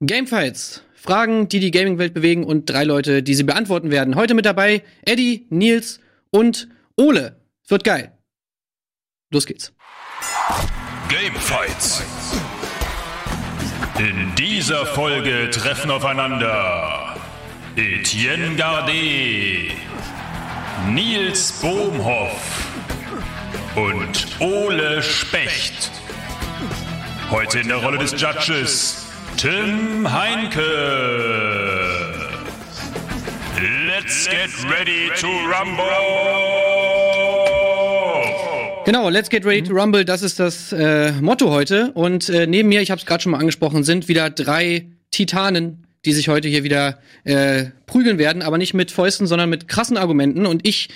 Gamefights. Fragen, die die Gaming-Welt bewegen und drei Leute, die sie beantworten werden. Heute mit dabei Eddie, Nils und Ole. Wird geil. Los geht's. Gamefights. In dieser Folge treffen aufeinander Etienne Gardet, Nils Bohmhoff und Ole Specht. Heute in der Rolle des Judges Tim Heinke. Let's get ready to rumble! Genau, Let's Get Ready to Rumble, das ist das äh, Motto heute. Und äh, neben mir, ich habe es gerade schon mal angesprochen, sind wieder drei Titanen, die sich heute hier wieder äh, prügeln werden, aber nicht mit Fäusten, sondern mit krassen Argumenten. Und ich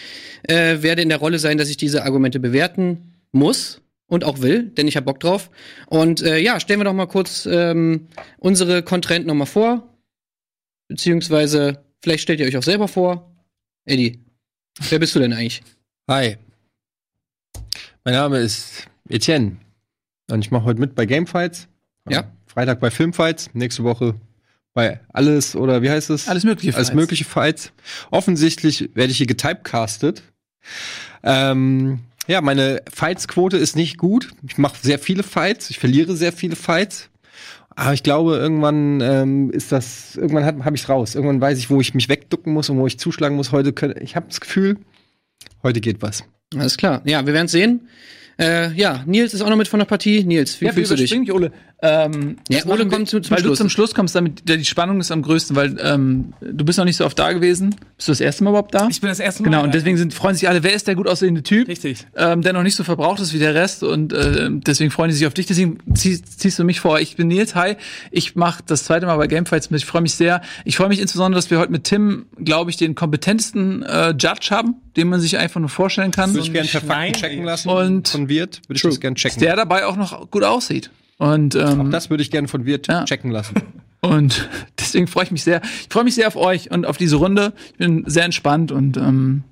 äh, werde in der Rolle sein, dass ich diese Argumente bewerten muss und auch will, denn ich habe Bock drauf. Und äh, ja, stellen wir doch mal kurz ähm, unsere Kontrahenten noch mal vor, beziehungsweise vielleicht stellt ihr euch auch selber vor. Eddie, wer bist du denn eigentlich? Hi. Mein Name ist Etienne. Und ich mache heute mit bei Gamefights. Ja. Freitag bei Filmfights. Nächste Woche bei alles oder wie heißt es? Alles mögliche Alles Fights. mögliche Fights. Offensichtlich werde ich hier getypecastet. Ähm, ja, meine Fights-Quote ist nicht gut. Ich mache sehr viele Fights. Ich verliere sehr viele Fights. Aber ich glaube, irgendwann ähm, ist das, irgendwann habe hab ich's raus. Irgendwann weiß ich, wo ich mich wegducken muss und wo ich zuschlagen muss. Heute, können, ich habe das Gefühl, heute geht was. Alles klar. Ja, wir werden sehen. Äh, ja, Nils ist auch noch mit von der Partie. Nils, wie Ja, fühlst du dich? dich, Ole. Ähm, Ja, Ole kommt zum- zum weil Schluss. du zum Schluss kommst, damit die Spannung ist am größten, weil ähm, du bist noch nicht so oft da gewesen. Bist du das erste Mal überhaupt da? Ich bin das erste Mal. Genau, und deswegen sind, freuen sich alle, wer ist der gut aussehende Typ? Richtig. Ähm, der noch nicht so verbraucht ist wie der Rest und äh, deswegen freuen die sich auf dich. Deswegen zieh, ziehst du mich vor. Ich bin Nils, hi. Ich mache das zweite Mal bei Gamefights mit. Ich freue mich sehr. Ich freue mich insbesondere, dass wir heute mit Tim, glaube ich, den kompetentesten äh, Judge haben, den man sich einfach nur vorstellen kann. Würde ich gerne per Schwein, Fakten checken lassen. Und- von Wirt würde ich das gerne checken. der dabei auch noch gut aussieht. Und ähm, das würde ich gerne von Wirt Ja. checken lassen. Und deswegen freue ich mich sehr. Ich freue mich sehr auf euch und auf diese Runde. Ich bin sehr entspannt und ähm,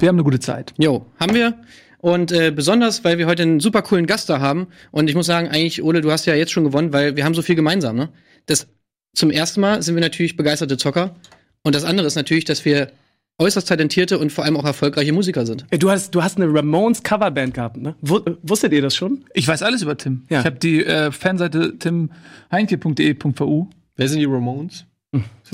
wir haben eine gute Zeit. Jo, haben wir. Und äh, besonders, weil wir heute einen super coolen Gast da haben. Und ich muss sagen, eigentlich, Ole, du hast ja jetzt schon gewonnen, weil wir haben so viel gemeinsam, ne? Das zum ersten Mal sind wir natürlich begeisterte Zocker. Und das andere ist natürlich, dass wir äußerst talentierte und vor allem auch erfolgreiche Musiker sind. Ey, Du hast, du hast eine Ramones Coverband gehabt, ne? Wu- Wusstet ihr das schon? Ich weiß alles über Tim. Ja. Ich habe die äh, Fanseite timheinke.de.vu. Wer sind die Ramones?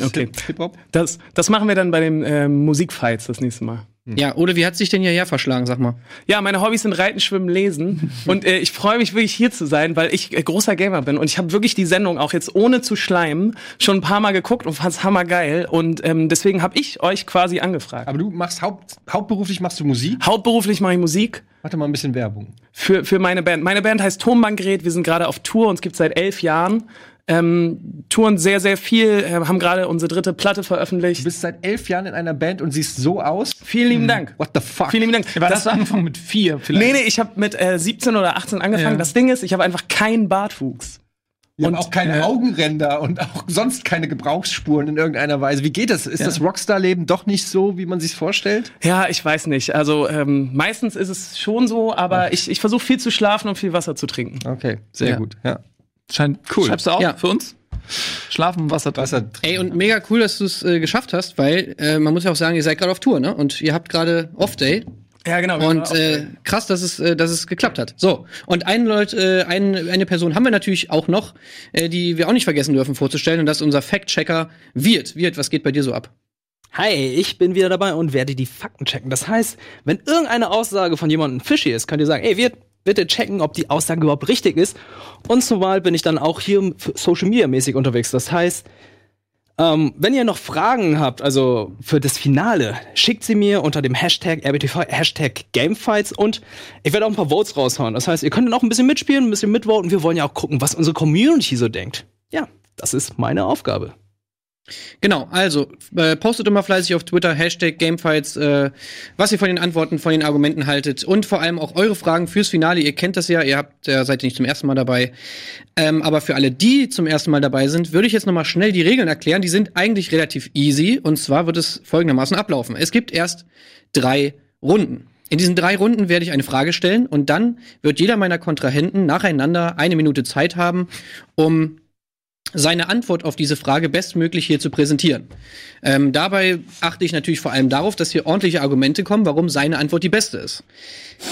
Okay. Hip-Hop? Das, das machen wir dann bei den ähm, Musikfights das nächste Mal. Ja, Ole, wie hat sich denn hierher verschlagen, sag mal? Ja, meine Hobbys sind Reiten, Schwimmen, Lesen. und äh, ich freue mich wirklich hier zu sein, weil ich äh, großer Gamer bin. Und ich habe wirklich die Sendung auch jetzt ohne zu schleimen schon ein paar Mal geguckt und fand's hammergeil. Und ähm, deswegen habe ich euch quasi angefragt. Aber du machst haupt, hauptberuflich machst du Musik? Hauptberuflich mache ich Musik. Warte mal ein bisschen Werbung. für, für meine Band. Meine Band heißt Tonbandgerät. Wir sind gerade auf Tour, uns gibt's seit elf Jahren. Ähm, touren sehr, sehr viel, äh, haben gerade unsere dritte Platte Du veröffentlicht. bist seit elf Jahren in einer Band und siehst so aus. Vielen lieben Dank. What the fuck? Vielen lieben Dank. War das, angefangen mit vier vielleicht? nee, nee, ich habe mit äh, 17 oder 18 angefangen. Ja. Das Ding ist, ich habe einfach keinen Bartwuchs. Haben Und, auch keine äh, Augenränder und auch sonst keine Gebrauchsspuren in irgendeiner Weise. Wie geht das? Ist das Rockstar-Leben doch nicht so, wie man sich's vorstellt? Ja, ich weiß nicht. Also ähm, meistens ist es schon so, aber ich, ich versuche viel zu schlafen und viel Wasser zu trinken. Okay, sehr Ja. gut. Ja. Scheint cool. Schreibst du auch Ja. für uns? Schlafen, Wasser, trinken. Wasser Ey, und mega cool, dass du es äh, geschafft hast, weil äh, man muss ja auch sagen, ihr seid gerade auf Tour, ne? Und ihr habt gerade Off-Day. Ja, genau. Und äh, krass, dass es, äh, dass es geklappt hat. So, und eine, Leute, äh, ein, eine Person haben wir natürlich auch noch, äh, die wir auch nicht vergessen dürfen vorzustellen, und das ist unser Fact-Checker Wirt. Wirt, was geht bei dir so ab? Hi, ich bin wieder dabei und werde die Fakten checken. Das heißt, wenn irgendeine Aussage von jemandem fishy ist, könnt ihr sagen, ey, wir bitte checken, ob die Aussage überhaupt richtig ist. Und zumal bin ich dann auch hier Social Media mäßig unterwegs. Das heißt, ähm, wenn ihr noch Fragen habt, also für das Finale, schickt sie mir unter dem Hashtag RBTV, Hashtag Gamefights und ich werde auch ein paar Votes raushauen. Das heißt, ihr könnt dann auch ein bisschen mitspielen, ein bisschen mitvoten. Wir wollen ja auch gucken, was unsere Community so denkt. Ja, das ist meine Aufgabe. Genau, also äh, postet immer fleißig auf Twitter, Hashtag Gamefights, äh, was ihr von den Antworten, von den Argumenten haltet und vor allem auch eure Fragen fürs Finale. Ihr kennt das ja, ihr habt, äh, seid nicht zum ersten Mal dabei. Ähm, aber für alle, die zum ersten Mal dabei sind, würde ich jetzt nochmal schnell die Regeln erklären. Die sind eigentlich relativ easy und zwar wird es folgendermaßen ablaufen. Es gibt erst drei Runden. In diesen drei Runden werde ich eine Frage stellen und dann wird jeder meiner Kontrahenten nacheinander eine Minute Zeit haben, um seine Antwort auf diese Frage bestmöglich hier zu präsentieren. Ähm, dabei achte ich natürlich vor allem darauf, dass hier ordentliche Argumente kommen, warum seine Antwort die beste ist.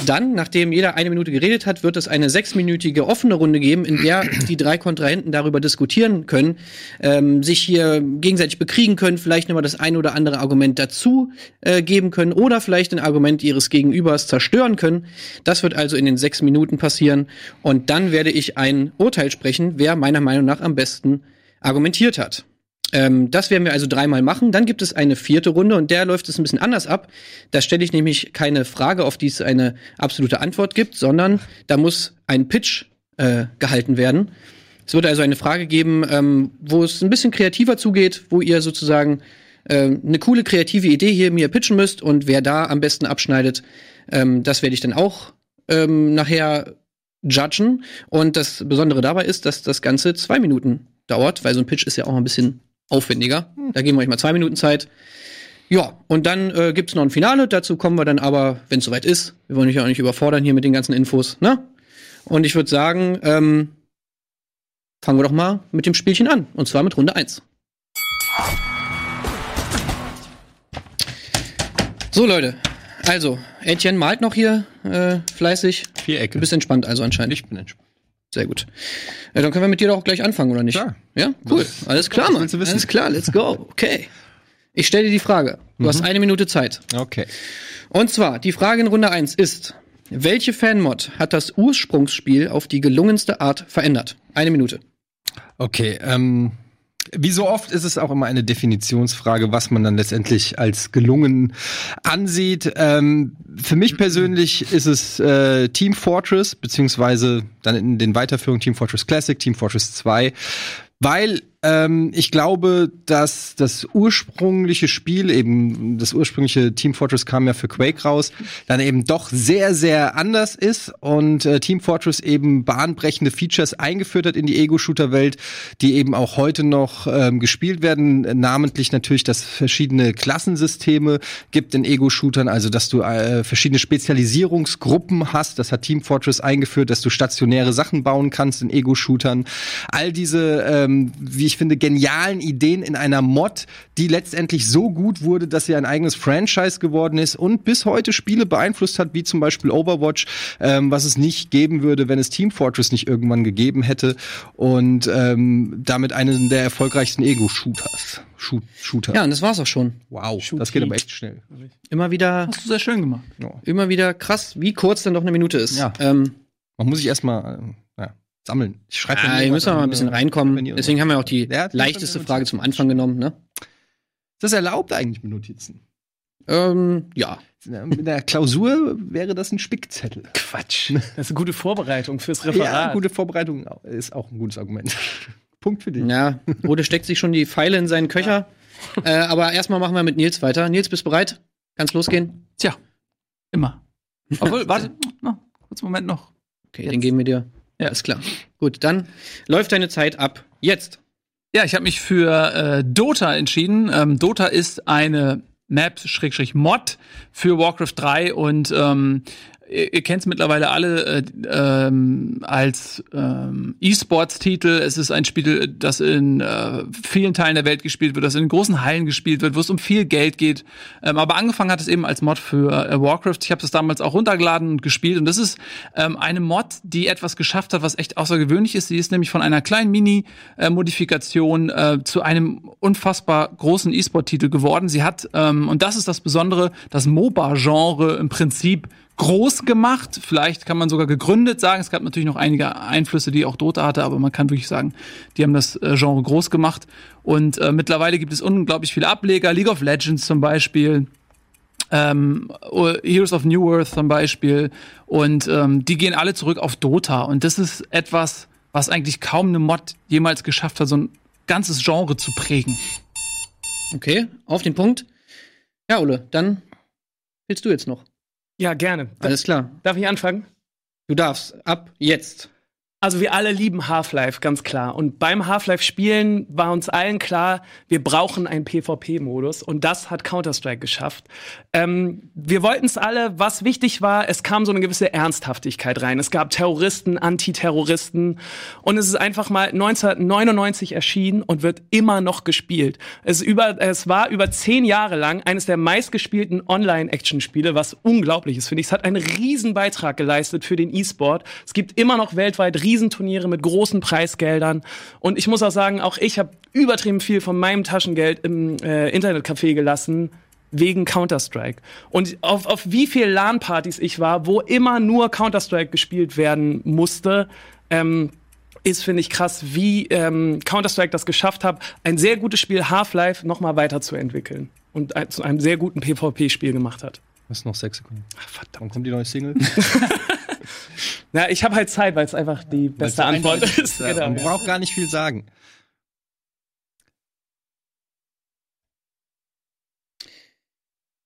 Dann, nachdem jeder eine Minute geredet hat, wird es eine sechsminütige offene Runde geben, in der die drei Kontrahenten darüber diskutieren können, ähm, sich hier gegenseitig bekriegen können, vielleicht nochmal das ein oder andere Argument dazu äh, geben können oder vielleicht ein Argument ihres Gegenübers zerstören können. Das wird also in den sechs Minuten passieren und dann werde ich ein Urteil sprechen, wer meiner Meinung nach am besten argumentiert hat. Ähm, das werden wir also dreimal machen. Dann gibt es eine vierte Runde und der läuft es ein bisschen anders ab. Da stelle ich nämlich keine Frage, auf die es eine absolute Antwort gibt, sondern da muss ein Pitch äh, gehalten werden. Es wird also eine Frage geben, ähm, wo es ein bisschen kreativer zugeht, wo ihr sozusagen äh, eine coole kreative Idee hier mir pitchen müsst und wer da am besten abschneidet, ähm, das werde ich dann auch ähm, nachher judgen. Und das Besondere dabei ist, dass das Ganze zwei Minuten dauert, weil so ein Pitch ist ja auch ein bisschen aufwendiger. Da geben wir euch mal zwei Minuten Zeit. Ja, und dann äh, gibt's noch ein Finale. Dazu kommen wir dann aber, wenn es soweit ist. Wir wollen euch ja auch nicht überfordern hier mit den ganzen Infos, ne? Und ich würde sagen, ähm, fangen wir doch mal mit dem Spielchen an. Und zwar mit Runde 1. So, Leute. Also, Etienne malt noch hier äh, fleißig. Vierecke. Du bist entspannt also anscheinend. Ich bin entspannt. Sehr gut. Ja, dann können wir mit dir doch auch gleich anfangen, oder nicht? Klar. Ja, cool. Alles klar, Mann. Alles klar, let's go. Okay. Ich stelle dir die Frage. Du hast eine Minute Zeit. Okay. Und zwar, die Frage in Runde 1 ist, welche Fanmod hat das Ursprungsspiel auf die gelungenste Art verändert? Eine Minute. Okay, ähm, wie so oft ist es auch immer eine Definitionsfrage, was man dann letztendlich als gelungen ansieht. Ähm, für mich persönlich ist es äh, Team Fortress, beziehungsweise dann in den Weiterführungen Team Fortress Classic, Team Fortress 2, weil ähm, ich glaube, dass das ursprüngliche Spiel, eben das ursprüngliche Team Fortress kam ja für Quake raus, dann eben doch sehr, sehr anders ist und äh, Team Fortress eben bahnbrechende Features eingeführt hat in die Ego-Shooter-Welt, die eben auch heute noch ähm, gespielt werden, namentlich natürlich, dass verschiedene Klassensysteme gibt in Ego-Shootern, also dass du äh, verschiedene Spezialisierungsgruppen hast, das hat Team Fortress eingeführt, dass du stationäre Sachen bauen kannst in Ego-Shootern. All diese, ähm, wie ich finde, genialen Ideen in einer Mod, die letztendlich so gut wurde, dass sie ein eigenes Franchise geworden ist und bis heute Spiele beeinflusst hat, wie zum Beispiel Overwatch, ähm, was es nicht geben würde, wenn es Team Fortress nicht irgendwann gegeben hätte und ähm, damit einen der erfolgreichsten Ego-Shooters. Shoot Shooter. Ja, und das war's auch schon. Wow, das geht aber echt schnell. Immer wieder, Hast du sehr schön gemacht. immer wieder krass, wie kurz dann doch eine Minute ist. Ja. Ähm, Man muss sich erstmal sammeln. Ich schreibe ja, hier müssen wir mal ein bisschen reinkommen. Deswegen haben wir auch die Ja, leichteste Frage zum Anfang genommen, ne? Ist das erlaubt eigentlich mit Notizen? Ähm, ja. Mit der Klausur wäre das ein Spickzettel. Quatsch. Das ist eine gute Vorbereitung fürs Ja, Referat. gute Vorbereitung ist auch ein gutes Argument. Punkt für dich. Ja, Ode steckt sich schon die Pfeile in seinen Köcher. Äh, aber erstmal machen wir mit Nils weiter. Nils, bist du bereit? Kann's losgehen? Tja, immer. Obwohl, warte, noch, kurz einen Moment noch. Okay, den geben wir dir. Ja, ist klar. Gut, dann läuft deine Zeit ab. Jetzt. Ja, ich habe mich für äh, Dota entschieden. Ähm, Dota ist eine Map-Mod für Warcraft 3 und ähm, ihr, ihr kennt es mittlerweile alle äh, ähm, als ähm, E-Sports-Titel. Es ist ein Spiel, das in äh, vielen Teilen der Welt gespielt wird, das in großen Hallen gespielt wird, wo es um viel Geld geht. Ähm, aber angefangen hat es eben als Mod für äh, Warcraft. Ich habe das damals auch runtergeladen und gespielt und das ist ähm, eine Mod, die etwas geschafft hat, was echt außergewöhnlich ist. Sie ist nämlich von einer kleinen Mini-Modifikation äh, zu einem unfassbar großen E-Sport-Titel geworden. Sie hat, ähm, und das ist das Besondere, das MOBA-Genre im Prinzip groß gemacht. Vielleicht kann man sogar gegründet sagen. Es gab natürlich noch einige Einflüsse, die auch Dota hatte, aber man kann wirklich sagen, die haben das äh, Genre groß gemacht. Und äh, mittlerweile gibt es unglaublich viele Ableger. League of Legends zum Beispiel. Ähm, Heroes of New Earth zum Beispiel. Und ähm, die gehen alle zurück auf Dota. Und das ist etwas, was eigentlich kaum eine Mod jemals geschafft hat, so ein ganzes Genre zu prägen. Okay, auf den Punkt. Ja, Ole, dann willst du jetzt noch. Ja, gerne. Alles klar. Darf ich anfangen? Du darfst. Ab jetzt. Also wir alle lieben Half-Life, ganz klar. Und beim Half-Life-Spielen war uns allen klar, wir brauchen einen PvP-Modus. Und das hat Counter-Strike geschafft. Ähm, wir wollten es alle, was wichtig war, es kam so eine gewisse Ernsthaftigkeit rein. Es gab Terroristen, Antiterroristen. Und es ist einfach mal 1999 erschienen und wird immer noch gespielt. Es, über, es war über zehn Jahre lang eines der meistgespielten Online-Action-Spiele, was unglaublich ist, finde ich. Es hat einen riesen Beitrag geleistet für den E-Sport. Es gibt immer noch weltweit Riesenturniere mit großen Preisgeldern. Und ich muss auch sagen, auch ich habe übertrieben viel von meinem Taschengeld im äh, Internetcafé gelassen wegen Counter-Strike. Und auf, auf wie viel LAN-Partys ich war, wo immer nur Counter-Strike gespielt werden musste, ähm, ist, finde ich, krass, wie ähm, Counter-Strike das geschafft hat, ein sehr gutes Spiel Half-Life noch mal weiterzuentwickeln und ein, zu einem sehr guten PvP-Spiel gemacht hat. Das ist noch sechs Sekunden. Ach, verdammt. Wann kommt die neue Single? Na, ich habe halt Zeit, weil es einfach die beste Antwort ist. Man Genau. braucht gar nicht viel sagen.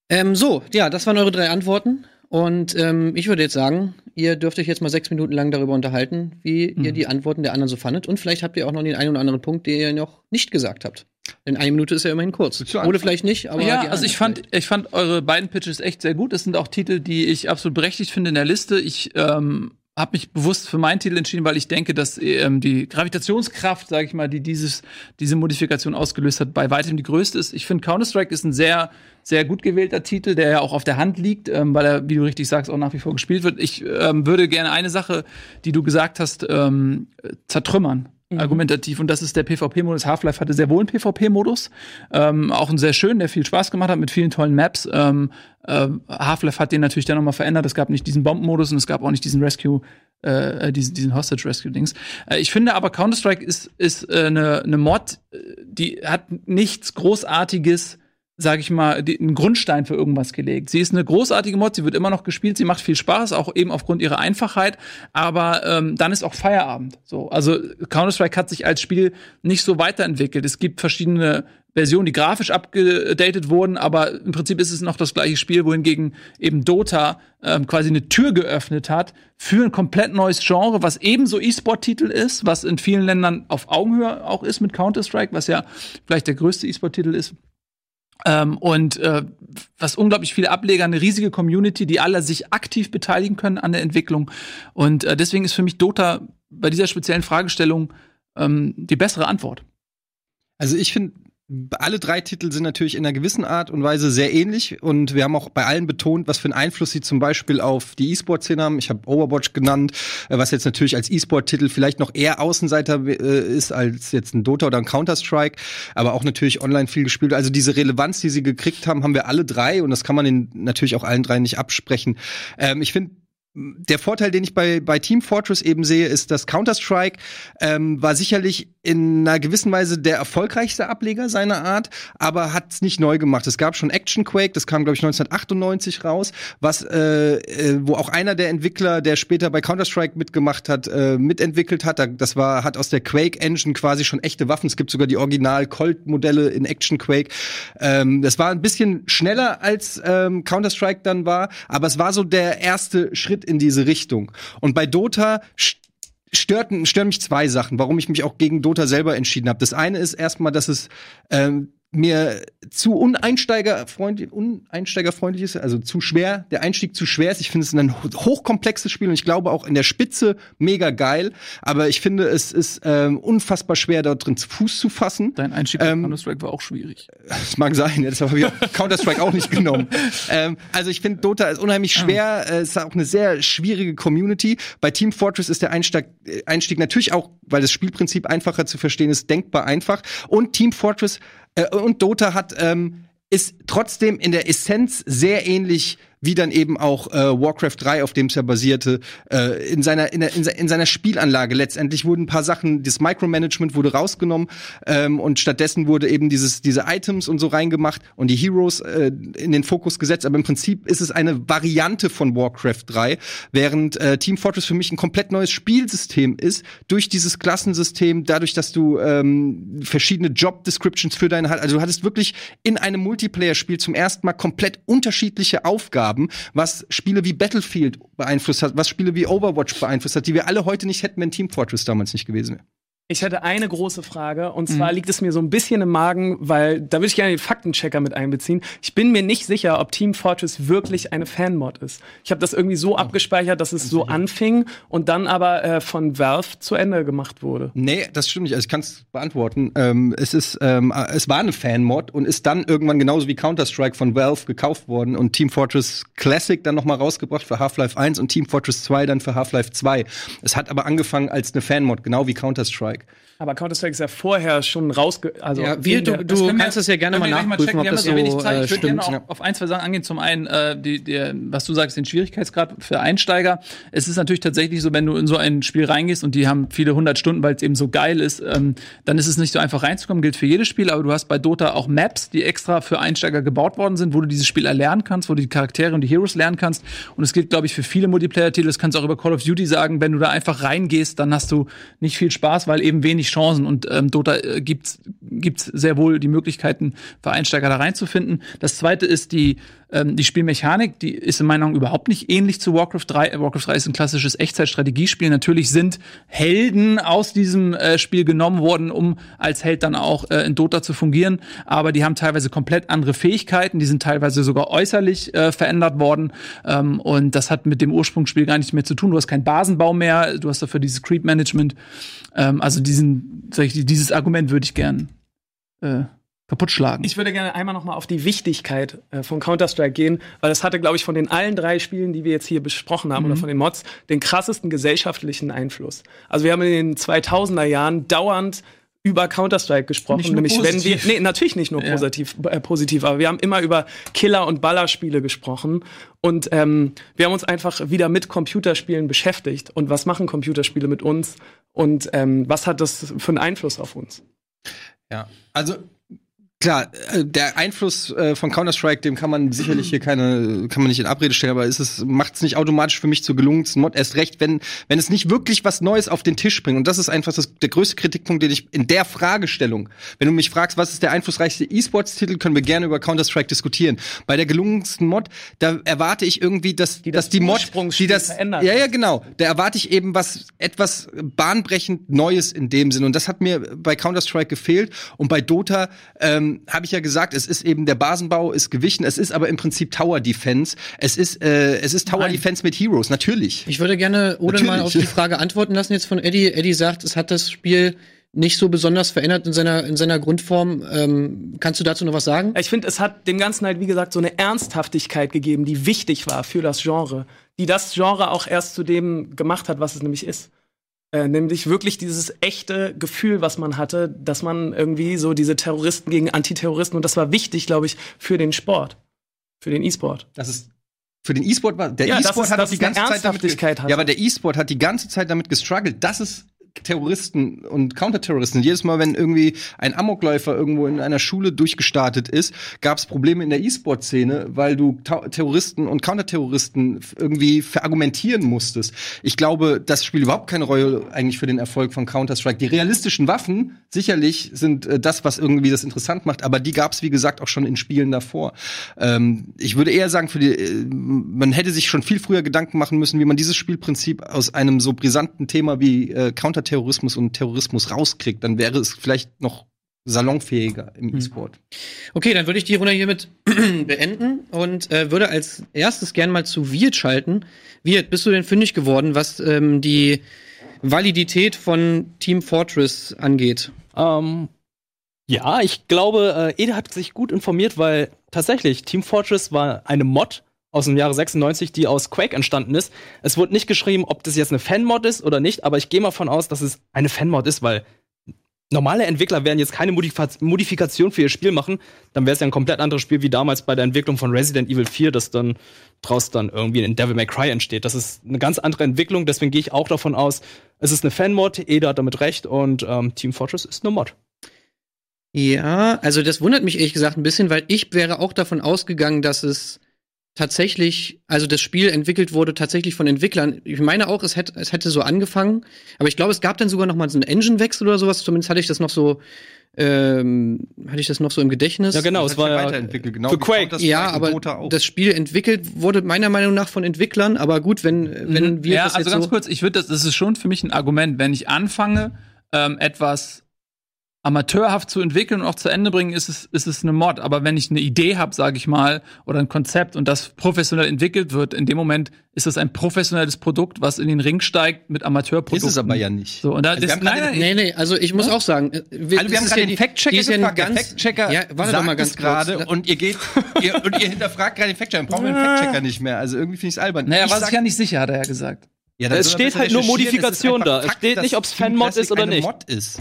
Ähm, so, ja, das waren eure drei Antworten. Und ähm, ich würde jetzt sagen, ihr dürft euch jetzt mal sechs Minuten lang darüber unterhalten, wie ihr die Antworten der anderen so fandet. Und vielleicht habt ihr auch noch den einen oder anderen Punkt, den ihr noch nicht gesagt habt. Denn eine Minute ist ja immerhin kurz. anfangen? vielleicht nicht, aber. ja, also ich fand, ich fand eure beiden Pitches echt sehr gut. Das sind auch Titel, die ich absolut berechtigt finde in der Liste. Ich ähm, habe mich bewusst für meinen Titel entschieden, weil ich denke, dass ähm, die Gravitationskraft, sage ich mal, die dieses diese Modifikation ausgelöst hat, bei weitem die größte ist. Ich finde Counter Strike ist ein sehr sehr gut gewählter Titel, der ja auch auf der Hand liegt, ähm, weil er, wie du richtig sagst, auch nach wie vor gespielt wird. Ich ähm, würde gerne eine Sache, die du gesagt hast, ähm, zertrümmern. Argumentativ. Und das ist der PvP-Modus. Half-Life hatte sehr wohl einen PvP-Modus. Ähm, auch einen sehr schönen, der viel Spaß gemacht hat mit vielen tollen Maps. Ähm, äh, Half-Life hat den natürlich dann nochmal verändert. Es gab nicht diesen Bombenmodus und es gab auch nicht diesen Rescue, äh, diesen, diesen Hostage-Rescue-Dings. Äh, ich finde aber Counter-Strike ist, ist äh, eine, eine Mod, äh, die hat nichts Großartiges sage ich mal, die, einen Grundstein für irgendwas gelegt. Sie ist eine großartige Mod, sie wird immer noch gespielt, sie macht viel Spaß, auch eben aufgrund ihrer Einfachheit, aber ähm, dann ist auch Feierabend. So, also Counter-Strike hat sich als Spiel nicht so weiterentwickelt. Es gibt verschiedene Versionen, die grafisch abgedatet wurden, aber im Prinzip ist es noch das gleiche Spiel, wohingegen eben Dota ähm, quasi eine Tür geöffnet hat für ein komplett neues Genre, was ebenso E-Sport-Titel ist, was in vielen Ländern auf Augenhöhe auch ist mit Counter-Strike, was ja vielleicht der größte E-Sport-Titel ist. Ähm, und äh, was unglaublich viele Ableger, eine riesige Community, die alle sich aktiv beteiligen können an der Entwicklung. Und äh, deswegen ist für mich Dota bei dieser speziellen Fragestellung ähm, die bessere Antwort. Also ich finde, alle drei Titel sind natürlich in einer gewissen Art und Weise sehr ähnlich und wir haben auch bei allen betont, was für einen Einfluss sie zum Beispiel auf die E-Sport-Szene haben. Ich habe Overwatch genannt, äh, was jetzt natürlich als E-Sport-Titel vielleicht noch eher Außenseiter äh, ist als jetzt ein Dota oder ein Counter-Strike, aber auch natürlich online viel gespielt. Also diese Relevanz, die sie gekriegt haben, haben wir alle drei und das kann man natürlich auch allen drei nicht absprechen. Ähm, ich finde der Vorteil, den ich bei, bei Team Fortress eben sehe, ist, dass Counter-Strike ähm, war sicherlich in einer gewissen Weise der erfolgreichste Ableger seiner Art, aber hat es nicht neu gemacht. Es gab schon Action Quake, das kam, glaube ich, 1998 raus, was äh, äh, wo auch einer der Entwickler, der später bei Counter-Strike mitgemacht hat, äh, mitentwickelt hat. Da- Das war, hat aus der Quake-Engine quasi schon echte Waffen. Es gibt sogar die Original-Colt-Modelle in Action Quake. Ähm, das war ein bisschen schneller als ähm, Counter-Strike dann war, aber es war so der erste Schritt in diese Richtung. Und bei Dota st- störten, stören mich zwei Sachen, warum ich mich auch gegen Dota selber entschieden habe. Das eine ist erstmal, dass es ähm, mir zu uneinsteigerfreundlich, uneinsteigerfreundlich ist, also zu schwer, der Einstieg zu schwer ist. Ich finde es ein ho- hochkomplexes Spiel und ich glaube auch in der Spitze mega geil, aber ich finde, es ist ähm, unfassbar schwer, dort drin Fuß zu fassen. Dein Einstieg Ähm, Counter-Strike war auch schwierig. Das mag sein, ja, deshalb habe ich Counter-Strike auch nicht genommen. Ähm, also ich finde, Dota ist unheimlich schwer, äh, es ist auch eine sehr schwierige Community. Bei Team Fortress ist der Einstieg, Einstieg natürlich auch, weil das Spielprinzip einfacher zu verstehen ist, denkbar einfach. Und Team Fortress äh, und Dota hat ähm, ist trotzdem in der Essenz sehr ähnlich wie dann eben auch äh, Warcraft 3, auf dem es ja basierte, äh, in seiner in, der, in, se- in seiner Spielanlage letztendlich wurden ein paar Sachen, das Micromanagement wurde rausgenommen ähm, und stattdessen wurde eben dieses diese Items und so reingemacht und die Heroes äh, in den Fokus gesetzt. Aber im Prinzip ist es eine Variante von Warcraft 3, während äh, Team Fortress für mich ein komplett neues Spielsystem ist durch dieses Klassensystem, dadurch, dass du ähm, verschiedene Job Descriptions für deine, also du hattest wirklich in einem Multiplayer-Spiel zum ersten Mal komplett unterschiedliche Aufgaben haben, was Spiele wie Battlefield beeinflusst hat, was Spiele wie Overwatch beeinflusst hat, die wir alle heute nicht hätten, wenn Team Fortress damals nicht gewesen wäre. Ich hätte eine große Frage und zwar liegt es mir so ein bisschen im Magen, weil da würde ich gerne den Faktenchecker mit einbeziehen. Ich bin mir nicht sicher, ob Team Fortress wirklich eine Fanmod ist. Ich habe das irgendwie so abgespeichert, dass es so anfing und dann aber äh, von Valve zu Ende gemacht wurde. Nee, das stimmt nicht. Also ich kann es beantworten. Ähm, es ist, ähm, es war eine Fanmod und ist dann irgendwann genauso wie Counter-Strike von Valve gekauft worden und Team Fortress Classic dann noch mal rausgebracht für Half-Life 1 und Team Fortress 2 dann für Half-Life 2. Es hat aber angefangen als eine Fanmod, genau wie Counter-Strike. Aber Counter-Strike ist ja vorher schon rausge... Also Ja, wir, du, Das du können wir- kannst das ja gerne mal nachprüfen, checken. ob das ja so wenig Zeit. äh, Ich würde gerne auch auf ein, zwei Sachen angehen. Zum einen, äh, die, die, was du sagst, den Schwierigkeitsgrad für Einsteiger. Es ist natürlich tatsächlich so, wenn du in so ein Spiel reingehst und die haben viele hundert Stunden, weil es eben so geil ist, ähm, dann ist es nicht so einfach reinzukommen. Gilt für jedes Spiel, aber du hast bei Dota auch Maps, die extra für Einsteiger gebaut worden sind, wo du dieses Spiel erlernen kannst, wo du die Charaktere und die Heroes lernen kannst. Und es gilt, glaube ich, für viele Multiplayer-Titel. Das kannst du auch über Call of Duty sagen. Wenn du da einfach reingehst, dann hast du nicht viel Spaß, weil eben wenig Chancen. Und ähm, Dota äh, gibt's gibt's sehr wohl die Möglichkeiten für Einsteiger da reinzufinden. Das zweite ist die ähm, die Spielmechanik, die ist in meiner Meinung überhaupt nicht ähnlich zu Warcraft 3. Äh, Warcraft 3 ist ein klassisches Echtzeitstrategiespiel. Natürlich sind Helden aus diesem äh, Spiel genommen worden, um als Held dann auch äh, in Dota zu fungieren. Aber die haben teilweise komplett andere Fähigkeiten. Die sind teilweise sogar äußerlich äh, verändert worden. Ähm, und das hat mit dem Ursprungsspiel gar nichts mehr zu tun. Du hast keinen Basenbau mehr. Du hast dafür dieses Creep Management. Ähm, also diesen, sag ich, dieses Argument würde ich gern äh, kaputt schlagen. Ich würde gerne einmal noch mal auf die Wichtigkeit äh, von Counter-Strike gehen, weil das hatte, glaube ich, von den allen drei Spielen, die wir jetzt hier besprochen haben, oder von den Mods, den krassesten gesellschaftlichen Einfluss. Also wir haben in den 2000er Jahren dauernd über Counter-Strike gesprochen, Nicht nur nämlich wenn wir, positiv. nee, natürlich nicht nur Ja. positiv, äh, positiv, aber wir haben immer über Killer- und Ballerspiele gesprochen und ähm, wir haben uns einfach wieder mit Computerspielen beschäftigt und was machen Computerspiele mit uns und ähm, was hat das für einen Einfluss auf uns? Ja, also klar, äh, der Einfluss äh, von Counter-Strike, dem kann man sicherlich hier keine, kann man nicht in Abrede stellen, aber ist es macht es nicht automatisch für mich zur gelungensten Mod. Erst recht, wenn wenn es nicht wirklich was Neues auf den Tisch bringt. Und das ist einfach das, der größte Kritikpunkt, den ich in der Fragestellung, wenn du mich fragst, was ist der einflussreichste E-Sports-Titel, können wir gerne über Counter-Strike diskutieren. Bei der gelungensten Mod, da erwarte ich irgendwie, dass die, dass das die Mod, die das, verändert. ja, ja, genau. Da erwarte ich eben was, etwas bahnbrechend Neues in dem Sinn. Und das hat mir bei Counter-Strike gefehlt. Und bei Dota ähm, habe ich ja gesagt, es ist eben der Basenbau ist gewichen. Es ist aber im Prinzip Tower Defense. Es ist, äh, es ist Tower Nein. Defense mit Heroes, natürlich. Ich würde gerne Odin mal auf die Frage antworten lassen jetzt von Eddie. Eddie sagt, es hat das Spiel nicht so besonders verändert in seiner, in seiner Grundform. Ähm, kannst du dazu noch was sagen? Ich finde, es hat dem Ganzen halt, wie gesagt, so eine Ernsthaftigkeit gegeben, die wichtig war für das Genre. Die das Genre auch erst zu dem gemacht hat, was es nämlich ist. Äh, nämlich wirklich dieses echte Gefühl, was man hatte, dass man irgendwie so diese Terroristen gegen Antiterroristen, und das war wichtig, glaube ich, für den Sport. Für den E-Sport. Das ist für den E-Sport war der Ja, E-Sport ist- hat auch die ganze Zeit damit hat. Ja, aber der E-Sport hat die ganze Zeit damit gestruggelt, dass es Terroristen und Counterterroristen. Jedes Mal, wenn irgendwie ein Amokläufer irgendwo in einer Schule durchgestartet ist, gab es Probleme in der E-Sport-Szene, weil du Terroristen und Counterterroristen irgendwie verargumentieren musstest. Ich glaube, das spielt überhaupt keine Rolle eigentlich für den Erfolg von Counter-Strike. Die realistischen Waffen sicherlich sind äh, das, was irgendwie das interessant macht, aber die gab es, wie gesagt, auch schon in Spielen davor. Ähm, ich würde eher sagen, für die, äh, man hätte sich schon viel früher Gedanken machen müssen, wie man dieses Spielprinzip aus einem so brisanten Thema wie äh, Counterterrorismus und Terrorismus rauskriegt. Dann wäre es vielleicht noch salonfähiger im E-Sport. Okay, dann würde ich die Runde hiermit beenden und äh, würde als erstes gern mal zu Wirt schalten. Wirt, bist du denn fündig geworden, was ähm, die Validität von Team Fortress angeht? Ähm, ja, ich glaube, äh, Ede hat sich gut informiert, weil tatsächlich Team Fortress war eine Mod aus dem Jahre 96, die aus Quake entstanden ist. Es wurde nicht geschrieben, ob das jetzt eine Fanmod ist oder nicht, aber ich gehe mal von aus, dass es eine Fanmod ist, weil normale Entwickler werden jetzt keine Modif Modifikation für ihr Spiel machen, dann wäre es ja ein komplett anderes Spiel wie damals bei der Entwicklung von Resident Evil 4, das dann draus dann irgendwie in Devil May Cry entsteht. Das ist eine ganz andere Entwicklung, deswegen gehe ich auch davon aus, es ist eine Fanmod, Ede hat damit recht und ähm, Team Fortress ist eine Mod. Ja, also das wundert mich ehrlich gesagt ein bisschen, weil ich wäre auch davon ausgegangen, dass es tatsächlich, also das Spiel entwickelt wurde tatsächlich von Entwicklern. Ich meine auch, es hätte, es hätte so angefangen, aber ich glaube, es gab dann sogar noch mal so einen Engine-Wechsel oder sowas. Zumindest hatte ich das noch so ähm, hatte ich das noch so im Gedächtnis? Ja, genau, Das es war ja weiterentwickelt, genau für Quake. Counter-Strike Ja, aber das Spiel entwickelt wurde meiner Meinung nach von Entwicklern, aber gut, wenn, wenn wir ja, das also jetzt ganz so kurz, ich würde das, das ist schon für mich ein Argument, wenn ich anfange, ähm, etwas amateurhaft zu entwickeln und auch zu Ende bringen, ist es, ist es eine Mod. Aber wenn ich eine Idee habe, sage ich mal, oder ein Konzept und das professionell entwickelt wird, in dem Moment ist das ein professionelles Produkt, was in den Ring steigt mit Amateurprodukten. ist es aber ja nicht. So, und da, Also haben nein, nein, Nee, nee, also ich muss auch sagen, äh, wir, Also wir haben ist gerade ja den die- Fact-Checker ist ja gefragt. Der ganz- Fact-Checker ja, warte sagt doch mal ganz es gerade kurz. und ihr geht ihr, und ihr hinterfragt gerade den Fact-Checker. Dann brauchen wir den Fact-Checker nicht mehr. Also irgendwie finde ich es albern. naja, ich war sich ja nicht sicher, hat er ja gesagt. Ja, Es steht halt nur. Modifikation Es ist da. Es steht nicht, ob's Team Fanmod ist oder nicht. Mod ist.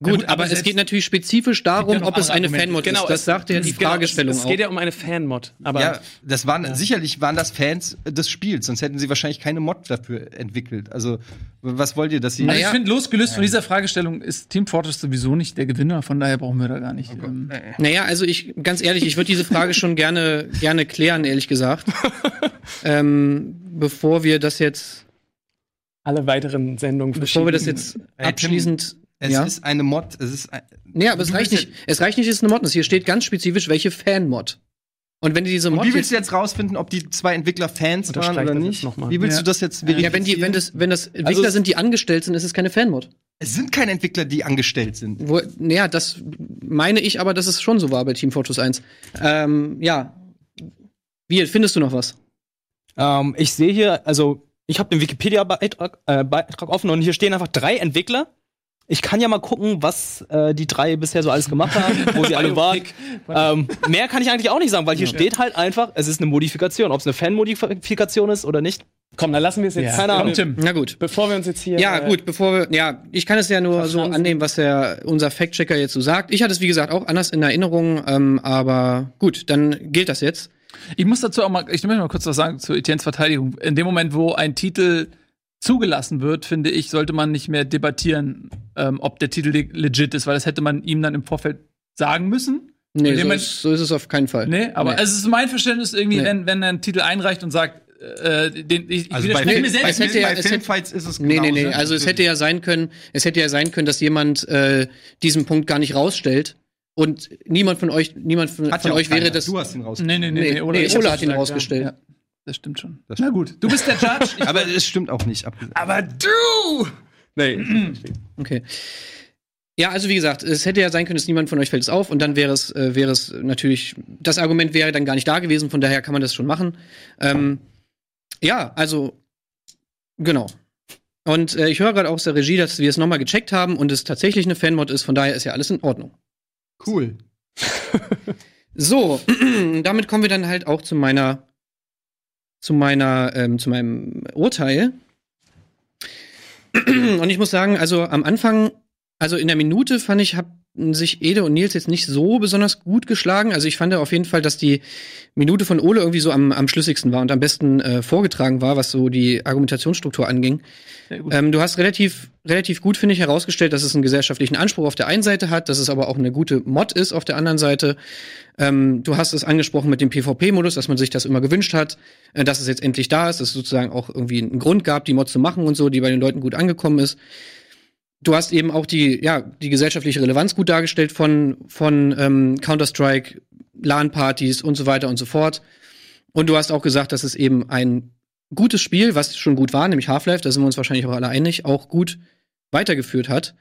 Gut, gut, aber, aber es geht natürlich spezifisch darum, ja ob es eine. Fanmod Genau, ist. Das es- sagt ja die genau, Fragestellung es, es geht ja um eine Fanmod. Aber ja, das waren sicherlich waren das Fans des Spiels, sonst hätten sie wahrscheinlich keine Mod dafür entwickelt. Also was wollt ihr, dass sie? Also ich finde, losgelöst von dieser Fragestellung ist Team Fortress sowieso nicht der Gewinner, von daher brauchen wir da gar nicht. ähm, Naja, also ich, ganz ehrlich, ich würde diese Frage schon gerne, gerne klären, ehrlich gesagt. ähm, bevor wir das jetzt, alle weiteren Sendungen bevor wir das jetzt abschließend, es ja. ist eine Mod. Es ist ein, Nee, aber es reicht nicht, es reicht nicht, es ist eine Mod. Hier steht ganz spezifisch, welche Fan-Mod. Und wenn die diese Und Mod wie willst du jetzt rausfinden, ob die zwei Entwickler Fans waren oder nicht? jetzt noch mal. Wie willst Ja. du das jetzt verifizieren? ja, wenn die, wenn das, wenn das Entwickler Also es- sind, die angestellt sind, ist es keine Fan-Mod. es sind keine Entwickler, die angestellt sind. Wo, naja, das meine ich aber, dass es schon so war bei Team Fortress 1. Ähm, ja. Wie, findest du noch was? Ähm, ich sehe hier, also ich habe den Wikipedia-Beitrag äh, Beitrag offen und hier stehen einfach drei Entwickler. Ich kann ja mal gucken, was äh, die drei bisher so alles gemacht haben, wo sie alle waren. Ähm, mehr kann ich eigentlich auch nicht sagen, weil hier steht halt einfach, es ist eine Modifikation. Ob es eine Fan-Modifikation ist oder nicht. Komm, dann lassen wir es jetzt. Keine Komm, Ahnung. Tim. Na gut. Bevor wir uns jetzt hier. Ja, äh, gut, bevor wir, ja, ich kann es ja nur so annehmen, was der, unser Fact-Checker jetzt so sagt. Ich hatte es, wie gesagt, auch anders in Erinnerung, ähm, aber gut, dann gilt das jetzt. Ich muss dazu auch mal, ich möchte mal kurz was sagen zu Etiennes Verteidigung. In dem Moment, wo ein Titel zugelassen wird, finde ich, sollte man nicht mehr debattieren, ähm, ob der Titel le- legit ist, weil das hätte man ihm dann im Vorfeld sagen müssen. Nee, so ist, so ist es auf keinen Fall. Nee, aber Nee. es ist mein Verständnis irgendwie, Nee. wenn, wenn er einen Titel einreicht und sagt, äh, den, ich, ich Also bei, widerspreche Film, mir bei, selbst. es hätte ja- bei es hätte- Filmfights ist es Nee, nee, nee. genauso. Also es hätte ja sein können, es hätte ja sein können, dass jemand äh, diesen Punkt gar nicht rausstellt und niemand von euch, niemand von, von euch wäre keiner. das. Du hast ihn raus. Nee, nee, nee, Nee, nee, nee, ich Ola hat ihn gesagt, rausgestellt. Ja. Das stimmt schon. Das Na gut, du bist der Judge. Ich Aber es stimmt auch nicht. Aber du! Nee. Okay. Ja, also wie gesagt, es hätte ja sein können, dass niemand von euch fällt es auf und dann wäre es, äh, wäre es natürlich, das Argument wäre dann gar nicht da gewesen, von daher kann man das schon machen. Ähm, ja, also, genau. Und äh, ich höre gerade auch aus der Regie, dass wir es nochmal gecheckt haben und es tatsächlich eine Fanmod ist, von daher ist ja alles in Ordnung. Cool. So, damit kommen wir dann halt auch zu meiner, zu meiner, ähm, zu meinem Urteil. Und ich muss sagen, also am Anfang, also in der Minute fand ich, sich Ede und Nils jetzt nicht so besonders gut geschlagen. Also ich fand auf jeden Fall, dass die Minute von Ole irgendwie so am, am schlüssigsten war und am besten äh, vorgetragen war, was so die Argumentationsstruktur anging. Ähm, du hast relativ, relativ gut, finde ich, herausgestellt, dass es einen gesellschaftlichen Anspruch auf der einen Seite hat, dass es aber auch eine gute Mod ist auf der anderen Seite. Ähm, du hast es angesprochen mit dem PvP-Modus, dass man sich das immer gewünscht hat, äh, dass es jetzt endlich da ist, dass es sozusagen auch irgendwie einen Grund gab, die Mod zu machen und so, die bei den Leuten gut angekommen ist. Du hast eben auch die, ja, die gesellschaftliche Relevanz gut dargestellt von, von ähm, Counter-Strike, LAN-Partys und so weiter und so fort. Und du hast auch gesagt, dass es eben ein gutes Spiel, was schon gut war, nämlich Half-Life, da sind wir uns wahrscheinlich auch alle einig, auch gut weitergeführt hat.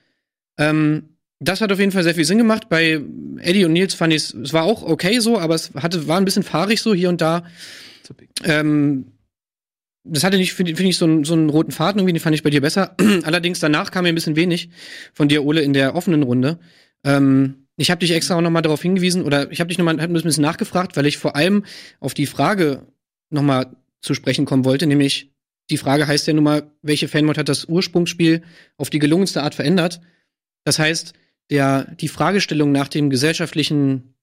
Ähm, das hat auf jeden Fall sehr viel Sinn gemacht. Bei Eddie und Nils fand ich es, es war auch okay so, aber es hatte, war ein bisschen fahrig so hier und da. Ähm, das hatte nicht, finde find ich, so einen, so einen roten Faden irgendwie, den fand ich bei dir besser. Allerdings danach kam mir ein bisschen wenig von dir, Ole, in der offenen Runde. Ähm, ich habe dich extra auch noch mal darauf hingewiesen oder ich habe dich noch mal hab ein bisschen nachgefragt, weil ich vor allem auf die Frage noch mal zu sprechen kommen wollte, nämlich die Frage heißt ja nun mal, welche Fanmod hat das Ursprungsspiel auf die gelungenste Art verändert? Das heißt, der, die Fragestellung nach dem gesellschaftlichen,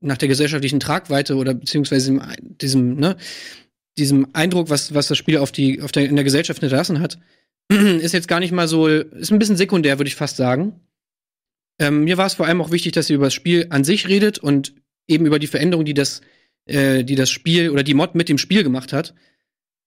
nach der gesellschaftlichen Tragweite oder beziehungsweise diesem, ne, diesem Eindruck, was, was das Spiel auf die, auf der, in der Gesellschaft hinterlassen hat, ist jetzt gar nicht mal so, ist ein bisschen sekundär, würde ich fast sagen. Ähm, mir war es vor allem auch wichtig, dass ihr über das Spiel an sich redet und eben über die Veränderung, die das, äh, die das Spiel oder die Mod mit dem Spiel gemacht hat.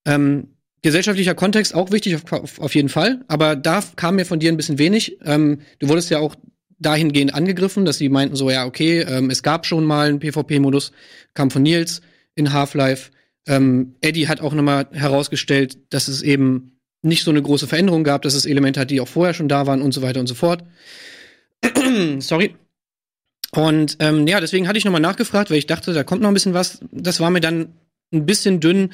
Ähm, gesellschaftlicher Kontext auch wichtig auf, auf, jeden Fall, aber da kam mir von dir ein bisschen wenig. Ähm, du wurdest ja auch dahingehend angegriffen, dass sie meinten so, ja, okay, ähm, es gab schon mal einen PvP-Modus, kam von Nils in Half-Life. Ähm, Eddie hat auch nochmal herausgestellt, dass es eben nicht so eine große Veränderung gab, dass es Elemente hat, die auch vorher schon da waren und so weiter und so fort. Sorry. Und ähm, ja, deswegen hatte ich nochmal nachgefragt, weil ich dachte, da kommt noch ein bisschen was. Das war mir dann ein bisschen dünn.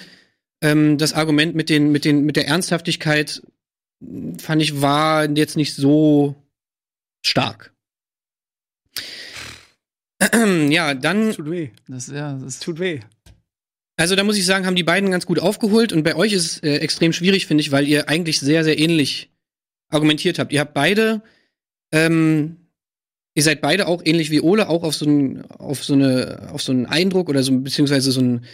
Ähm, das Argument mit, den, mit, den, mit der Ernsthaftigkeit fand ich war jetzt nicht so stark. ja, dann Tut weh. Das, ja, das Tut weh. Also da muss ich sagen, haben die beiden ganz gut aufgeholt und bei euch ist es äh, extrem schwierig, finde ich, weil ihr eigentlich sehr, sehr ähnlich argumentiert habt. Ihr habt beide, ähm, ihr seid beide auch ähnlich wie Ole, auch auf so einen, auf so eine, auf so einen Eindruck oder so, beziehungsweise so ein,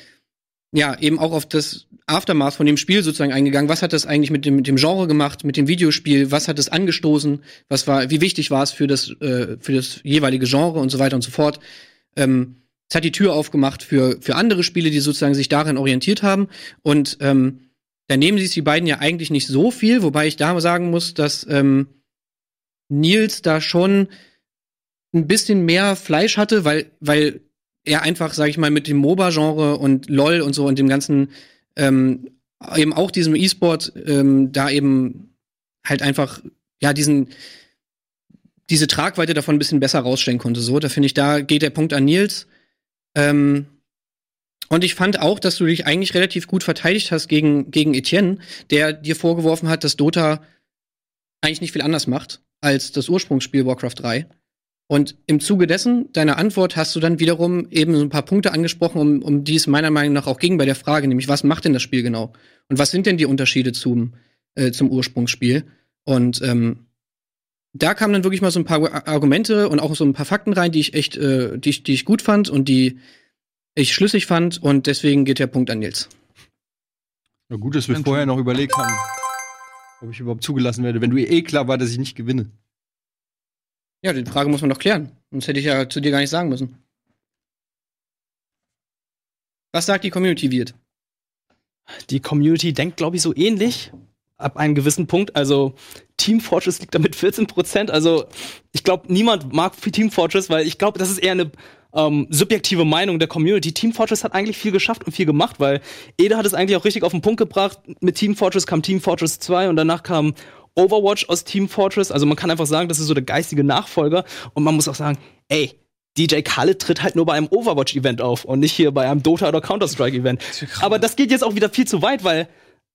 ja, eben auch auf das Aftermath von dem Spiel sozusagen eingegangen. Was hat das eigentlich mit dem, mit dem Genre gemacht, mit dem Videospiel? Was hat es angestoßen? Was war, wie wichtig war es für das, äh, für das jeweilige Genre und so weiter und so fort? Ähm, es hat die Tür aufgemacht für, für andere Spiele, die sozusagen sich darin orientiert haben. Und ähm, da nehmen sich die beiden ja eigentlich nicht so viel, wobei ich da sagen muss, dass ähm, Nils da schon ein bisschen mehr Fleisch hatte, weil, weil er einfach, sag ich mal, mit dem MOBA-Genre und LOL und so und dem ganzen ähm, eben auch diesem E-Sport ähm, da eben halt einfach, ja, diesen diese Tragweite davon ein bisschen besser rausstellen konnte. So, da finde ich, da geht der Punkt an Nils. Ähm, und ich fand auch, dass du dich eigentlich relativ gut verteidigt hast gegen, gegen Etienne, der dir vorgeworfen hat, dass Dota eigentlich nicht viel anders macht als das Ursprungsspiel Warcraft 3. Und im Zuge dessen, deiner Antwort, hast du dann wiederum eben so ein paar Punkte angesprochen, um, um die es meiner Meinung nach auch ging bei der Frage, nämlich was macht denn das Spiel genau? Und was sind denn die Unterschiede zum, äh, zum Ursprungsspiel? Und ähm, da kamen dann wirklich mal so ein paar Ar- Argumente und auch so ein paar Fakten rein, die ich echt, äh, die, ich, die ich gut fand und die ich schlüssig fand. Und deswegen geht der Punkt an Nils. Na gut, dass wir Danke. vorher noch überlegt haben, ob ich überhaupt zugelassen werde, wenn du eh klar war, dass ich nicht gewinne. Ja, die Frage muss man doch klären. Sonst hätte ich ja zu dir gar nicht sagen müssen. Was sagt die Community wird? Die Community denkt, glaube ich, so ähnlich. Ab einem gewissen Punkt. Also Team Fortress liegt da mit 14 Prozent. Also ich glaube, niemand mag Team Fortress, weil ich glaube, das ist eher eine ähm, subjektive Meinung der Community. Team Fortress hat eigentlich viel geschafft und viel gemacht, weil Ede hat es eigentlich auch richtig auf den Punkt gebracht. Mit Team Fortress kam Team Fortress 2 und danach kam Overwatch aus Team Fortress. Also man kann einfach sagen, das ist so der geistige Nachfolger. Und man muss auch sagen, ey, DJ Khaled tritt halt nur bei einem Overwatch-Event auf und nicht hier bei einem Dota- oder Counter-Strike-Event. Aber das geht jetzt auch wieder viel zu weit, weil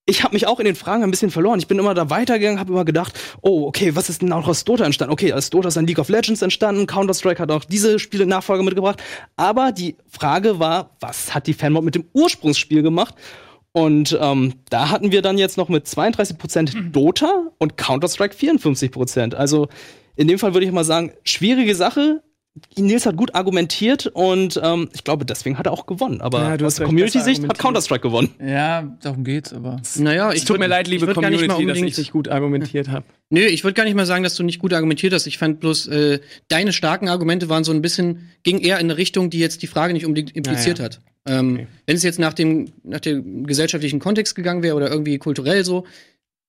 ich habe mich auch in den Fragen ein bisschen verloren. Ich bin immer da weitergegangen, habe immer gedacht, oh, okay, was ist denn auch aus Dota entstanden? Okay, aus Dota ist ein League of Legends entstanden, Counter-Strike hat auch diese Spiele Nachfolger mitgebracht. Aber die Frage war, was hat die Fanmod mit dem Ursprungsspiel gemacht? Und ähm, da hatten wir dann jetzt noch mit 32% Dota und Counter-Strike 54%. Also in dem Fall würde ich mal sagen, schwierige Sache. Nils hat gut argumentiert und ähm, ich glaube, deswegen hat er auch gewonnen. Aber Ja, du aus hast recht, Community-Sicht hat Counter-Strike gewonnen. Ja, darum geht's, aber. Naja, Es tut mir leid, liebe gar nicht Community, mal dass ich nicht gut argumentiert habe. Nö, ich würde gar nicht mal sagen, dass du nicht gut argumentiert hast. Ich fand bloß, äh, deine starken Argumente waren so ein bisschen, ging eher in eine Richtung, die jetzt die Frage nicht unbedingt impliziert Ja, ja. hat. Ähm, Okay. Wenn es jetzt nach dem, nach dem gesellschaftlichen Kontext gegangen wäre oder irgendwie kulturell so,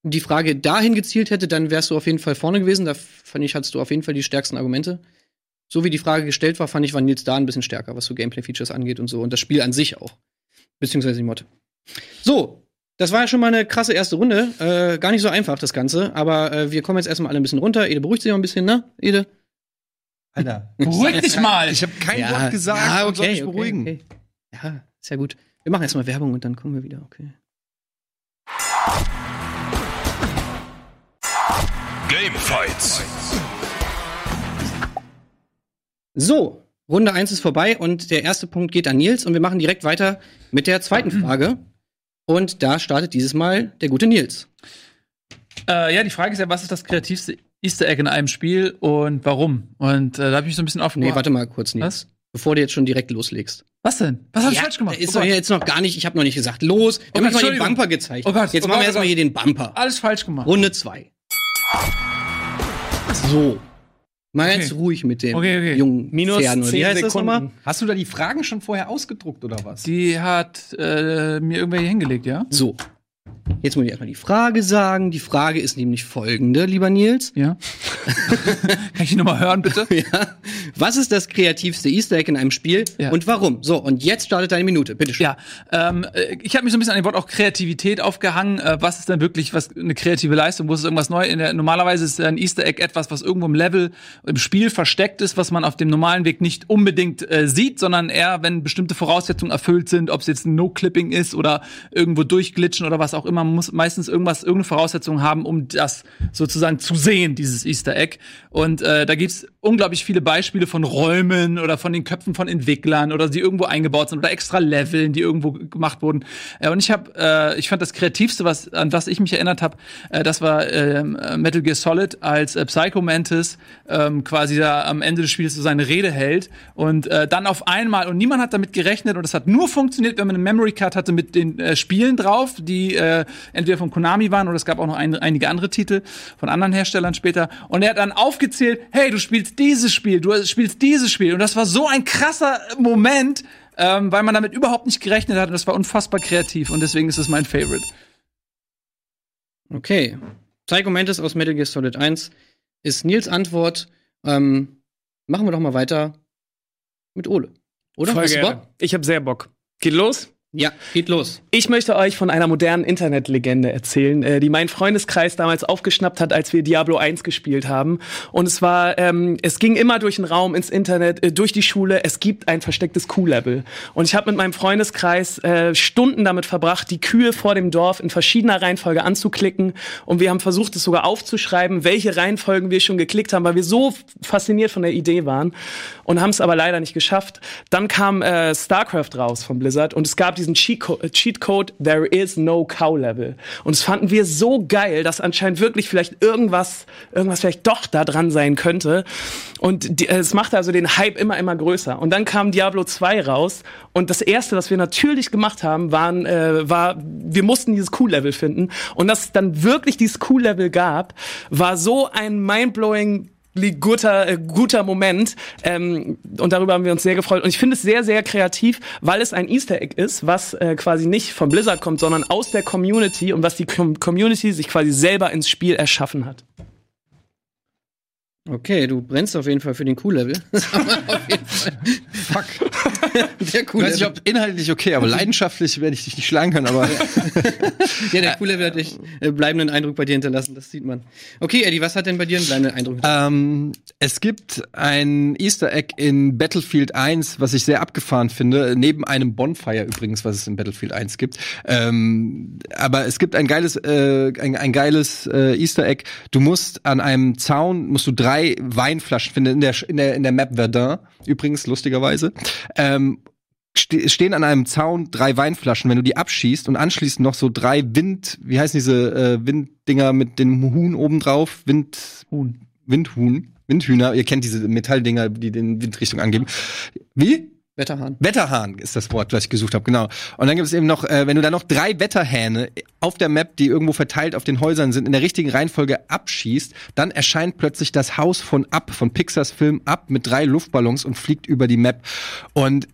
die Frage dahin gezielt hätte, dann wärst du auf jeden Fall vorne gewesen. Da fand ich, hattest du auf jeden Fall die stärksten Argumente. So wie die Frage gestellt war, fand ich, war Nils da ein bisschen stärker, was so Gameplay-Features angeht und so. Und das Spiel an sich auch. Beziehungsweise die Mod. So, das war ja schon mal eine krasse erste Runde. Äh, gar nicht so einfach, das Ganze. Aber äh, wir kommen jetzt erstmal alle ein bisschen runter. Ede beruhigt sich auch ein bisschen, ne? Ede? Alter. Beruhig dich mal! Ich habe kein Wort gesagt. Ja, und soll okay, mich okay, beruhigen. okay. Ja, ist ja gut. Wir machen erstmal Werbung und dann kommen wir wieder, okay. Gamefights. So, Runde 1 ist vorbei und der erste Punkt geht an Nils und wir machen direkt weiter mit der zweiten Frage. Und da startet dieses Mal der gute Nils. Äh, ja, die Frage ist ja, was ist das kreativste Easter Egg in einem Spiel und warum? Und äh, da habe ich mich so ein bisschen Nee, aufgebaut. warte mal kurz, Nils. Was? Bevor du jetzt schon direkt loslegst. Was denn? Was habe ich Ja, falsch gemacht? Ist Oh doch jetzt noch gar nicht, ich habe noch nicht gesagt, los. Wir Oh haben Gott, mal den. Bumper gezeigt. Oh Gott, jetzt oh machen wir Gott, oh erstmal Gott. hier den Bumper. Alles falsch gemacht. Runde 2. So. Mal Okay. ganz ruhig mit dem Okay, okay. jungen Minus Pferden. oder wie 10 heißt das nochmal? Hast du da die Fragen schon vorher ausgedruckt oder was? Die hat äh, mir irgendwer hier hingelegt, ja? So. Jetzt muss ich erstmal die Frage sagen. Die Frage ist nämlich folgende, lieber Nils. Ja. Kann ich die nochmal hören, bitte? Ja. Was ist das kreativste Easter Egg in einem Spiel Ja. und warum? So, und jetzt startet deine Minute. Bitte schön. Ja, ähm, äh, ich habe mich so ein bisschen an dem Wort auch Kreativität aufgehangen. Äh, was ist denn wirklich was eine kreative Leistung? Wo ist irgendwas neu? In der, normalerweise ist ein Easter Egg etwas, was irgendwo im Level im Spiel versteckt ist, was man auf dem normalen Weg nicht unbedingt äh, sieht, sondern eher, wenn bestimmte Voraussetzungen erfüllt sind, ob es jetzt ein No-Clipping ist oder irgendwo durchglitschen oder was auch immer. Man muss meistens irgendwas, irgendeine Voraussetzung haben, um das sozusagen zu sehen, dieses Easter Egg. Und äh, da gibt's unglaublich viele Beispiele von Räumen oder von den Köpfen von Entwicklern oder die irgendwo eingebaut sind oder extra Leveln, die irgendwo gemacht wurden. Äh, und ich habe, äh, ich fand das kreativste, was an was ich mich erinnert habe, äh, das war ähm, äh, Metal Gear Solid, als äh, Psycho Mantis ähm, quasi da am Ende des Spiels so seine Rede hält und äh, dann auf einmal und niemand hat damit gerechnet und es hat nur funktioniert, wenn man eine Memory Card hatte mit den äh, Spielen drauf, die äh, entweder von Konami waren oder es gab auch noch ein, einige andere Titel von anderen Herstellern später und er hat dann aufgezählt, hey, du spielst dieses Spiel, du spielst dieses Spiel und das war so ein krasser Moment, ähm, weil man damit überhaupt nicht gerechnet hat und das war unfassbar kreativ und deswegen ist es mein Favorite. Okay. Psycho Mantis aus Metal Gear Solid 1 ist Nils Antwort. Ähm, machen wir doch mal weiter mit Ole. Oder? Voll Hast du gerne. Bock? Ich habe sehr Bock. Geht los? Ja, geht los. Ich möchte euch von einer modernen Internetlegende erzählen, äh, die mein Freundeskreis damals aufgeschnappt hat, als wir Diablo 1 gespielt haben. Und es war, ähm, es ging immer durch den Raum ins Internet, äh, durch die Schule. Es gibt ein verstecktes Q-Level. Und ich habe mit meinem Freundeskreis äh, Stunden damit verbracht, die Kühe vor dem Dorf in verschiedener Reihenfolge anzuklicken. Und wir haben versucht, es sogar aufzuschreiben, welche Reihenfolgen wir schon geklickt haben, weil wir so fasziniert von der Idee waren. Und haben es aber leider nicht geschafft. Dann kam äh, StarCraft raus von Blizzard und es gab diesen Cheatco- äh, Cheatcode There is no cow level. Und das fanden wir so geil, dass anscheinend wirklich vielleicht irgendwas, irgendwas vielleicht doch da dran sein könnte. Und äh, es machte also den Hype immer, immer größer. Und dann kam Diablo 2 raus und das erste, was wir natürlich gemacht haben, waren, äh, war, wir mussten dieses Q-Level finden. Und dass es dann wirklich dieses Q-Level gab, war so ein mindblowing guter, äh, guter Moment. Ähm, und darüber haben wir uns sehr gefreut. Und ich finde es sehr, sehr kreativ, weil es ein Easter Egg ist, was äh, quasi nicht von Blizzard kommt, sondern aus der Community und was die Com Community sich quasi selber ins Spiel erschaffen hat. Okay, du brennst auf jeden Fall für den Q-Level. Fuck. Der Ich weiß nicht, ob inhaltlich okay, aber leidenschaftlich werde ich dich nicht schlagen können, aber Ja, der Q-Level hat echt äh, bleibenden Eindruck bei dir hinterlassen, das sieht man. Okay, Eddie, was hat denn bei dir einen bleibenden Eindruck? Ähm, es gibt ein Easter Egg in Battlefield 1, was ich sehr abgefahren finde, neben einem Bonfire übrigens, was es in Battlefield 1 gibt. Ähm, aber es gibt ein geiles, äh, ein, ein geiles äh, Easter Egg. Du musst an einem Zaun musst du drei Weinflaschen finden in der in der in der Map Verdun übrigens lustigerweise. Ähm, ste stehen an einem Zaun drei Weinflaschen, wenn du die abschießt und anschließend noch so drei Wind, wie heißen diese äh, Winddinger mit dem Huhn obendrauf, Wind Huhn. Windhuhn, Windhühner, ihr kennt diese Metalldinger, die den Windrichtung angeben. Wie? Wetterhahn. Wetterhahn ist das Wort, was ich gesucht habe, genau. Und dann gibt es eben noch, äh, wenn du da noch drei Wetterhähne auf der Map, die irgendwo verteilt auf den Häusern sind, in der richtigen Reihenfolge abschießt, dann erscheint plötzlich das Haus von Up, von Pixars Film Up mit drei Luftballons und fliegt über die Map. Und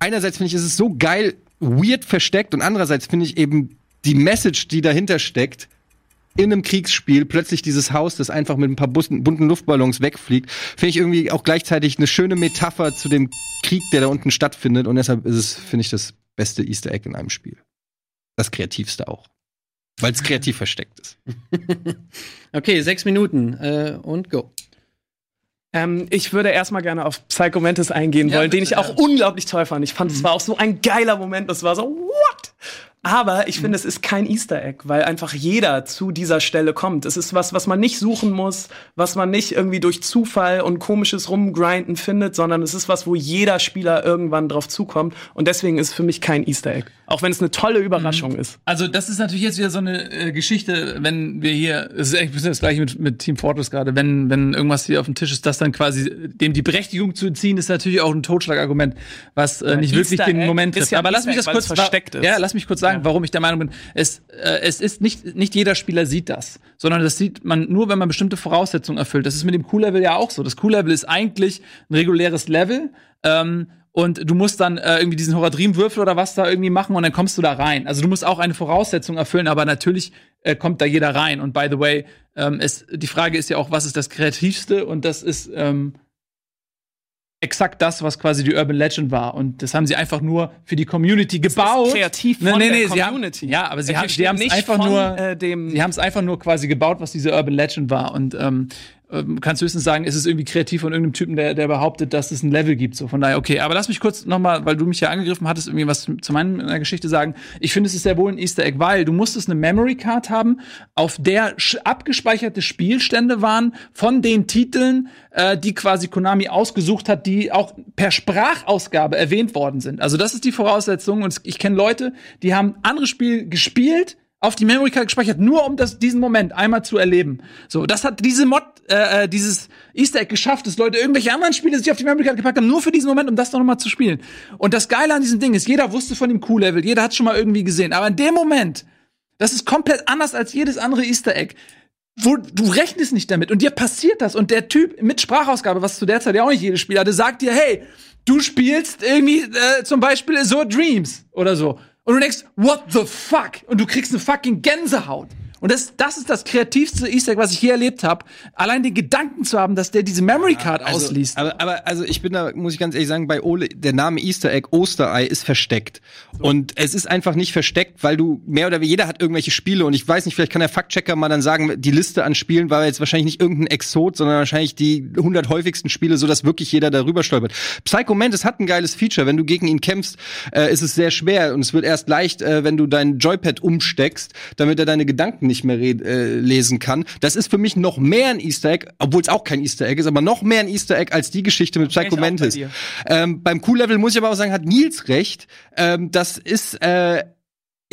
einerseits finde ich, ist es so geil, weird versteckt und andererseits finde ich eben die Message, die dahinter steckt, in einem Kriegsspiel plötzlich dieses Haus, das einfach mit ein paar bunten, Luftballons wegfliegt, finde ich irgendwie auch gleichzeitig eine schöne Metapher zu dem Krieg, der da unten stattfindet. Und deshalb ist es, finde ich, das beste Easter Egg in einem Spiel. Das kreativste auch. Weil es kreativ versteckt ist. Okay, sechs Minuten äh, und go. Ähm, ich würde erstmal gerne auf Psycho Mantis eingehen Ja, wollen, den bitte, ich auch ja. unglaublich toll fand. Ich fand, es war auch so ein geiler Moment. Das war so, what? Aber ich finde, es ist kein Easter Egg, weil einfach jeder zu dieser Stelle kommt. Es ist was, was man nicht suchen muss, was man nicht irgendwie durch Zufall und komisches Rumgrinden findet, sondern es ist was, wo jeder Spieler irgendwann drauf zukommt. Und deswegen ist es für mich kein Easter Egg. Auch wenn es eine tolle Überraschung ist. Also das ist natürlich jetzt wieder so eine äh, Geschichte, wenn wir hier, es ist eigentlich ein bisschen das gleiche mit, mit Team Fortress gerade, wenn, wenn irgendwas hier auf dem Tisch ist, das dann quasi dem die Berechtigung zu entziehen, ist natürlich auch ein Totschlagargument, was äh, nicht wirklich Easter den Egg Moment ist trifft. ja Aber lass mich das kurz versteckt ist. Ja, lass mich kurz sagen, warum ich der Meinung bin, es, äh, es ist nicht, nicht jeder Spieler sieht das, sondern das sieht man nur, wenn man bestimmte Voraussetzungen erfüllt. Das ist mit dem Q-Level ja auch so. Das Q-Level ist eigentlich ein reguläres Level. Ähm, und du musst dann äh, irgendwie diesen Horadrim-Würfel oder was da irgendwie machen und dann kommst du da rein. Also du musst auch eine Voraussetzung erfüllen, aber natürlich äh, kommt da jeder rein. Und by the way, ähm, es, die Frage ist ja auch, was ist das Kreativste? Und das ist ähm, exakt das, was quasi die Urban Legend war. Und das haben sie einfach nur für die Community gebaut. kreativ Nee, von nee, der nee, sie haben, Community. ja, aber sie haben, haben es einfach von, nur, äh, dem- sie haben es einfach nur quasi gebaut, was diese Urban Legend war. Und ähm, ähm, kannst höchstens sagen, es ist irgendwie kreativ von irgendeinem Typen, der, der behauptet, dass es ein Level gibt. So von daher, okay. Aber lass mich kurz noch mal, weil du mich ja angegriffen hattest, irgendwie was zu meiner Geschichte sagen. Ich finde, es ist sehr wohl ein Easter Egg, weil du musstest eine Memory Card haben, auf der abgespeicherte Spielstände waren von den Titeln, äh, die quasi Konami ausgesucht hat, die auch per Sprachausgabe erwähnt worden sind. Also das ist die Voraussetzung. Und ich kenne Leute, die haben andere Spiele gespielt, auf die Memory Card gespeichert, nur um das, diesen Moment einmal zu erleben. So, das hat diese Mod, äh, äh, dieses Easter Egg geschafft, dass Leute irgendwelche anderen Spiele sich auf die Memory Card gepackt haben, nur für diesen Moment, um das noch mal zu spielen. Und das Geile an diesem Ding ist, jeder wusste von dem Q-Level, jeder hat schon mal irgendwie gesehen. Aber in dem Moment, das ist komplett anders als jedes andere Easter Egg. Wo du rechnest nicht damit und dir passiert das und der Typ mit Sprachausgabe, was zu der Zeit ja auch nicht jedes Spiel hatte, sagt dir, hey, du spielst irgendwie äh, zum Beispiel so Dreams oder so. Und du denkst, what the fuck? Und du kriegst eine fucking Gänsehaut. Und das, das ist das kreativste Easter Egg, was ich je erlebt habe. Allein den Gedanken zu haben, dass der diese Memory Card Also, ausliest. Aber, aber also ich bin da, muss ich ganz ehrlich sagen, bei Ole, der Name Easter Egg, Osterei, ist versteckt. Und es ist einfach nicht versteckt, weil du mehr oder weniger, jeder hat irgendwelche Spiele und ich weiß nicht, vielleicht kann der Faktchecker mal dann sagen, die Liste an Spielen war jetzt wahrscheinlich nicht irgendein Exot, sondern wahrscheinlich die 100 häufigsten Spiele, so dass wirklich jeder darüber stolpert. Psycho Mantis hat ein geiles Feature. Wenn du gegen ihn kämpfst, äh, ist es sehr schwer und es wird erst leicht, äh, wenn du dein Joypad umsteckst, damit er deine Gedanken nicht mehr red, äh, lesen kann. Das ist für mich noch mehr ein Easter Egg, obwohl es auch kein Easter Egg ist, aber noch mehr ein Easter Egg als die Geschichte mit Psycho bei Mantis. dir. Ähm, beim Q-Level muss ich aber auch sagen, hat Nils recht. Ähm, das ist, äh,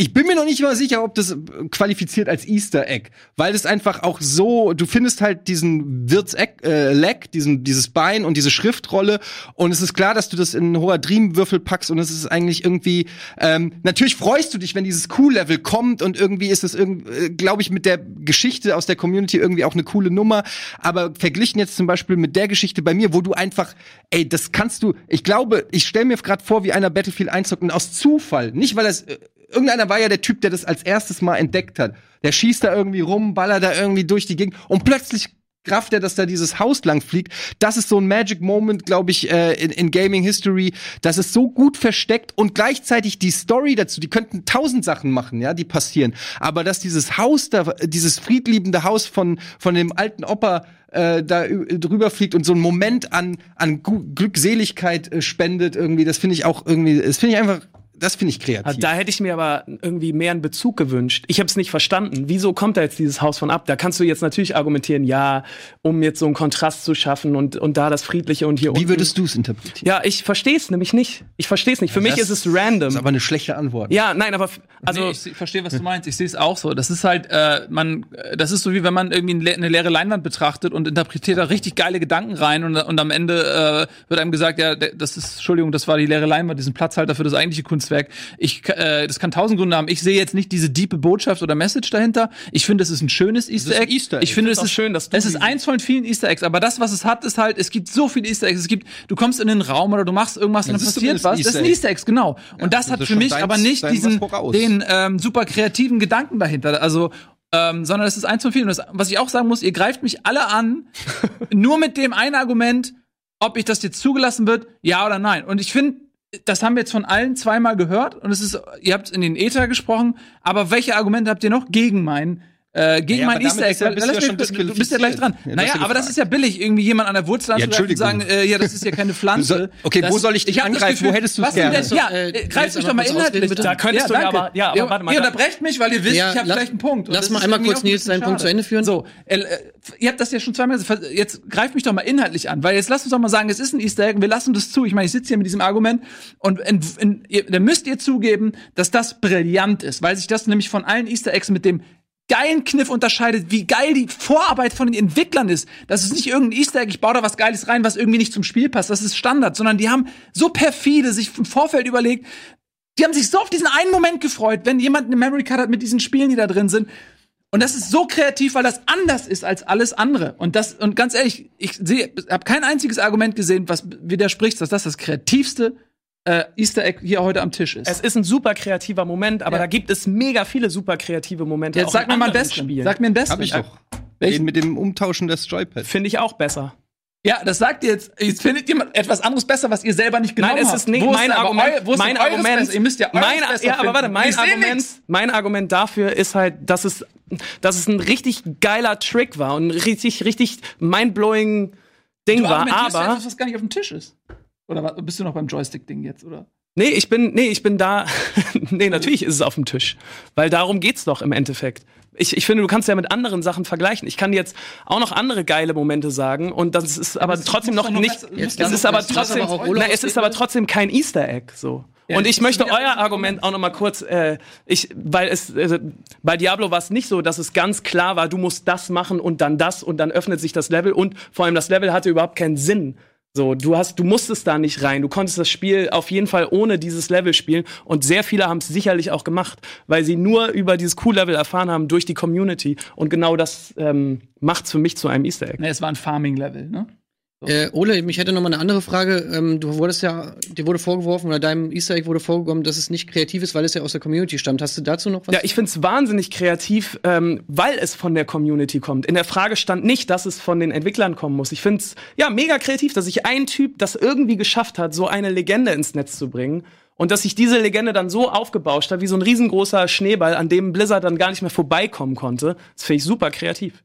ich bin mir noch nicht mal sicher, ob das äh, qualifiziert als Easter Egg, weil es einfach auch so, du findest halt diesen Wirtseck, äh, Leck, diesen, dieses Bein und diese Schriftrolle und es ist klar, dass du das in einen hoher Dreamwürfel packst und es ist eigentlich irgendwie, ähm, natürlich freust du dich, wenn dieses Q-Level kommt und irgendwie ist es äh, glaube ich, mit der Geschichte aus der Community irgendwie auch eine coole Nummer, aber verglichen jetzt zum Beispiel mit der Geschichte bei mir, wo du einfach, ey, das kannst du, ich glaube, ich stelle mir gerade vor, wie einer Battlefield einzockt und aus Zufall, nicht weil das, irgendeiner war ja der Typ, der das als erstes mal entdeckt hat. Der schießt da irgendwie rum, ballert da irgendwie durch die Gegend und plötzlich rafft er, dass da dieses Haus lang fliegt. Das ist so ein Magic Moment, glaube ich, äh, in, in Gaming History. Das ist so gut versteckt und gleichzeitig die Story dazu. Die könnten tausend Sachen machen, ja, die passieren. Aber dass dieses Haus da, dieses friedliebende Haus von von dem alten Opa äh, da drüber fliegt und so einen Moment an an Glückseligkeit äh, spendet irgendwie, das finde ich auch irgendwie, das finde ich einfach, das finde ich kreativ. Ah, Da hätte ich mir aber irgendwie mehr einen Bezug gewünscht. Ich habe es nicht verstanden. Wieso kommt da jetzt dieses Haus von ab? Da kannst du jetzt natürlich argumentieren, ja, um jetzt so einen Kontrast zu schaffen und, und da das Friedliche und hier Wie unten. würdest du es interpretieren? Ja, ich verstehe es nämlich nicht. Ich verstehe es nicht. Für mich ist es random. Das ist aber eine schlechte Antwort. ja, nein, aber also nee, ich verstehe, was du meinst. Ich sehe es auch so. Das ist halt, äh, man, das ist so wie wenn man irgendwie eine le- eine leere Leinwand betrachtet und interpretiert da richtig geile Gedanken rein und, und am Ende äh, wird einem gesagt, ja, das ist, Entschuldigung, das war die leere Leinwand, diesen Platzhalter für das eigentliche Kunstwerk. Ich, äh, das kann tausend Gründe haben. Ich sehe jetzt nicht diese diepe Botschaft oder Message dahinter. Ich finde, es ist ein schönes Easter ist Egg. Easter Egg. Ich finde, es ist auch schön, dass du es ist eins von vielen Easter Eggs. Aber das, was es hat, ist halt, es gibt so viele Easter Eggs. Es gibt, du kommst in den Raum oder du machst irgendwas und dann ist passiert was. Das ist ein Easter Eggs, genau. Und das hat ist für mich deins- aber nicht diesen, den ähm, super kreativen Gedanken dahinter. Also, ähm, sondern es ist eins von vielen. Und das, was ich auch sagen muss, ihr greift mich alle an, nur mit dem einen Argument, ob ich das jetzt zugelassen wird, ja oder nein. Und ich finde, das haben wir jetzt von allen zweimal gehört und es ist, ihr habt in den Äther gesprochen, aber welche Argumente habt ihr noch gegen mein äh, gegen Ja, mein Easter Egg? ja- du lass ja mich- schon du bist ja gleich dran. Ja, du naja, aber das ist ja billig, irgendwie jemand an der Wurzel Ja, und sagen, äh, ja, das ist ja keine Pflanze. So- okay, wo Das- soll ich dich hab das angreifen? Wo hättest was denn gerne? Ja, Äh, äh, Nils, greift mich doch mal inhaltlich. bitte. Da könntest du ja aber- ja, aber warte mal, Ihr da- unterbrecht mich, weil ihr wisst, Ja, ich habe lass- vielleicht einen Punkt. Lass mal einmal kurz Nils seinen Punkt zu Ende führen. So, äh, äh, ihr habt das ja schon zweimal gesagt. Jetzt greift mich doch mal inhaltlich an, weil jetzt lasst uns doch mal sagen, es ist ein Easter Egg und wir lassen das zu. Ich meine, ich sitze hier mit diesem Argument und dann müsst ihr zugeben, dass das brillant ist, weil sich das nämlich von allen Easter Eggs mit dem geilen Kniff unterscheidet, wie geil die Vorarbeit von den Entwicklern ist. Das ist nicht irgendein Easter Egg, ich baue da was Geiles rein, was irgendwie nicht zum Spiel passt. Das ist Standard, sondern die haben so perfide sich im Vorfeld überlegt, die haben sich so auf diesen einen Moment gefreut, wenn jemand eine Memory Card hat mit diesen Spielen, die da drin sind. Und das ist so kreativ, weil das anders ist als alles andere. Und das und ganz ehrlich, ich sehe, habe kein einziges Argument gesehen, was widerspricht, dass das das kreativste äh, Easter Egg hier heute am Tisch ist. Es ist ein super kreativer Moment, aber Ja. da gibt es mega viele super kreative Momente. Jetzt sag mir mal einen besten. Spielen. Sag mir einen besten. Hab ich doch. Welchen? Den mit dem Umtauschen des Joypads. Finde ich auch besser. Ja, das sagt ihr jetzt. Jetzt findet jemand etwas anderes besser, was ihr selber nicht genommen Nein, es habt. ist nicht Wo mein aber Argument. eu- wo ist mein Argument, besser? Ihr müsst ja mein, ja, aber warte, mein Ich Argument, mein Argument dafür ist halt, dass es, dass es ein richtig geiler Trick war und ein richtig, richtig mindblowing Ding Du war. Aber etwas, was gar nicht auf dem Tisch ist. Oder bist du noch beim Joystick-Ding jetzt, oder? nee, ich bin, nee, ich bin da. nee, natürlich ist es auf dem Tisch, weil darum geht's doch im Endeffekt. Ich, ich finde, du kannst ja mit anderen Sachen vergleichen. Ich kann dir jetzt auch noch andere geile Momente sagen und das ist aber das trotzdem noch nicht. Jetzt es ist aber trotzdem, na, es ist aber trotzdem kein Easter Egg so. Ja, und ich möchte euer Argument auch noch mal kurz, äh, ich, weil es äh, bei Diablo war es nicht so, dass es ganz klar war, du musst das machen und dann das und dann öffnet sich das Level und vor allem das Level hatte überhaupt keinen Sinn. So, du hast, du musstest da nicht rein. Du konntest das Spiel auf jeden Fall ohne dieses Level spielen. Und sehr viele haben es sicherlich auch gemacht, weil sie nur über dieses Q-Level erfahren haben durch die Community. Und genau das ähm, macht's für mich zu einem Easter Egg. Ne, es war ein Farming-Level, ne? Äh, Ole, mich hätte noch mal eine andere Frage. Ähm, du wurdest ja, dir wurde vorgeworfen oder deinem Easter Egg wurde vorgeworfen, dass es nicht kreativ ist, weil es ja aus der Community stammt. Hast du dazu noch was? Ja, ich find's wahnsinnig kreativ, ähm, weil es von der Community kommt. In der Frage stand nicht, dass es von den Entwicklern kommen muss. Ich find's ja mega kreativ, dass sich ein Typ das irgendwie geschafft hat, so eine Legende ins Netz zu bringen. Und dass sich diese Legende dann so aufgebauscht hat, wie so ein riesengroßer Schneeball, an dem Blizzard dann gar nicht mehr vorbeikommen konnte. Das finde ich super kreativ.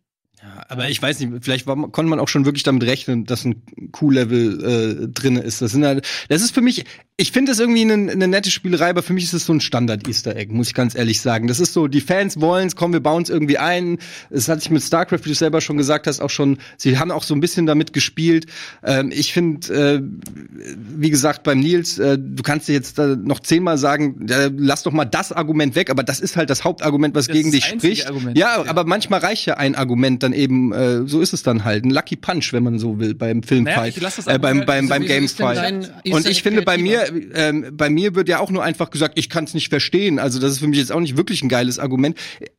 Aber ich weiß nicht, vielleicht war, konnte man auch schon wirklich damit rechnen, dass ein Q-Level äh, drin ist. Das, sind halt, das ist für mich, ich finde das irgendwie eine, eine nette Spielerei, aber für mich ist es so ein Standard-Easter Egg, muss ich ganz ehrlich sagen. Das ist so, die Fans wollen's, komm, wir bauen es irgendwie ein. Es hat sich mit StarCraft, wie du selber schon gesagt hast, auch schon, sie haben auch so ein bisschen damit gespielt. Ähm, ich finde, äh, wie gesagt, beim Nils, äh, du kannst dir jetzt äh, noch zehnmal sagen, äh, lass doch mal das Argument weg, aber das ist halt das Hauptargument, was Das gegen dich spricht. Argument. Ja, Ja. aber manchmal reicht ja ein Argument dann eben, äh, so ist es dann halt. Ein Lucky Punch, wenn man so will, beim Filmfight. Naja, äh, beim beim, beim Easter Und ich finde, bei mir, ähm, bei mir wird ja auch nur einfach gesagt, ich kann es nicht verstehen. Also das ist für mich jetzt auch nicht wirklich ein geiles Argument.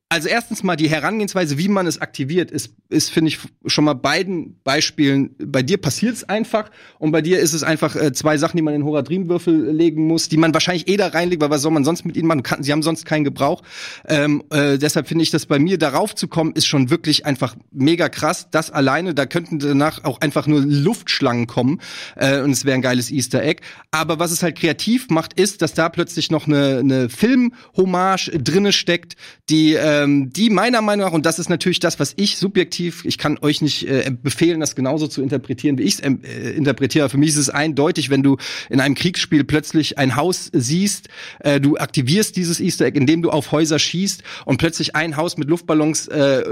Also erstens mal die Herangehensweise, wie man es aktiviert, ist, ist finde ich schon mal beiden Beispielen. Bei dir passiert es einfach und bei dir ist es einfach äh, zwei Sachen, die man in Horadrim-Würfel legen muss, die man wahrscheinlich eh da reinlegt, weil was soll man sonst mit ihnen machen? Kann, sie haben sonst keinen Gebrauch. Ähm, äh, deshalb finde ich, dass bei mir darauf zu kommen, ist schon wirklich einfach mega krass. Das alleine, da könnten danach auch einfach nur Luftschlangen kommen äh, und es wäre ein geiles Easter Egg. Aber was es halt kreativ macht, ist, dass da plötzlich noch eine, eine Film-Hommage drinne steckt, die, ähm, die meiner Meinung nach, und das ist natürlich das, was ich subjektiv, ich kann euch nicht äh, befehlen, das genauso zu interpretieren, wie ich es ähm, äh, interpretiere. Für mich ist es eindeutig, wenn du in einem Kriegsspiel plötzlich ein Haus siehst, äh, du aktivierst dieses Easter Egg, indem du auf Häuser schießt und plötzlich ein Haus mit Luftballons äh,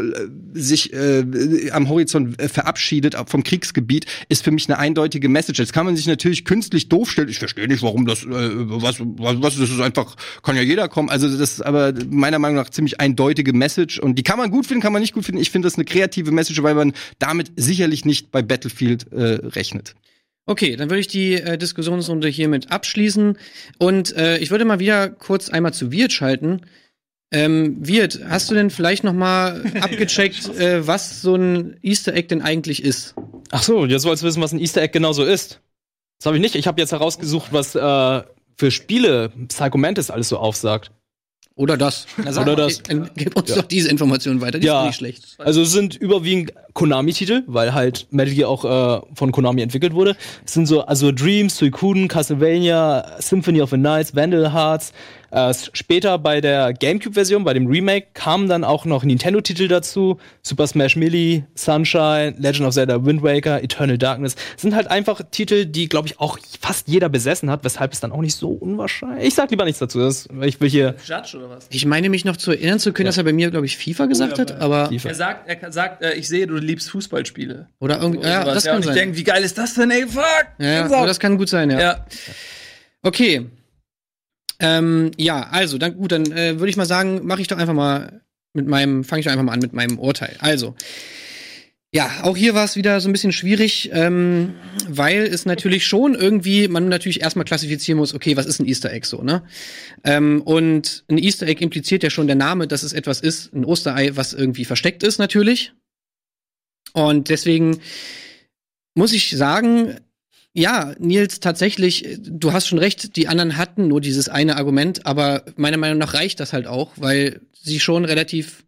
sich äh, am Horizont äh, verabschiedet vom Kriegsgebiet, ist für mich eine eindeutige Message. Jetzt kann man sich natürlich künstlich doof stellen. Ich verstehe nicht, warum das, äh, was, was, was, das ist einfach, kann ja jeder kommen. Also das ist aber meiner Meinung nach ziemlich eindeutige Message und die kann man gut finden, kann man nicht gut finden. Ich finde das eine kreative Message, weil man damit sicherlich nicht bei Battlefield äh, rechnet. Okay, dann würde ich die äh, Diskussionsrunde hiermit abschließen. Und äh, ich würde mal wieder kurz einmal zu Wirt schalten. Ähm, Wirt, hast du denn vielleicht noch mal abgecheckt, äh, was so ein Easter Egg denn eigentlich ist? Ach so, jetzt wolltest du wissen, was ein Easter Egg genau so ist. Das habe ich nicht. Ich habe jetzt herausgesucht, was äh, für Spiele Psycho Mantis alles so aufsagt. Oder das? Oder das. Dann gib uns doch diese Information weiter, die Ja. ist nicht schlecht. Also es sind überwiegend Konami-Titel, weil halt Metal Gear auch äh, von Konami entwickelt wurde. Es sind so also Dreams, Suikoden, Castlevania, Symphony of the Nights, Vandal Hearts. Äh, später bei der GameCube-Version, bei dem Remake, kamen dann auch noch Nintendo-Titel dazu. Super Smash Melee, Sunshine, Legend of Zelda Wind Waker, Eternal Darkness. Das sind halt einfach Titel, die, glaube ich, auch fast jeder besessen hat, weshalb es dann auch nicht so unwahrscheinlich. Ich sag lieber nichts dazu. Das, ich will hier Judge oder was? Ich meine mich noch zu erinnern zu können, dass er bei mir, glaube ich, FIFA gesagt hat, aber FIFA. Er sagt, er sagt, äh, ich sehe, du liebst Fußballspiele. oder irgendwie, Oder ja, das ja, kann und ich sein. denke, wie geil ist das denn, ey, fuck! ja, ja, das kann gut sein, ja. ja. Okay. Ähm, ja, also, dann gut, dann äh, würde ich mal sagen, mache ich doch einfach mal mit meinem, fange ich doch einfach mal an mit meinem Urteil. Also, ja, auch hier war es wieder so ein bisschen schwierig, ähm, weil es natürlich schon irgendwie, man natürlich erstmal klassifizieren muss, okay, was ist ein Easter Egg so, ne? Ähm, und ein Easter Egg impliziert ja schon der Name, dass es etwas ist, ein Osterei, was irgendwie versteckt ist, natürlich. Und deswegen muss ich sagen, ja, Nils, tatsächlich, äh, du hast schon recht, die anderen hatten nur dieses eine Argument, aber meiner Meinung nach reicht das halt auch, weil sie schon relativ,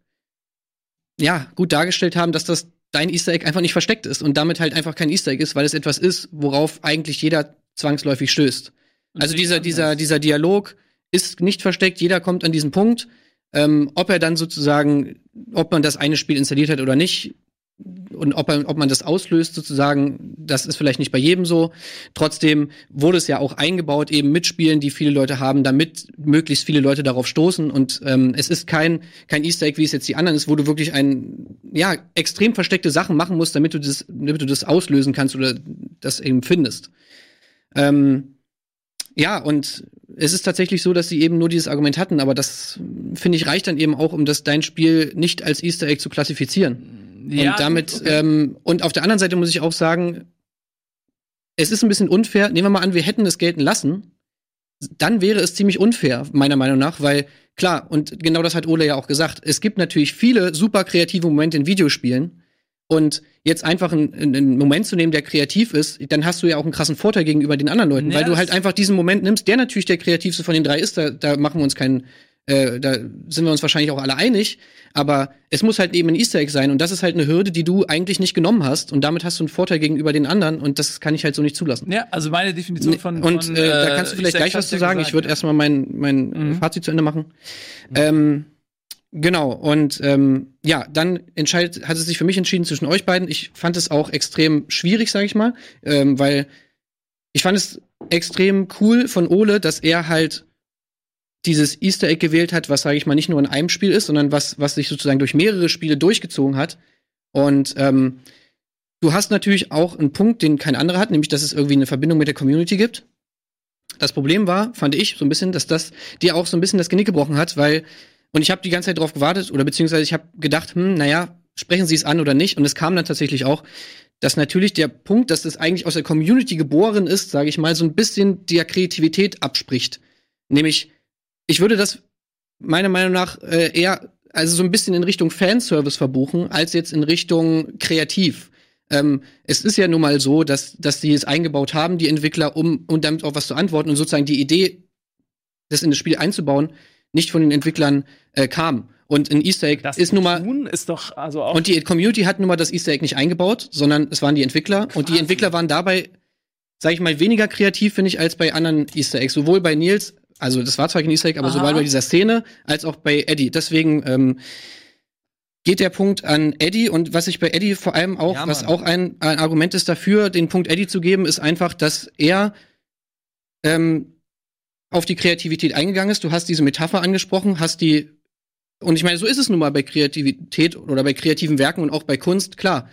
ja, gut dargestellt haben, dass das dein Easter Egg einfach nicht versteckt ist und damit halt einfach kein Easter Egg ist, weil es etwas ist, worauf eigentlich jeder zwangsläufig stößt. Also dieser, dieser, dieser Dialog ist nicht versteckt, jeder kommt an diesen Punkt. Ähm, ob er dann sozusagen, ob man das eine Spiel installiert hat oder nicht, und ob, ob man das auslöst sozusagen, das ist vielleicht nicht bei jedem so. Trotzdem wurde es ja auch eingebaut, eben mit Spielen, die viele Leute haben, damit möglichst viele Leute darauf stoßen. Und ähm, es ist kein, kein Easter Egg, wie es jetzt die anderen ist, wo du wirklich ein, ja, extrem versteckte Sachen machen musst, damit du das, damit du das auslösen kannst oder das eben findest. Ähm, ja, und es ist tatsächlich so, dass sie eben nur dieses Argument hatten, aber das, finde ich, reicht dann eben auch, um das dein Spiel nicht als Easter Egg zu klassifizieren. Ja, und damit, okay. ähm, und auf der anderen Seite muss ich auch sagen, es ist ein bisschen unfair. Nehmen wir mal an, wir hätten es gelten lassen. Dann wäre es ziemlich unfair, meiner Meinung nach, weil klar, und genau das hat Ole ja auch gesagt, es gibt natürlich viele super kreative Momente in Videospielen. Und jetzt einfach einen, einen Moment zu nehmen, der kreativ ist, dann hast du ja auch einen krassen Vorteil gegenüber den anderen Leuten, Ja, weil du halt einfach diesen Moment nimmst, der natürlich der kreativste von den drei ist. Da, da machen wir uns keinen, äh, da sind wir uns wahrscheinlich auch alle einig. Aber es muss halt eben ein Easter Egg sein und das ist halt eine Hürde, die du eigentlich nicht genommen hast und damit hast du einen Vorteil gegenüber den anderen und das kann ich halt so nicht zulassen. Ja, also meine Definition von. und von, äh, da kannst du vielleicht Easter gleich was zu sagen. gesagt, ich würde ja. erstmal mein, mein Mhm. Fazit zu Ende machen. Ähm, genau, und ähm, ja, dann entscheidet, hat es sich für mich entschieden zwischen euch beiden. Ich fand es auch extrem schwierig, sage ich mal, ähm, weil ich fand es extrem cool von Ole, dass er halt dieses Easter Egg gewählt hat, was, sage ich mal, nicht nur in einem Spiel ist, sondern was, was sich sozusagen durch mehrere Spiele durchgezogen hat. Und ähm, du hast natürlich auch einen Punkt, den kein anderer hat, nämlich dass es irgendwie eine Verbindung mit der Community gibt. Das Problem war, fand ich so ein bisschen, dass das dir auch so ein bisschen das Genick gebrochen hat, weil und ich habe die ganze Zeit darauf gewartet oder beziehungsweise ich habe gedacht, hm, naja, sprechen Sie es an oder nicht? Und es kam dann tatsächlich auch, dass natürlich der Punkt, dass das eigentlich aus der Community geboren ist, sage ich mal, so ein bisschen der Kreativität abspricht. Nämlich, ich würde das meiner Meinung nach äh, eher also so ein bisschen in Richtung Fanservice verbuchen, als jetzt in Richtung kreativ. Ähm, es ist ja nun mal so, dass, dass die es eingebaut haben, die Entwickler, um, um damit auch was zu antworten und sozusagen die Idee, das in das Spiel einzubauen, nicht von den Entwicklern äh, kam. Und ein Easter Egg Das ist nun mal ist doch also auch und die Community hat nun mal das Easter Egg nicht eingebaut, sondern es waren die Entwickler. Und die Entwickler waren dabei, sag ich mal, weniger kreativ, finde ich, als bei anderen Easter Eggs. Sowohl bei Nils, also das war zwar kein Easter Egg, aber Aha. sowohl bei dieser Szene, als auch bei Eddie. Deswegen ähm, geht der Punkt an Eddie. Und was ich bei Eddie vor allem auch, Ja, was auch ein, ein Argument ist dafür, den Punkt Eddie zu geben, ist einfach, dass er ähm, auf die Kreativität eingegangen ist. Du hast diese Metapher angesprochen, hast die und ich meine, so ist es nun mal bei Kreativität oder bei kreativen Werken und auch bei Kunst, klar.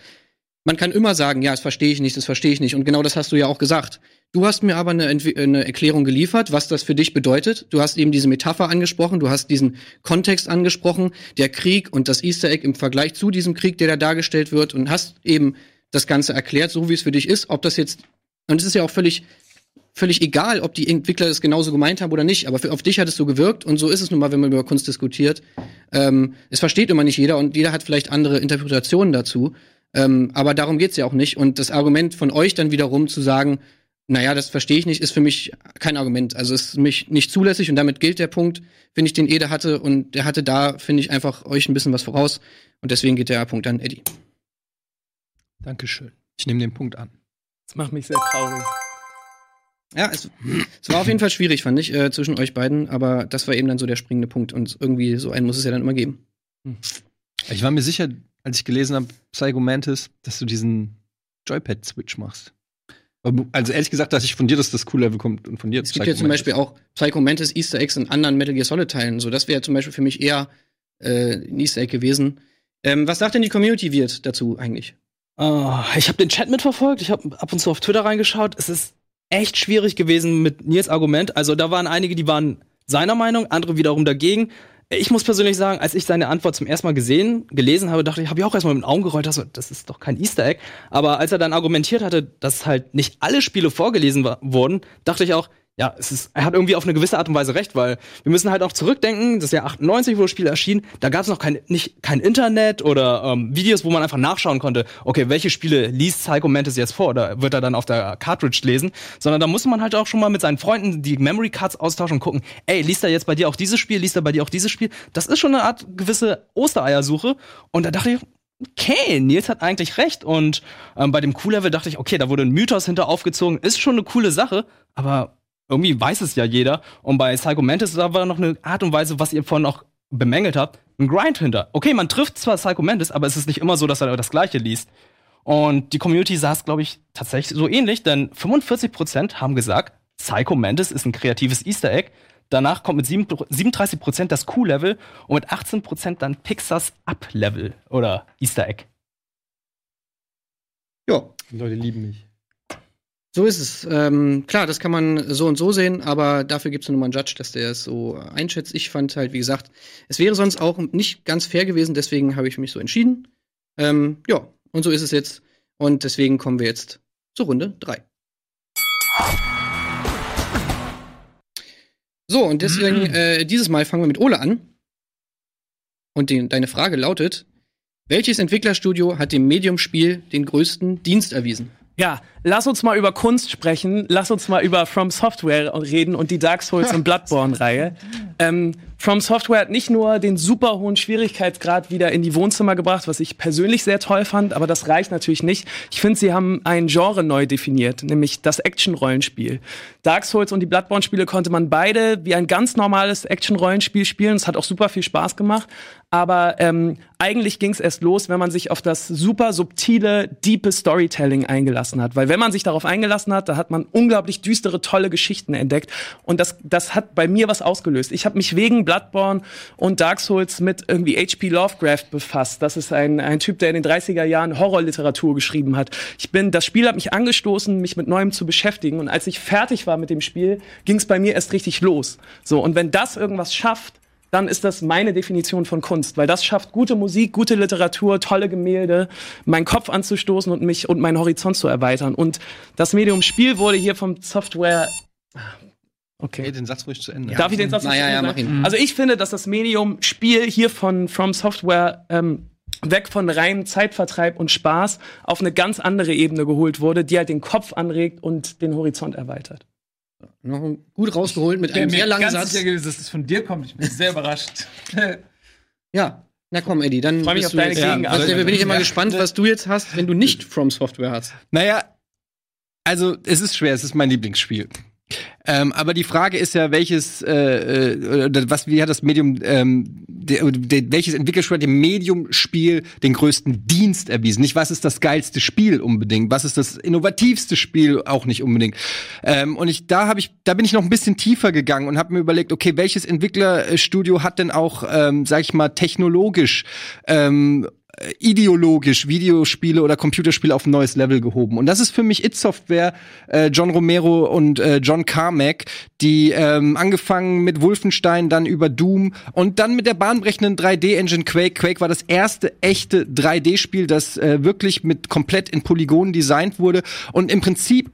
Man kann immer sagen, ja, das verstehe ich nicht, das verstehe ich nicht. Und genau das hast du ja auch gesagt. Du hast mir aber eine, eine Erklärung geliefert, was das für dich bedeutet. Du hast eben diese Metapher angesprochen, du hast diesen Kontext angesprochen, der Krieg und das Easter Egg im Vergleich zu diesem Krieg, der da dargestellt wird und hast eben das Ganze erklärt, so wie es für dich ist. Ob das jetzt, und es ist ja auch völlig, völlig egal, ob die Entwickler das genauso gemeint haben oder nicht, aber für, auf dich hat es so gewirkt und so ist es nun mal, wenn man über Kunst diskutiert. Ähm, es versteht immer nicht jeder und jeder hat vielleicht andere Interpretationen dazu. Ähm, aber darum geht's ja auch nicht. Und das Argument von euch dann wiederum zu sagen, naja, das verstehe ich nicht, ist für mich kein Argument. Also ist für mich nicht zulässig und damit gilt der Punkt, finde ich, den Ede hatte. Und der hatte da, finde ich, einfach euch ein bisschen was voraus. Und deswegen geht der Punkt an Eddie. Dankeschön. Ich nehme den Punkt an. das macht mich sehr traurig. Ja, es, es war auf jeden Fall schwierig, fand ich, äh, zwischen euch beiden. Aber das war eben dann so der springende Punkt. Und irgendwie so einen muss es ja dann immer geben. Ich war mir sicher, als ich gelesen habe, Psycho Mantis, dass du diesen Joypad-Switch machst. Also ehrlich gesagt, dass ich von dir, dass das cool Level kommt und von dir Es gibt ja zum Beispiel auch Psycho Mantis Easter Eggs in anderen Metal Gear Solid Teilen. So, das wäre zum Beispiel für mich eher äh, ein Easter Egg gewesen. Ähm, was sagt denn die Community wird dazu eigentlich? Ah, ich habe den Chat mitverfolgt, ich habe ab und zu auf Twitter reingeschaut. Es ist echt schwierig gewesen mit Nils Argument. Also da waren einige, die waren seiner Meinung, andere wiederum dagegen. Ich muss persönlich sagen, als ich seine Antwort zum ersten Mal gesehen, gelesen habe, dachte ich, habe ich auch erstmal mit den Augen gerollt, das, das ist doch kein Easter Egg. Aber als er dann argumentiert hatte, dass halt nicht alle Spiele vorgelesen wurden, dachte ich auch, ja, es ist, er hat irgendwie auf eine gewisse Art und Weise recht, weil wir müssen halt auch zurückdenken, das Jahr 98, wo das Spiel erschien, da gab es noch kein, nicht, kein Internet oder ähm, Videos, wo man einfach nachschauen konnte, okay, welche Spiele liest Psycho Mantis jetzt vor oder wird er dann auf der Cartridge lesen, sondern da muss man halt auch schon mal mit seinen Freunden die Memory Cards austauschen und gucken, ey, liest er jetzt bei dir auch dieses Spiel, liest er bei dir auch dieses Spiel? Das ist schon eine Art gewisse Ostereiersuche und da dachte ich, okay, Nils hat eigentlich recht. Und ähm, bei dem Q-Level dachte ich, okay, da wurde ein Mythos hinter aufgezogen, ist schon eine coole Sache, aber irgendwie weiß es ja jeder. Und bei Psycho Mantis da war noch eine Art und Weise, was ihr vorhin noch bemängelt habt, ein Grind hinter. Okay, man trifft zwar Psycho Mantis, aber es ist nicht immer so, dass er das Gleiche liest. Und die Community sah es, glaube ich, tatsächlich so ähnlich, denn 45% haben gesagt, Psycho Mantis ist ein kreatives Easter Egg. Danach kommt mit 7 37% das Q-Level und mit 18% dann Pixars Up-Level oder Easter Egg. Ja, Die Leute lieben mich. So ist es. Ähm, klar, das kann man so und so sehen, aber dafür gibt es nur mal einen Judge, dass der es so einschätzt. Ich fand halt, wie gesagt, es wäre sonst auch nicht ganz fair gewesen, deswegen habe ich mich so entschieden. Ähm, ja, und so ist es jetzt. Und deswegen kommen wir jetzt zur Runde 3. So, und deswegen, äh, dieses Mal fangen wir mit Ole an. Und die, deine Frage lautet: Welches Entwicklerstudio hat dem Medium-Spiel den größten Dienst erwiesen? Ja, lass uns mal über Kunst sprechen. Lass uns mal über From Software reden und die Dark Souls und Bloodborne-Reihe. Ähm, From Software hat nicht nur den super hohen Schwierigkeitsgrad wieder in die Wohnzimmer gebracht, was ich persönlich sehr toll fand, aber das reicht natürlich nicht. Ich finde, sie haben ein Genre neu definiert, nämlich das Action-Rollenspiel. Dark Souls und die Bloodborne-Spiele konnte man beide wie ein ganz normales Action-Rollenspiel spielen. Es hat auch super viel Spaß gemacht. Aber ähm, eigentlich ging es erst los, wenn man sich auf das super subtile, diepe Storytelling eingelassen hat. Weil wenn man sich darauf eingelassen hat, da hat man unglaublich düstere, tolle Geschichten entdeckt. Und das, das hat bei mir was ausgelöst. Ich habe mich wegen Bloodborne und Dark Souls mit irgendwie H.P. Lovecraft befasst. Das ist ein, ein Typ, der in den 30er Jahren Horrorliteratur geschrieben hat. Ich bin, das Spiel hat mich angestoßen, mich mit Neuem zu beschäftigen. Und als ich fertig war mit dem Spiel, ging es bei mir erst richtig los. So, und wenn das irgendwas schafft, dann ist das meine Definition von Kunst, weil das schafft gute Musik, gute Literatur, tolle Gemälde, meinen Kopf anzustoßen und mich und meinen Horizont zu erweitern. Und das Medium Spiel wurde hier vom Software. Okay. Hey, den Satz ruhig zu Ende. Darf ich den Satz zu ja, Ende mach ihn. Also ich finde, dass das Medium Spiel hier von From Software ähm, weg von reinem Zeitvertreib und Spaß auf eine ganz andere Ebene geholt wurde, die halt den Kopf anregt und den Horizont erweitert. Noch gut rausgeholt mit einem sehr langen ganz Satz. sicher gewesen, dass das von dir kommt. Ich bin sehr überrascht. Ja. Na komm, Eddie, dann Freu mich bist auf du deine jetzt- Gegenantwort. Also, bin ich immer Ja. gespannt, was du jetzt hast, wenn du nicht From Software hast. Naja, also es ist schwer, es ist mein Lieblingsspiel. Ähm, aber die Frage ist ja, welches, äh, äh, was, wie hat das Medium, ähm, der, der, welches Entwicklerstudio hat dem Medium-Spiel den größten Dienst erwiesen? Nicht, was ist das geilste Spiel unbedingt, was ist das innovativste Spiel auch nicht unbedingt. Ähm, und ich, da habe ich, da bin ich noch ein bisschen tiefer gegangen und habe mir überlegt, okay, welches Entwicklerstudio hat denn auch, ähm, sag ich mal, technologisch ähm, äh, ideologisch Videospiele oder Computerspiele auf ein neues Level gehoben. Und das ist für mich It Software, äh, John Romero und äh, John Carmack, die ähm, angefangen mit Wolfenstein, dann über Doom und dann mit der bahnbrechenden 3D-Engine Quake. Quake war das erste echte 3D-Spiel, das äh, wirklich mit komplett in Polygonen designt wurde und im Prinzip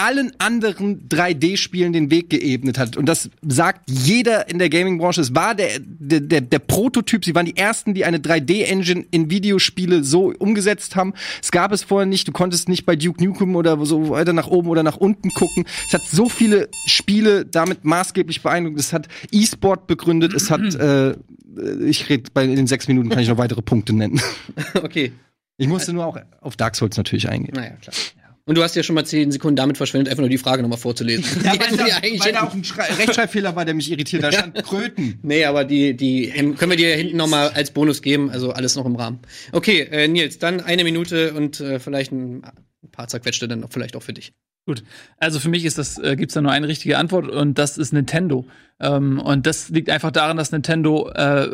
allen anderen 3D-Spielen den Weg geebnet hat. Und das sagt jeder in der Gaming-Branche. Es war der, der, der, Prototyp. Sie waren die ersten, die eine 3D-Engine in Videospiele so umgesetzt haben. Es gab es vorher nicht. Du konntest nicht bei Duke Nukem oder so weiter nach oben oder nach unten gucken. Es hat so viele Spiele damit maßgeblich beeindruckt. Es hat E-Sport begründet. Es hat, äh, ich rede bei in den sechs Minuten kann ich noch weitere Punkte nennen. okay. Ich musste nur auch auf Dark Souls natürlich eingehen. Naja, klar. Und du hast ja schon mal zehn Sekunden damit verschwendet, einfach nur die Frage nochmal vorzulesen. Ja, hätten wir eigentlich weil da auch ein Schrei- Rechtschreibfehler war, der mich irritiert. Da stand Kröten. Nee, aber die, die können wir dir hinten noch mal als Bonus geben, also alles noch im Rahmen. Okay, äh, Nils, dann eine Minute und äh, vielleicht ein, paar zerquetschte dann noch vielleicht auch für dich. Gut. Also für mich ist das, äh, gibt's da nur eine richtige Antwort und das ist Nintendo. Ähm, und das liegt einfach daran, dass Nintendo äh,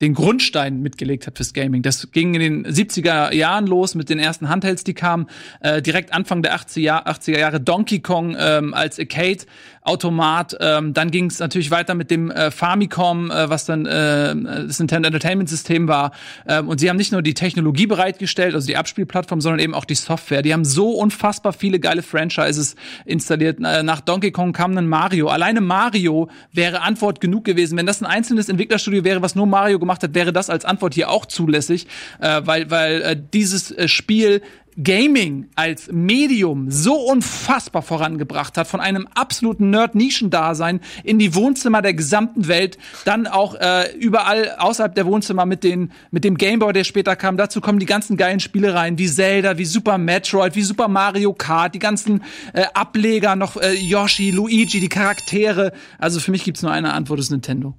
den Grundstein mitgelegt hat fürs Gaming. Das ging in den 70er Jahren los mit den ersten Handhelds, die kamen. Äh, direkt Anfang der 80er, Jahr, 80er Jahre Donkey Kong ähm, als Arcade. Automat. Ähm, dann ging es natürlich weiter mit dem äh, Famicom, äh, was dann äh, das Nintendo Entertainment System war. Ähm, und sie haben nicht nur die Technologie bereitgestellt, also die Abspielplattform, sondern eben auch die Software. Die haben so unfassbar viele geile Franchises installiert. Äh, nach Donkey Kong kam dann Mario. Alleine Mario wäre Antwort genug gewesen. Wenn das ein einzelnes Entwicklerstudio wäre, was nur Mario gemacht hat, wäre das als Antwort hier auch zulässig, äh, weil weil äh, dieses äh, Spiel Gaming als Medium so unfassbar vorangebracht hat, von einem absoluten Nerd-Nischen-Dasein in die Wohnzimmer der gesamten Welt, dann auch äh, überall außerhalb der Wohnzimmer mit, den, mit dem Gameboy, der später kam. Dazu kommen die ganzen geilen Spielereien wie Zelda, wie Super Metroid, wie Super Mario Kart, die ganzen äh, Ableger, noch äh, Yoshi, Luigi, die Charaktere. Also für mich gibt's nur eine Antwort, das ist Nintendo.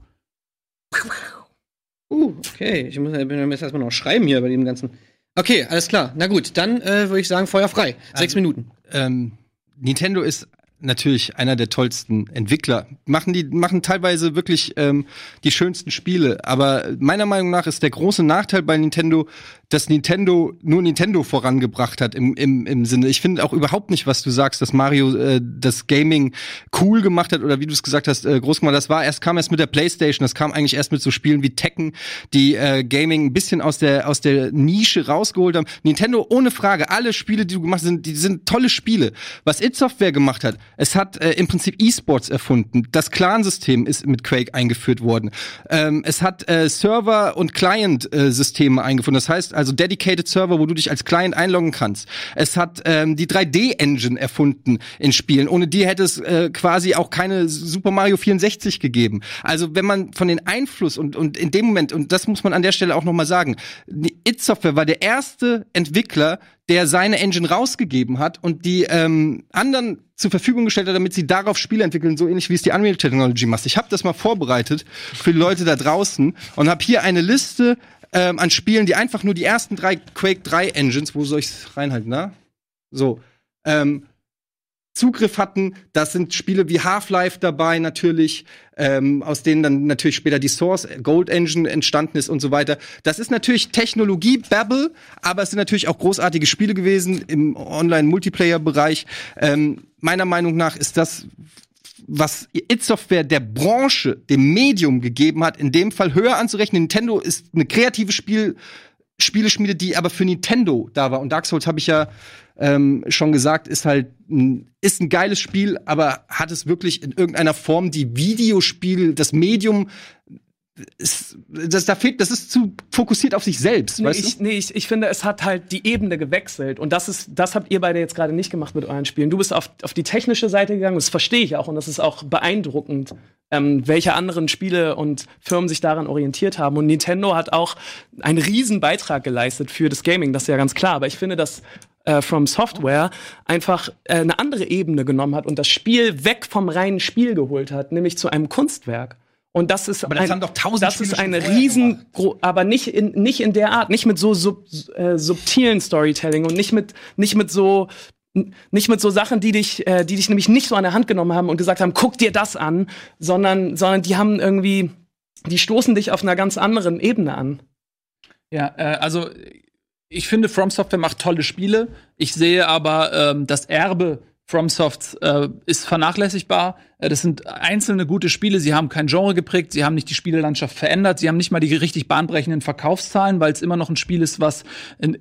Uh, okay. Ich muss, ich muss erstmal noch schreiben hier bei dem ganzen. Okay, alles klar. Na gut, dann äh, würde ich sagen, Feuer frei. Sechs Minuten. ähm, Nintendo ist natürlich einer der tollsten Entwickler. Machen die machen teilweise wirklich ähm, die schönsten Spiele. Aber meiner Meinung nach ist der große Nachteil bei Nintendo, dass Nintendo nur Nintendo vorangebracht hat im, im, im Sinne. Ich finde auch überhaupt nicht, was du sagst, dass Mario äh, das Gaming cool gemacht hat oder wie du es gesagt hast, äh, groß gemacht. Das war erst kam erst mit der PlayStation. Das kam eigentlich erst mit so Spielen wie Tekken, die äh, Gaming ein bisschen aus der aus der Nische rausgeholt haben. Nintendo ohne Frage, alle Spiele, die du gemacht hast, sind, die sind tolle Spiele. Was It Software gemacht hat, es hat äh, im Prinzip E-Sports erfunden. Das Clan-System ist mit Quake eingeführt worden. Ähm, es hat äh, Server und Client-Systeme eingefunden. Das heißt also dedicated Server, wo du dich als Client einloggen kannst. Es hat ähm, die 3D-Engine erfunden in Spielen. Ohne die hätte es äh, quasi auch keine Super Mario 64 gegeben. Also wenn man von den Einfluss und, und in dem Moment, und das muss man an der Stelle auch nochmal sagen, It Software war der erste Entwickler, der seine Engine rausgegeben hat und die ähm, anderen zur Verfügung gestellt hat, damit sie darauf Spiele entwickeln, so ähnlich wie es die Unreal Technology macht. Ich habe das mal vorbereitet für die Leute da draußen und habe hier eine Liste ähm, an Spielen, die einfach nur die ersten drei Quake 3 Engines, wo soll ich's reinhalten, na? So, ähm, Zugriff hatten. Das sind Spiele wie Half-Life dabei natürlich, ähm, aus denen dann natürlich später die Source Gold Engine entstanden ist und so weiter. Das ist natürlich Technologie Babble, aber es sind natürlich auch großartige Spiele gewesen im Online-Multiplayer-Bereich. Ähm, meiner Meinung nach ist das was It Software der Branche, dem Medium gegeben hat, in dem Fall höher anzurechnen. Nintendo ist eine kreative Spiel Spieleschmiede, die aber für Nintendo da war. Und Dark Souls habe ich ja ähm, schon gesagt, ist halt ein, ist ein geiles Spiel, aber hat es wirklich in irgendeiner Form die Videospiel, das Medium ist, das, da fehlt, das ist zu fokussiert auf sich selbst, Nee, weißt ich, du? nee ich, ich finde, es hat halt die Ebene gewechselt. Und das ist, das habt ihr beide jetzt gerade nicht gemacht mit euren Spielen. Du bist auf, auf die technische Seite gegangen, das verstehe ich auch und das ist auch beeindruckend, ähm, welche anderen Spiele und Firmen sich daran orientiert haben. Und Nintendo hat auch einen riesen Beitrag geleistet für das Gaming, das ist ja ganz klar. Aber ich finde, dass äh, From Software einfach äh, eine andere Ebene genommen hat und das Spiel weg vom reinen Spiel geholt hat, nämlich zu einem Kunstwerk. Und das ist Aber das ein, haben doch tausend das Spiele ist eine riesen, aber nicht in nicht in der Art, nicht mit so sub, äh, subtilen Storytelling und nicht mit nicht mit so nicht mit so Sachen, die dich, äh, die dich nämlich nicht so an der Hand genommen haben und gesagt haben, guck dir das an, sondern, sondern die haben irgendwie, die stoßen dich auf einer ganz anderen Ebene an. Ja, äh, also ich finde, From Software macht tolle Spiele. Ich sehe aber ähm, das Erbe FromSofts äh, ist vernachlässigbar. Äh, das sind einzelne gute Spiele. Sie haben kein Genre geprägt. Sie haben nicht die Spielelandschaft verändert. Sie haben nicht mal die richtig bahnbrechenden Verkaufszahlen, weil es immer noch ein Spiel ist, was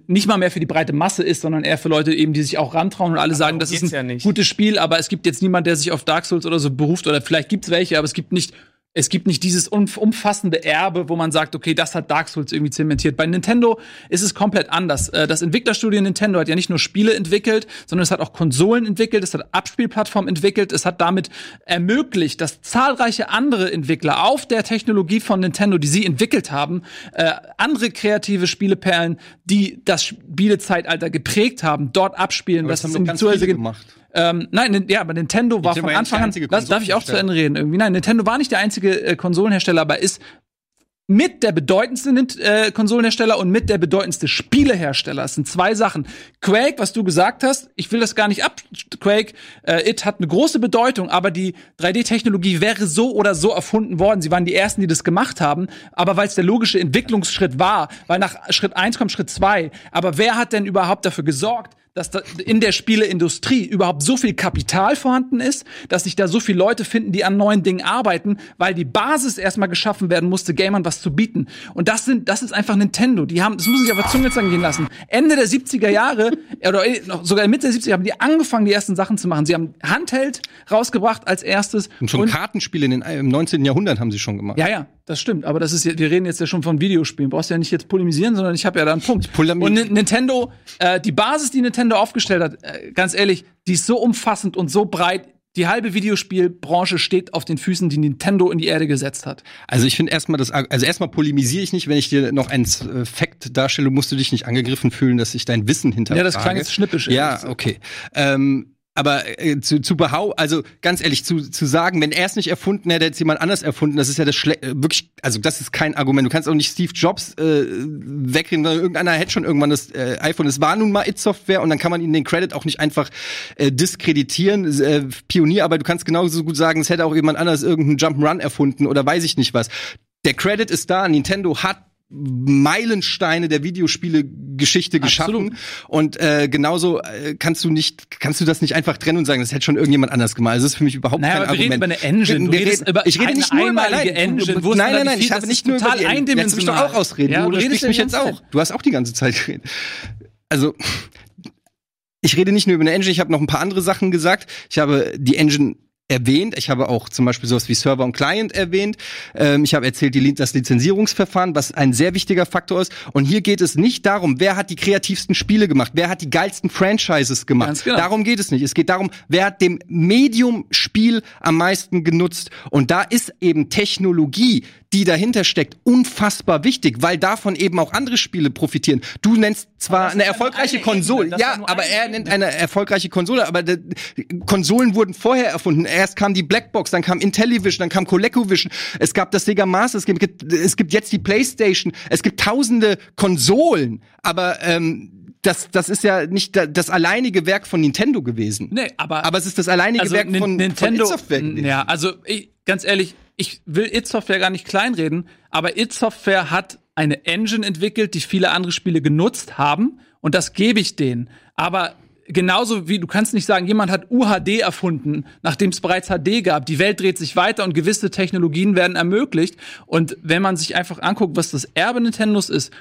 nicht mal mehr für die breite Masse ist, sondern eher für Leute eben, die sich auch rantrauen und alle sagen, das ist ein ja gutes Spiel. Aber es gibt jetzt niemand, der sich auf Dark Souls oder so beruft. Oder vielleicht gibt's welche, aber es gibt nicht es gibt nicht dieses umf- umfassende Erbe, wo man sagt, okay, das hat Dark Souls irgendwie zementiert. Bei Nintendo ist es komplett anders. Äh, Das Entwicklerstudio Nintendo hat ja nicht nur Spiele entwickelt, sondern es hat auch Konsolen entwickelt, es hat Abspielplattformen entwickelt, es hat damit ermöglicht, dass zahlreiche andere Entwickler auf der Technologie von Nintendo, die sie entwickelt haben, äh, andere kreative Spieleperlen, die das Spielezeitalter geprägt haben, dort abspielen. Aber das haben in die ganz viele ge- gemacht. Ähm, nein, ja, aber Nintendo war von Anfang der an. einzige Lass, darf ich auch zu Ende reden irgendwie? Nein, Nintendo war nicht der einzige äh, Konsolenhersteller, aber ist mit der bedeutendste äh, Konsolenhersteller und mit der bedeutendste Spielehersteller. Das sind zwei Sachen. Quake, was du gesagt hast, ich will das gar nicht ab. Quake, äh, It hat eine große Bedeutung, aber die 3D-Technologie wäre so oder so erfunden worden. Sie waren die ersten, die das gemacht haben, aber weil es der logische Entwicklungsschritt war, weil nach Schritt eins kommt Schritt zwei. Aber wer hat denn überhaupt dafür gesorgt, dass da in der Spieleindustrie überhaupt so viel Kapital vorhanden ist, dass sich da so viele Leute finden, die an neuen Dingen arbeiten, weil die Basis erstmal geschaffen werden musste, Gamern was zu bieten. Und das sind, das ist einfach Nintendo. Die haben, das muss ich auf der Zunge sagen gehen lassen. Ende der 70er Jahre, oder noch sogar Mitte der 70er haben die angefangen, die ersten Sachen zu machen. Sie haben Handheld rausgebracht als erstes. Und schon Kartenspiele in den, im 19. Jahrhundert haben sie schon gemacht. Ja, ja, das stimmt. Aber das ist wir reden jetzt ja schon von Videospielen. Brauchst ja nicht jetzt polemisieren, sondern ich habe ja da einen Punkt. Und Ni- Nintendo, äh, die Basis, die Nintendo aufgestellt hat, äh, ganz ehrlich, die ist so umfassend und so breit. Die halbe Videospielbranche steht auf den Füßen, die Nintendo in die Erde gesetzt hat. Also ich finde erstmal das, also erstmal polemisiere ich nicht, wenn ich dir noch einen äh, Fact darstelle, musst du dich nicht angegriffen fühlen, dass ich dein Wissen hinterfrage. Ja, das klang jetzt schnippisch, Ja, okay. Ähm, aber äh, zu, zu behau also ganz ehrlich, zu, zu sagen, wenn er es nicht erfunden hätte, hätte es jemand anders erfunden, das ist ja das Schle äh, wirklich, also das ist kein Argument. Du kannst auch nicht Steve Jobs äh, wegreden, weil irgendeiner hätte schon irgendwann das äh, iPhone. Es war nun mal It-Software und dann kann man ihnen den Credit auch nicht einfach äh, diskreditieren. Äh, Pionierarbeit, du kannst genauso gut sagen, es hätte auch jemand anders irgendeinen Jump'n'Run erfunden oder weiß ich nicht was. Der Credit ist da, Nintendo hat Meilensteine der Videospiele-Geschichte geschaffen und äh, genauso äh, kannst du nicht kannst du das nicht einfach trennen und sagen, das hätte schon irgendjemand anders gemacht. Also das ist für mich überhaupt Naja, kein aber wir reden Argument. über eine Engine. Wir redest reden- über ich rede eine nicht nur über nein, Engine. Wo nein, nein, nein, ich habe nicht nur über die Engine. Jetzt du eindimensional. auch ausreden. Ja, du du redest mich jetzt auch. Du hast auch die ganze Zeit geredet. Also ich rede nicht nur über eine Engine, ich habe noch ein paar andere Sachen gesagt. Ich habe die Engine erwähnt. Ich habe auch zum Beispiel sowas wie Server und Client erwähnt. Ähm, ich habe erzählt, die, das Lizenzierungsverfahren, was ein sehr wichtiger Faktor ist. Und hier geht es nicht darum, wer hat die kreativsten Spiele gemacht, wer hat die geilsten Franchises gemacht. Genau. Darum geht es nicht. Es geht darum, wer hat dem Medium-Spiel am meisten genutzt. Und da ist eben Technologie, die dahinter steckt, unfassbar wichtig, weil davon eben auch andere Spiele profitieren. Du nennst zwar eine erfolgreiche eine Konsole, ja, aber er nennt eine erfolgreiche Konsole, aber Konsolen wurden vorher erfunden. Erst kam die Blackbox, dann kam Intellivision, dann kam ColecoVision, es gab das Sega Master, es gibt, es gibt jetzt die PlayStation, es gibt tausende Konsolen, aber ähm, das, das ist ja nicht da- das alleinige Werk von Nintendo gewesen. Nee, aber Aber es ist das alleinige also Werk von, Nintendo. von id Software gewesen. ja, also ich, ganz ehrlich, ich will It Software gar nicht kleinreden, aber It Software hat eine Engine entwickelt, die viele andere Spiele genutzt haben und das gebe ich denen. Aber genauso wie du kannst nicht sagen, jemand hat UHD erfunden, nachdem es bereits HD gab. Die Welt dreht sich weiter und gewisse Technologien werden ermöglicht. Und wenn man sich einfach anguckt, was das Erbe Nintendos ist,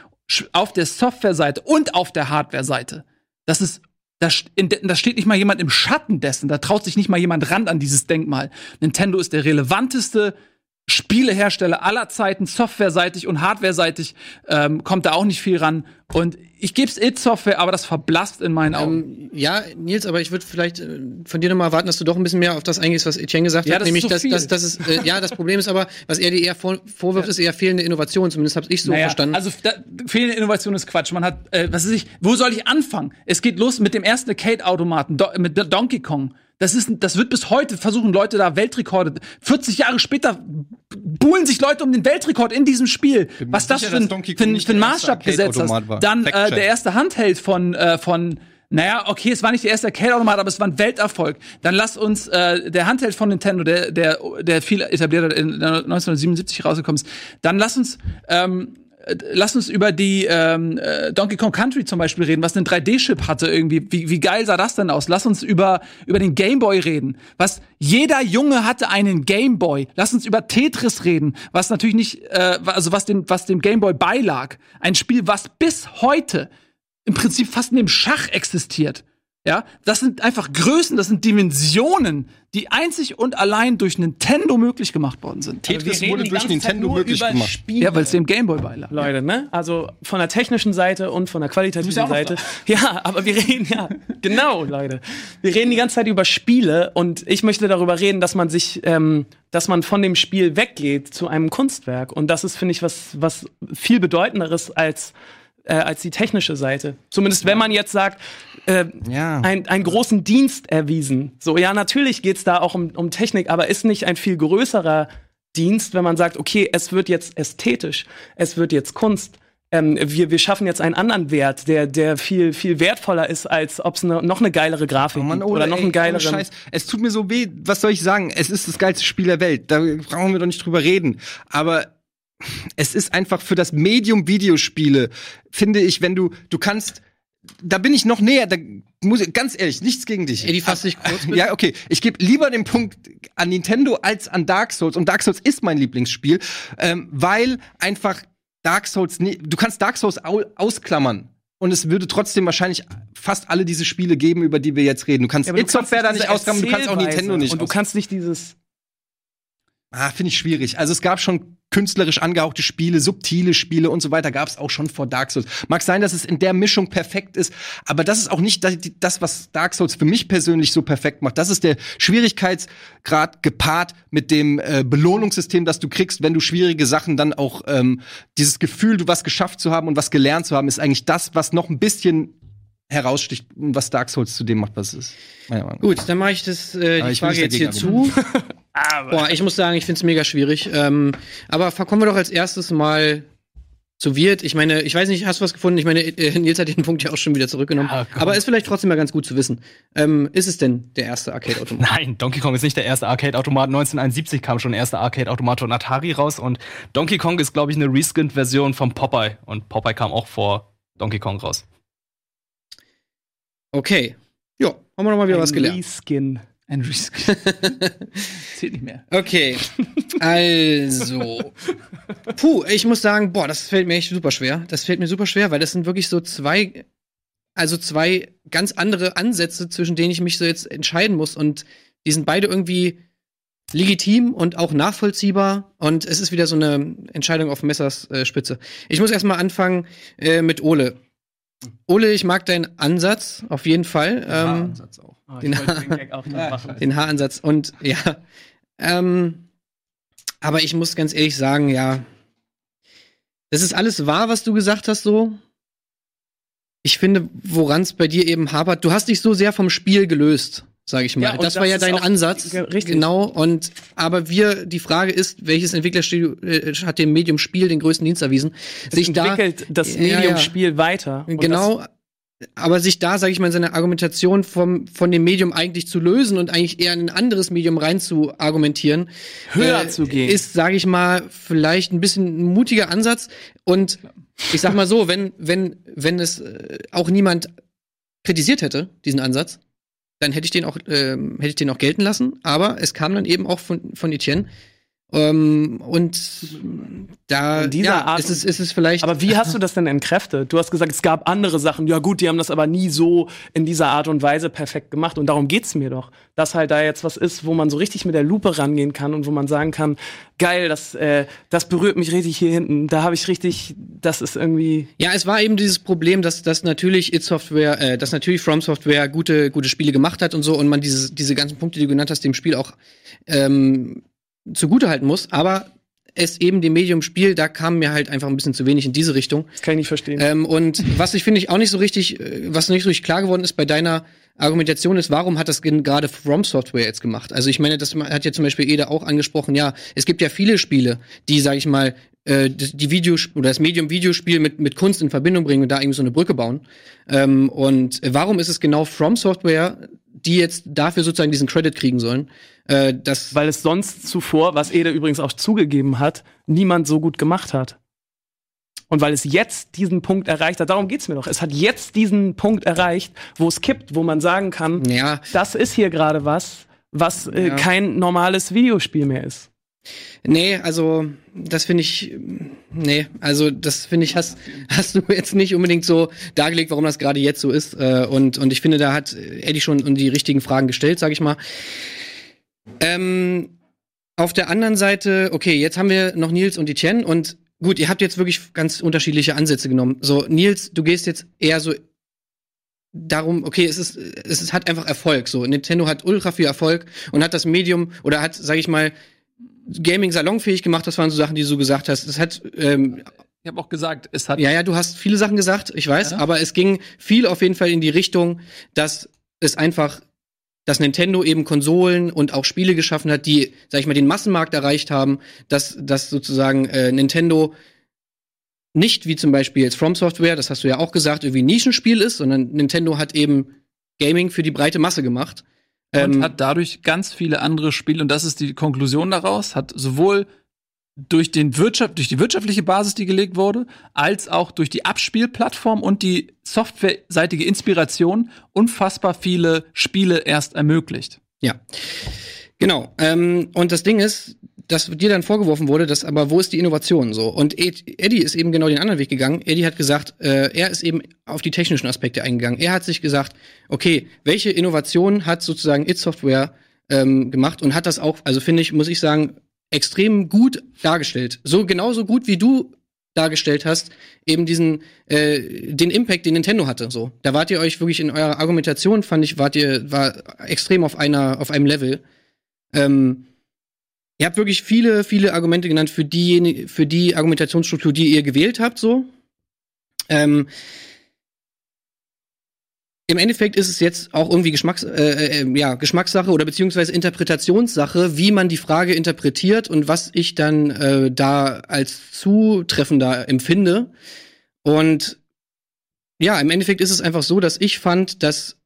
auf der Softwareseite und auf der Hardware-Seite, das ist da steht nicht mal jemand im Schatten dessen. Da traut sich nicht mal jemand ran an dieses Denkmal. Nintendo ist der relevanteste Spielehersteller aller Zeiten, softwareseitig und hardwareseitig ähm, kommt da auch nicht viel ran. Und ich gebe es It Software, aber das verblasst in meinen Augen. Ähm, ja, Nils, aber ich würde vielleicht äh, von dir nochmal erwarten, dass du doch ein bisschen mehr auf das eingehst, was Etienne gesagt Ja, hat. das ist nämlich, so dass, viel. dass, dass es, äh, ja, das Problem ist aber, was er dir eher vor, vorwirft, ist eher fehlende Innovation. Zumindest habe ich so Naja, verstanden. Also da, fehlende Innovation ist Quatsch. Man hat, äh, was ist ich, wo soll ich anfangen? Es geht los mit dem ersten Arcade-Automaten, Do mit Do- Donkey Kong. Das ist, das wird bis heute versuchen Leute da Weltrekorde. 40 Jahre später buhlen sich Leute um den Weltrekord in diesem Spiel. Was das sicher, für, ein- für, ein- für erste Maßstab gesetzt hast. war. Dann äh, der erste Handheld von von von naja, okay, es war nicht der erste Arcade-Automat, aber es war ein Welterfolg. Dann lass uns äh, der Handheld von Nintendo, der der der viel etablierter in 1977 rausgekommen ist. Dann lass uns ähm, äh, Lass uns über die ähm, äh, Donkey Kong Country zum Beispiel reden, was einen 3D-Chip hatte irgendwie. Wie, wie geil sah das denn aus? Lass uns über, über den Game Boy reden. Was jeder Junge hatte einen Game Boy. Lass uns über Tetris reden, was natürlich nicht, äh, also was dem, was dem Game Boy beilag. Ein Spiel, was bis heute im Prinzip fast neben Schach existiert. Ja, das sind einfach Größen, das sind Dimensionen, die einzig und allein durch Nintendo möglich gemacht worden sind. Tetris Wir wurde durch Nintendo nur möglich über gemacht. Spiele. Ja, weil es dem Game Boy beilag. Leute, ne? Also von der technischen Seite und von der qualitativen ja Seite. Ja, aber wir reden ja, genau, Leute. Wir reden die ganze Zeit über Spiele und ich möchte darüber reden, dass man sich, ähm, dass man von dem Spiel weggeht zu einem Kunstwerk. Und das ist, finde ich, was, was viel bedeutenderes als äh, als die technische Seite. Zumindest wenn man jetzt sagt, äh, Ja. ein, einen großen Dienst erwiesen. So, ja, natürlich geht's da auch um, um Technik, aber ist nicht ein viel größerer Dienst, wenn man sagt, okay, es wird jetzt ästhetisch, es wird jetzt Kunst. Ähm, wir, wir schaffen jetzt einen anderen Wert, der, der viel, viel wertvoller ist, als ob es ne, noch eine geilere Grafik Oh Mann, oder, oder noch ey, einen geileren. ohne Scheiß. Es tut mir so weh. Was soll ich sagen? Es ist das geilste Spiel der Welt. Da brauchen wir doch nicht drüber reden. Aber es ist einfach für das Medium Videospiele, finde ich, wenn du, du kannst, da bin ich noch näher, da muss ich, ganz ehrlich, nichts gegen dich. Eddie, fass dich kurz, bitte. Ja, okay. Ich gebe lieber den Punkt an Nintendo als an Dark Souls. Und Dark Souls ist mein Lieblingsspiel, ähm, weil einfach Dark Souls, nie, du kannst Dark Souls au ausklammern. Und es würde trotzdem wahrscheinlich fast alle diese Spiele geben, über die wir jetzt reden. Du kannst Ja, It Software da nicht ausklammern, du kannst auch Nintendo nicht Und du kannst nicht dieses Ah, finde ich schwierig. Also es gab schon künstlerisch angehauchte Spiele, subtile Spiele und so weiter gab es auch schon vor Dark Souls. Mag sein, dass es in der Mischung perfekt ist, aber das ist auch nicht das, was Dark Souls für mich persönlich so perfekt macht. Das ist der Schwierigkeitsgrad gepaart mit dem äh, Belohnungssystem, das du kriegst, wenn du schwierige Sachen dann auch ähm, dieses Gefühl, du was geschafft zu haben und was gelernt zu haben, ist eigentlich das, was noch ein bisschen heraussticht und was Dark Souls zu dem macht, was es ist. Gut, dann mache ich das, äh, die Frage jetzt hier dagegen zu. Boah, ich muss sagen, ich finde es mega schwierig. Ähm, aber kommen wir doch als erstes mal zu Wirt. Ich meine, ich weiß nicht, hast du was gefunden? Ich meine, äh, Nils hat den Punkt ja auch schon wieder zurückgenommen. Ja, aber ist vielleicht trotzdem mal ganz gut zu wissen. Ähm, ist es denn der erste Arcade-Automat? Nein, Donkey Kong ist nicht der erste Arcade-Automat. 1971 kam schon der erste Arcade-Automat von Atari raus und Donkey Kong ist, glaube ich, eine reskinned-Version von Popeye. Und Popeye kam auch vor Donkey Kong raus. Okay. Ja, haben wir noch mal wieder was gelernt. Reskin. Ein Reskin. Zählt nicht mehr. Okay. Also. Puh, ich muss sagen, boah, das fällt mir echt super schwer. Das fällt mir super schwer, weil das sind wirklich so zwei, also zwei ganz andere Ansätze, zwischen denen ich mich so jetzt entscheiden muss. Und die sind beide irgendwie legitim und auch nachvollziehbar. Und es ist wieder so eine Entscheidung auf Messers äh. Ich muss erstmal anfangen äh, mit Ole. Ole, ich mag deinen Ansatz, auf jeden Fall. Ähm, auch. Oh, Den- ich wollte den Gag auch machen. den Haaransatz. Und ja, ähm, aber ich muss ganz ehrlich sagen, ja, das ist alles wahr, was du gesagt hast, so. Ich finde, woran es bei dir eben hapert, du hast dich so sehr vom Spiel gelöst, sage ich mal. Ja, und das war das ja dein Ansatz, ja, richtig. genau. Und aber wir, die Frage ist, welches Entwicklerstudio äh, hat dem Medium Spiel den größten Dienst erwiesen? Es entwickelt das Ja, ja. Medium-Spiel weiter. Und Genau. Aber sich da, sage ich mal, in seiner Argumentation vom, von dem Medium eigentlich zu lösen und eigentlich eher in ein anderes Medium rein zu argumentieren, Höher zu gehen. ist, sage ich mal, vielleicht ein bisschen ein mutiger Ansatz. Und ich sag mal so, wenn, wenn, wenn es äh, auch niemand kritisiert hätte, diesen Ansatz, dann hätte ich den auch, ähm, hätte ich den auch gelten lassen. Aber es kam dann eben auch von, von Etienne. Ähm, und da In dieser ja, Art ist es, ist es vielleicht. Aber wie hast du das denn entkräftet? Du hast gesagt, es gab andere Sachen. Ja gut, die haben das aber nie so in dieser Art und Weise perfekt gemacht. Und darum geht's mir doch. Dass halt da jetzt was ist, wo man so richtig mit der Lupe rangehen kann und wo man sagen kann, geil, das, äh, das berührt mich richtig hier hinten. Da habe ich richtig, das ist irgendwie. Ja, es war eben dieses Problem, dass, dass natürlich It Software, äh, dass natürlich From Software gute, gute Spiele gemacht hat und so und man diese, diese ganzen Punkte, die du genannt hast, dem Spiel auch ähm, zugutehalten muss, aber es eben dem Medium Spiel, da kam mir halt einfach ein bisschen zu wenig in diese Richtung. Das kann ich nicht verstehen. Ähm, und was ich finde ich auch nicht so richtig, äh, was nicht so richtig klar geworden ist bei deiner Argumentation ist, warum hat das gerade From Software jetzt gemacht? Also ich meine, das hat ja zum Beispiel Eda auch angesprochen, ja, es gibt ja viele Spiele, die, sag ich mal, äh, die die Videos oder das Medium Videospiel mit, mit Kunst in Verbindung bringen und da irgendwie so eine Brücke bauen. Ähm, und warum ist es genau From Software, die jetzt dafür sozusagen diesen Credit kriegen sollen? Äh, das Weil es sonst zuvor, was Ede übrigens auch zugegeben hat, niemand so gut gemacht hat. Und weil es jetzt diesen Punkt erreicht hat, darum geht's mir doch. Es hat jetzt diesen Punkt erreicht, wo es kippt, wo man sagen kann, ja, das ist hier gerade was, was äh, Ja. kein normales Videospiel mehr ist. Nee, also das finde ich, nee, also das finde ich, hast, hast du jetzt nicht unbedingt so dargelegt, warum das gerade jetzt so ist. Äh, und, und ich finde, da hat Eddie schon die richtigen Fragen gestellt, sag ich mal. Ähm, auf der anderen Seite, okay, jetzt haben wir noch Nils und Etienne und gut, ihr habt jetzt wirklich ganz unterschiedliche Ansätze genommen. So, Nils, du gehst jetzt eher so darum, okay, es ist, es ist, hat einfach Erfolg. So, Nintendo hat ultra viel Erfolg und hat das Medium oder hat, sag ich mal, Gaming salonfähig gemacht. Das waren so Sachen, die du gesagt hast. Es hat, ähm, Ich habe auch gesagt, es hat ja, ja, du hast viele Sachen gesagt, ich weiß, Ja. aber es ging viel auf jeden Fall in die Richtung, dass es einfach dass Nintendo eben Konsolen und auch Spiele geschaffen hat, die, sag ich mal, den Massenmarkt erreicht haben, dass, dass sozusagen äh, Nintendo nicht wie zum Beispiel jetzt From Software, das hast du ja auch gesagt, irgendwie ein Nischenspiel ist, sondern Nintendo hat eben Gaming für die breite Masse gemacht. Und Ähm, hat dadurch ganz viele andere Spiele, und das ist die Konklusion daraus, hat sowohl durch, den Wirtschaft, durch die wirtschaftliche Basis, die gelegt wurde, als auch durch die Abspielplattform und die softwareseitige Inspiration unfassbar viele Spiele erst ermöglicht. Ja, genau. Ähm, und das Ding ist, dass dir dann vorgeworfen wurde, dass aber wo ist die Innovation so? Und Ed- Eddie ist eben genau den anderen Weg gegangen. Eddie hat gesagt, äh, er ist eben auf die technischen Aspekte eingegangen. Er hat sich gesagt, okay, welche Innovation hat sozusagen It Software ähm, gemacht und hat das auch, also finde ich, muss ich sagen, extrem gut dargestellt. So genauso gut wie du dargestellt hast, eben diesen äh, den Impact, den Nintendo hatte. So, da wart ihr euch wirklich in eurer Argumentation, fand ich, wart ihr war extrem auf einer auf einem Level. Ähm, ihr habt wirklich viele viele Argumente genannt für die für die Argumentationsstruktur, die ihr gewählt habt. So. Ähm, im Endeffekt ist es jetzt auch irgendwie Geschmacks, äh, äh, ja, Geschmackssache oder beziehungsweise Interpretationssache, wie man die Frage interpretiert und was ich dann äh, da als zutreffender empfinde. Und ja, im Endeffekt ist es einfach so, dass ich fand, dass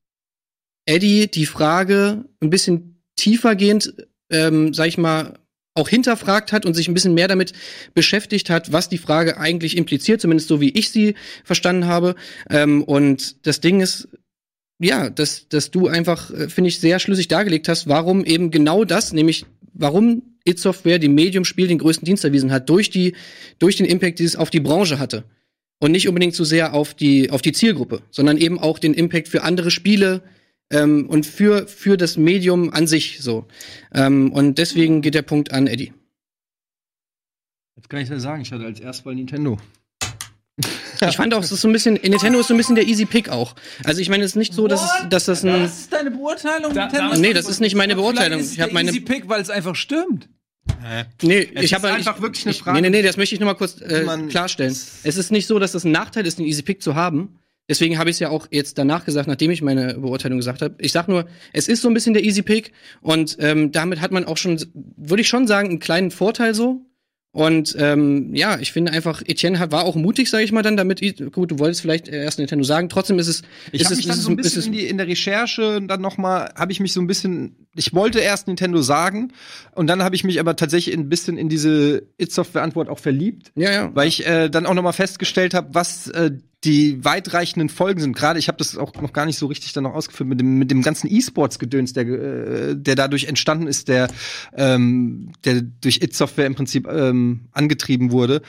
Eddie die Frage ein bisschen tiefergehend, ähm, sag ich mal, auch hinterfragt hat und sich ein bisschen mehr damit beschäftigt hat, was die Frage eigentlich impliziert, zumindest so wie ich sie verstanden habe. Ähm, und das Ding ist, ja, dass, dass du einfach, äh, finde ich, sehr schlüssig dargelegt hast, warum eben genau das, nämlich warum It Software dem Medium-Spiel den größten Dienst erwiesen hat, durch, die, durch den Impact, die es auf die Branche hatte. Und nicht unbedingt so sehr auf die, auf die Zielgruppe, sondern eben auch den Impact für andere Spiele ähm, und für, für das Medium an sich so. Ähm, und deswegen geht der Punkt an Eddie. Jetzt kann ich ja sagen, ich hatte als Erstwahl Nintendo. Ich fand auch, es ist so ein bisschen, Nintendo ist so ein bisschen der Easy Pick auch. Also ich meine, es ist nicht so, dass es, dass das ein. ist deine Beurteilung? Da- Nintendo? Nee, das ist nicht meine Beurteilung. Ich habe meine Easy Pick, weil es einfach stimmt. Nee, Es ich habe ist einfach wirklich eine ich, Frage, Nee, nee, nee, das möchte ich nur mal kurz äh, klarstellen. Es ist nicht so, dass das ein Nachteil ist, einen Easy Pick zu haben. Deswegen habe ich es ja auch jetzt danach gesagt, nachdem ich meine Beurteilung gesagt habe. Ich sag nur, es ist so ein bisschen der Easy Pick und ähm, damit hat man auch schon, würde ich schon sagen, einen kleinen Vorteil so. Und ähm, ja, ich finde einfach, Etienne hat, war auch mutig, sage ich mal dann, damit, gut, du wolltest vielleicht erst Nintendo sagen, trotzdem ist es, Ich ist habe es, mich dann so ein bisschen in, die, in der Recherche dann noch mal habe ich mich so ein bisschen ich wollte erst Nintendo sagen und dann habe ich mich aber tatsächlich ein bisschen in diese It Software Antwort auch verliebt, ja, ja. weil ich äh, dann auch noch mal festgestellt habe, was äh, die weitreichenden Folgen sind. Gerade ich habe das auch noch gar nicht so richtig dann noch ausgeführt mit dem mit dem ganzen E-Sports Gedöns, der äh, der dadurch entstanden ist, der ähm, der durch It Software im Prinzip ähm, angetrieben wurde.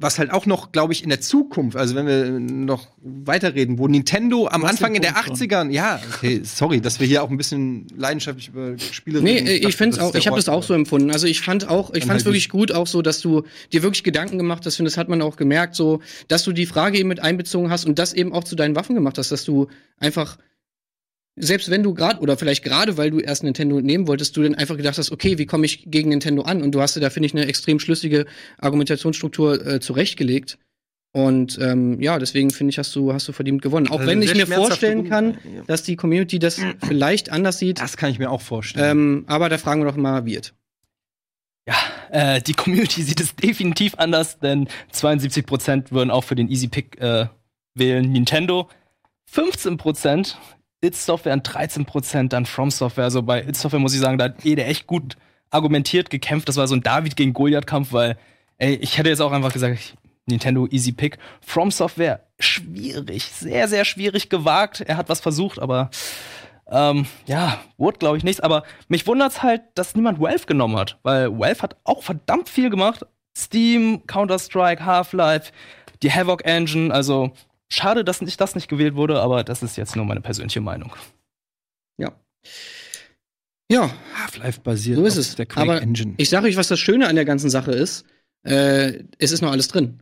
Was halt auch noch, glaube ich, in der Zukunft, also wenn wir noch weiterreden, wo Nintendo am hast Anfang in der Punkt schon. 80ern, ja, okay, sorry, dass wir hier auch ein bisschen leidenschaftlich über Spiele Nee, reden. äh, ich dachte, finde auch, ich habe das auch so empfunden. Also ich fand auch, ich fand es halt wirklich gut auch so, dass du dir wirklich Gedanken gemacht hast, und das hat man auch gemerkt, so, dass du die Frage eben mit einbezogen hast und das eben auch zu deinen Waffen gemacht hast, dass du einfach selbst wenn du gerade oder vielleicht gerade, weil du erst Nintendo nehmen wolltest, du dann einfach gedacht hast, okay, wie komme ich gegen Nintendo an? Und du hast dir da finde ich eine extrem schlüssige Argumentationsstruktur äh, zurechtgelegt. Und ähm, ja, deswegen finde ich, hast du hast du verdient gewonnen. Auch Also wenn ich mir vorstellen kann, dass die Community das vielleicht anders sieht. Das kann ich mir auch vorstellen. Ähm, aber da fragen wir doch mal Wirt. Ja, äh, die Community sieht es definitiv anders, denn 72% würden auch für den Easy Pick äh, wählen. Nintendo 15%, It Software und 13% dann From Software. Also bei It Software muss ich sagen, da hat Ede echt gut argumentiert gekämpft. Das war so ein David gegen Goliath-Kampf, weil, ey, ich hätte jetzt auch einfach gesagt, Nintendo Easy Pick. From Software schwierig, sehr, sehr schwierig gewagt. Er hat was versucht, aber ähm, ja, wurde, glaube ich, nichts. Aber mich wundert's halt, dass niemand Valve genommen hat, weil Valve hat auch verdammt viel gemacht. Steam, Counter-Strike, Half-Life, die Havoc Engine. Also schade, dass nicht, das nicht gewählt wurde, aber das ist jetzt nur meine persönliche Meinung. Ja. Ja, Half-Life basiert so ist auf es. der Quake Aber Engine. ich sage euch, was das Schöne an der ganzen Sache ist. Äh, es ist noch alles drin.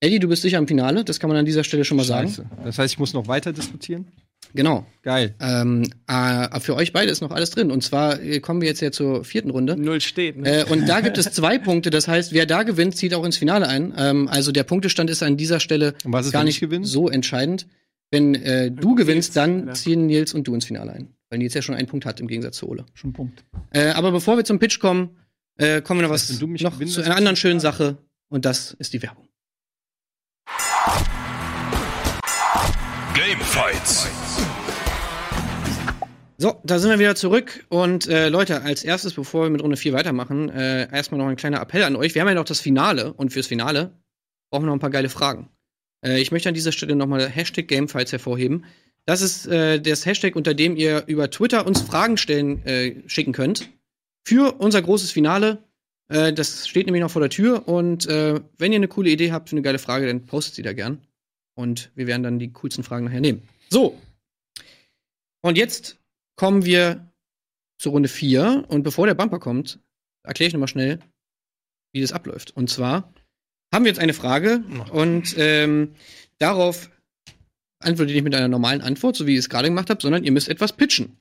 Eddie, du bist sicher im Finale, das kann man an dieser Stelle schon mal sagen. Scheiße. Das heißt, ich muss noch weiter diskutieren? Genau. Geil. Ähm, äh, für euch beide ist noch alles drin. Und zwar äh, kommen wir jetzt ja zur vierten Runde. Null steht. Ne? Äh, und da gibt es zwei Punkte. Das heißt, wer da gewinnt, zieht auch ins Finale ein. Ähm, also der Punktestand ist an dieser Stelle ist, gar nicht so entscheidend. Wenn äh, du gewinnst, dann Ja. ziehen Nils und du ins Finale ein. Weil Nils ja schon einen Punkt hat im Gegensatz zu Ole. Schon ein Punkt. Äh, aber bevor wir zum Pitch kommen, äh, kommen wir noch was wenn du mich noch gewinnst, zu einer anderen schönen Sache. Und das ist die Werbung. Gamefights. So, da sind wir wieder zurück. Und äh, Leute, als erstes, bevor wir mit Runde 4 weitermachen, äh, erstmal noch ein kleiner Appell an euch. Wir haben ja noch das Finale und fürs Finale brauchen wir noch ein paar geile Fragen. Äh, ich möchte an dieser Stelle nochmal Hashtag Gamefights hervorheben. Das ist äh, das Hashtag, unter dem ihr über Twitter uns Fragen stellen, äh, schicken könnt. Für unser großes Finale. Äh, das steht nämlich noch vor der Tür. Und wenn ihr eine coole Idee habt für eine geile Frage, dann postet sie da gern. Und wir werden dann die coolsten Fragen nachher nehmen. So. Und jetzt kommen wir zur Runde 4. Und bevor der Bumper kommt, erkläre ich nochmal schnell, wie das abläuft. Und zwar haben wir jetzt eine Frage und ähm, darauf antwortet ihr nicht mit einer normalen Antwort, so wie ich es gerade gemacht habe, sondern ihr müsst etwas pitchen.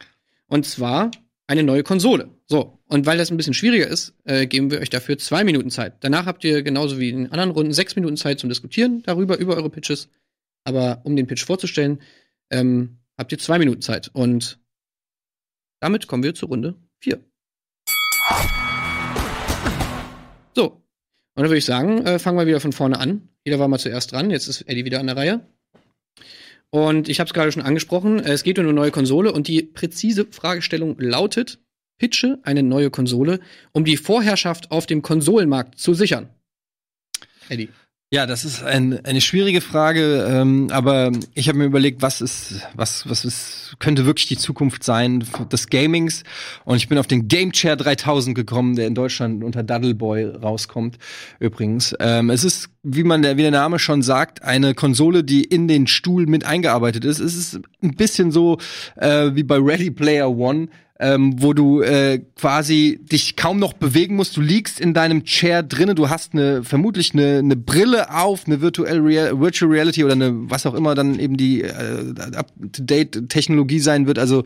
Und zwar eine neue Konsole. So, und weil das ein bisschen schwieriger ist, äh, geben wir euch dafür zwei Minuten Zeit. Danach habt ihr genauso wie in anderen Runden sechs Minuten Zeit zum Diskutieren darüber, über eure Pitches. Aber um den Pitch vorzustellen, ähm, habt ihr zwei Minuten Zeit. Und damit kommen wir zur Runde 4. So. Und dann würde ich sagen, äh, fangen wir wieder von vorne an. Jeder war mal zuerst dran. Jetzt ist Eddie wieder an der Reihe. Und ich habe es gerade schon angesprochen. äh, Es geht um eine neue Konsole und die präzise Fragestellung lautet: Pitche eine neue Konsole, um die Vorherrschaft auf dem Konsolenmarkt zu sichern. Eddie. Ja, das ist ein, eine schwierige Frage, ähm, aber ich habe mir überlegt, was ist, was, was ist, könnte wirklich die Zukunft sein des Gamings? Und ich bin auf den Game Chair 3000 gekommen, der in Deutschland unter Duddle Boy rauskommt. Übrigens, ähm, es ist, wie man, der, wie der Name schon sagt, eine Konsole, die in den Stuhl mit eingearbeitet ist. Es ist ein bisschen so äh, wie bei Ready Player One ähm, wo du äh, quasi dich kaum noch bewegen musst. Du liegst in deinem Chair drinnen, du hast eine vermutlich eine, eine Brille auf, eine Virtual, Real, Virtual Reality oder eine was auch immer dann eben die äh, up-to-date Technologie sein wird, also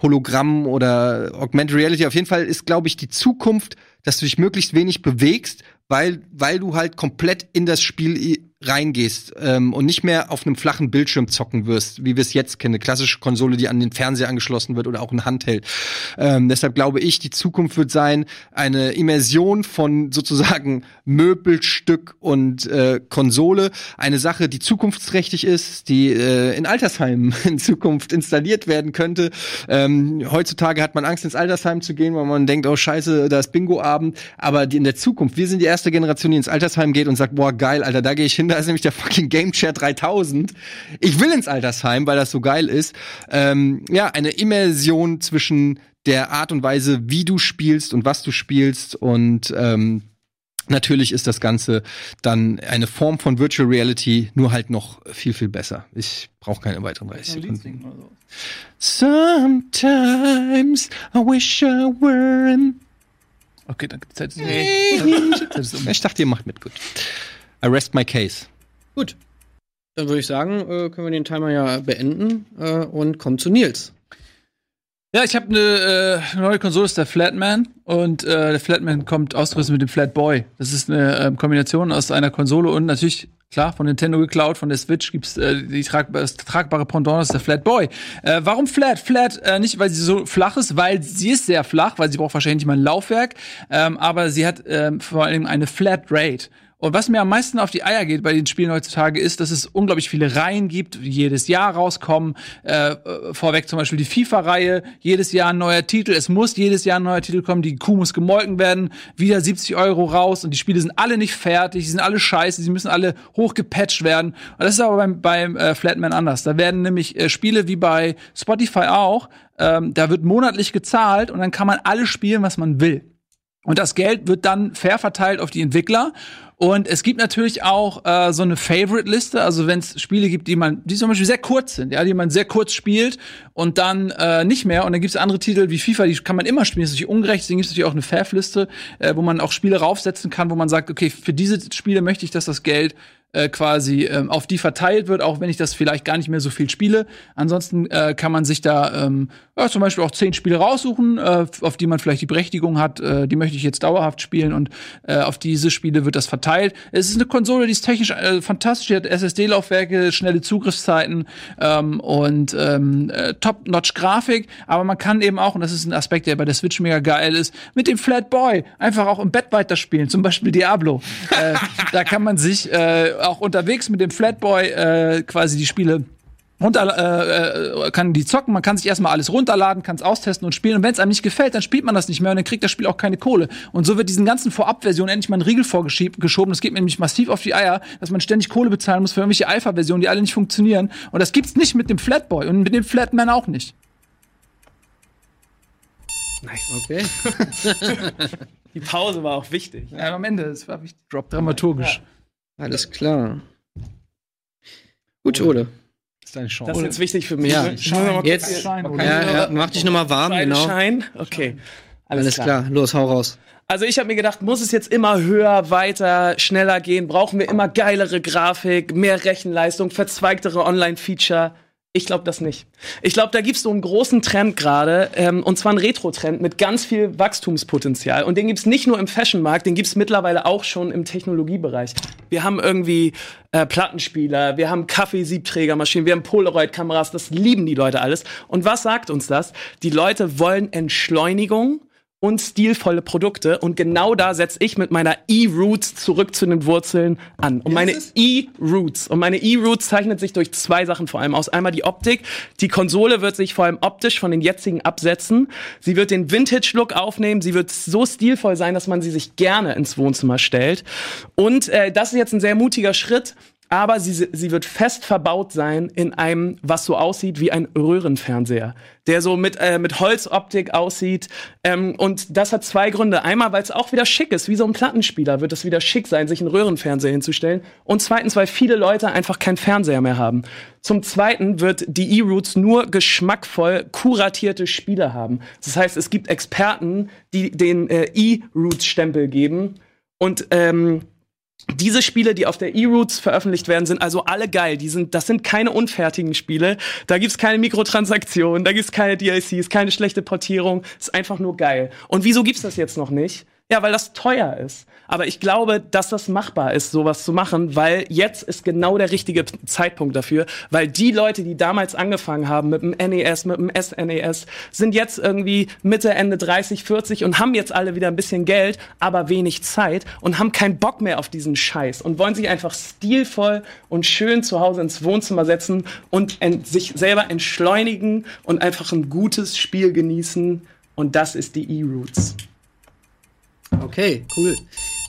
Hologramm oder Augmented Reality. Auf jeden Fall ist, glaube ich, die Zukunft, dass du dich möglichst wenig bewegst, weil weil du halt komplett in das Spiel reingehst ähm, und nicht mehr auf einem flachen Bildschirm zocken wirst, wie wir es jetzt kennen, eine klassische Konsole, die an den Fernseher angeschlossen wird oder auch ein Handheld. Ähm, deshalb glaube ich, die Zukunft wird sein eine Immersion von sozusagen Möbelstück und äh, Konsole, eine Sache, die zukunftsträchtig ist, die äh, in Altersheimen in Zukunft installiert werden könnte. Ähm, heutzutage hat man Angst, ins Altersheim zu gehen, weil man denkt, oh Scheiße, da ist Bingo-Abend. Aber die in der Zukunft, wir sind die erste Generation, die ins Altersheim geht und sagt, boah, geil, Alter, da gehe ich hin, da ist nämlich der fucking Game Chair 3000. Ich will ins Altersheim, weil das so geil ist. Ähm, ja, eine Immersion zwischen der Art und Weise, wie du spielst und was du spielst und ähm, Natürlich ist das Ganze dann eine Form von Virtual Reality, nur halt noch viel, viel besser. Ich brauche keine weiteren 30 Sekunden. Sometimes I wish I were in Okay, danke. Zeit ist um. Ich dachte, ihr macht mit, gut. I rest my case. Gut. Dann würde ich sagen, äh, können wir den Timer ja beenden äh, und kommen zu Nils. Ja, ich habe eine äh, neue Konsole, das ist der Flatman. Und äh, der Flatman kommt ausgerüstet mit dem Flatboy. Das ist eine ähm, Kombination aus einer Konsole und natürlich, klar, von Nintendo geklaut, von der Switch gibt's äh, die tragba das tragbare Pendant, das ist der Flatboy. Äh, warum Flat? Flat, äh, nicht, weil sie so flach ist, weil sie ist sehr flach, weil sie braucht wahrscheinlich nicht mal ein Laufwerk. Ähm, aber sie hat ähm, vor allem eine Flat Rate. Und was mir am meisten auf die Eier geht bei den Spielen heutzutage ist, dass es unglaublich viele Reihen gibt, die jedes Jahr rauskommen. Äh, äh, vorweg zum Beispiel die FIFA-Reihe, jedes Jahr ein neuer Titel. Es muss jedes Jahr ein neuer Titel kommen. Die Kuh muss gemolken werden. Wieder 70 Euro raus und die Spiele sind alle nicht fertig. Die sind alle scheiße. Sie müssen alle hochgepatcht werden. Und das ist aber beim, beim äh, Flatman anders. Da werden nämlich äh, Spiele wie bei Spotify auch. Ähm, da wird monatlich gezahlt und dann kann man alles spielen, was man will. Und das Geld wird dann fair verteilt auf die Entwickler. Und es gibt natürlich auch äh, so eine Favorite-Liste, also wenn es Spiele gibt, die man, die zum Beispiel sehr kurz sind, ja, die man sehr kurz spielt und dann äh, nicht mehr. Und dann gibt es andere Titel wie FIFA, die kann man immer spielen. Das ist natürlich ungerecht, deswegen gibt es natürlich auch eine Fav-Liste, äh, wo man auch Spiele raufsetzen kann, wo man sagt, okay, für diese Spiele möchte ich, dass das Geld äh, quasi ähm, auf die verteilt wird, auch wenn ich das vielleicht gar nicht mehr so viel spiele. Ansonsten äh, kann man sich da ähm, ja, zum Beispiel auch zehn Spiele raussuchen, äh, auf die man vielleicht die Berechtigung hat, äh, die möchte ich jetzt dauerhaft spielen und äh, auf diese Spiele wird das verteilt. Es ist eine Konsole, die ist technisch äh, fantastisch, die hat SSD-Laufwerke, schnelle Zugriffszeiten ähm, und ähm, äh, Top-Notch-Grafik, aber man kann eben auch, und das ist ein Aspekt, der bei der Switch mega geil ist, mit dem Flat Boy einfach auch im Bett weiterspielen, zum Beispiel Diablo. äh, da kann man sich äh, auch unterwegs mit dem Flatboy äh, quasi die Spiele runter, äh, kann die zocken, man kann sich erstmal alles runterladen, kann es austesten und spielen. Und wenn es einem nicht gefällt, dann spielt man das nicht mehr und dann kriegt das Spiel auch keine Kohle. Und so wird diesen ganzen Vorab-Versionen endlich mal ein Riegel vorgeschoben. Das geht mir nämlich massiv auf die Eier, dass man ständig Kohle bezahlen muss für irgendwelche Alpha-Versionen, die alle nicht funktionieren. Und das gibt's nicht mit dem Flatboy und mit dem Flatman auch nicht. Okay. Die Pause war auch wichtig. Ja, am Ende, es war wichtig. Drop dramaturgisch. Alles klar. Gut, Ole. Das ist deine Chance. Das ist jetzt wichtig für mich. Ja. ne? Schauen wir mal kurz Jetzt. Schein, ja, ja, mach dich nochmal warm, Beide genau. Schein? Okay. Alles, Alles klar, los, hau raus. Also ich habe mir gedacht, muss es jetzt immer höher, weiter, schneller gehen? Brauchen wir immer geilere Grafik, mehr Rechenleistung, verzweigtere Online-Feature? Ich glaube das nicht. Ich glaube, da gibt's so einen großen Trend gerade, ähm, und zwar einen Retro-Trend mit ganz viel Wachstumspotenzial. Und den gibt's nicht nur im Fashion-Markt, den gibt's mittlerweile auch schon im Technologiebereich. Wir haben irgendwie äh, Plattenspieler, wir haben Kaffeesiebträgermaschinen, wir haben Polaroid-Kameras, das lieben die Leute alles. Und was sagt uns das? Die Leute wollen Entschleunigung und stilvolle Produkte. Und genau da setze ich mit meiner E-Roots zurück zu den Wurzeln an. Und meine E-Roots. Und meine E-Roots zeichnet sich durch zwei Sachen vor allem aus. Einmal die Optik. Die Konsole wird sich vor allem optisch von den jetzigen absetzen. Sie wird den Vintage-Look aufnehmen. Sie wird so stilvoll sein, dass man sie sich gerne ins Wohnzimmer stellt. Und äh, das ist jetzt ein sehr mutiger Schritt. Aber sie, sie wird fest verbaut sein in einem, was so aussieht wie ein Röhrenfernseher, der so mit, äh, mit Holzoptik aussieht. Ähm, und das hat zwei Gründe. Einmal, weil es auch wieder schick ist, wie so ein Plattenspieler wird es wieder schick sein, sich einen Röhrenfernseher hinzustellen. Und zweitens, weil viele Leute einfach keinen Fernseher mehr haben. Zum Zweiten wird die E-Roots nur geschmackvoll kuratierte Spiele haben. Das heißt, es gibt Experten, die den äh, E-Roots-Stempel geben. Und ähm, diese Spiele, die auf der E-Roots veröffentlicht werden, sind also alle geil. Die sind, das sind keine unfertigen Spiele. Da gibt's keine Mikrotransaktionen, da gibt's keine DLCs, keine schlechte Portierung. Ist einfach nur geil. Und wieso gibt's das jetzt noch nicht? Ja, weil das teuer ist. Aber ich glaube, dass das machbar ist, sowas zu machen, weil jetzt ist genau der richtige Zeitpunkt dafür, weil die Leute, die damals angefangen haben mit dem NES, mit dem SNES, sind jetzt irgendwie Mitte, Ende 30, 40 und haben jetzt alle wieder ein bisschen Geld, aber wenig Zeit und haben keinen Bock mehr auf diesen Scheiß und wollen sich einfach stilvoll und schön zu Hause ins Wohnzimmer setzen und sich selber entschleunigen und einfach ein gutes Spiel genießen. Und das ist die E-Roots. Okay, cool.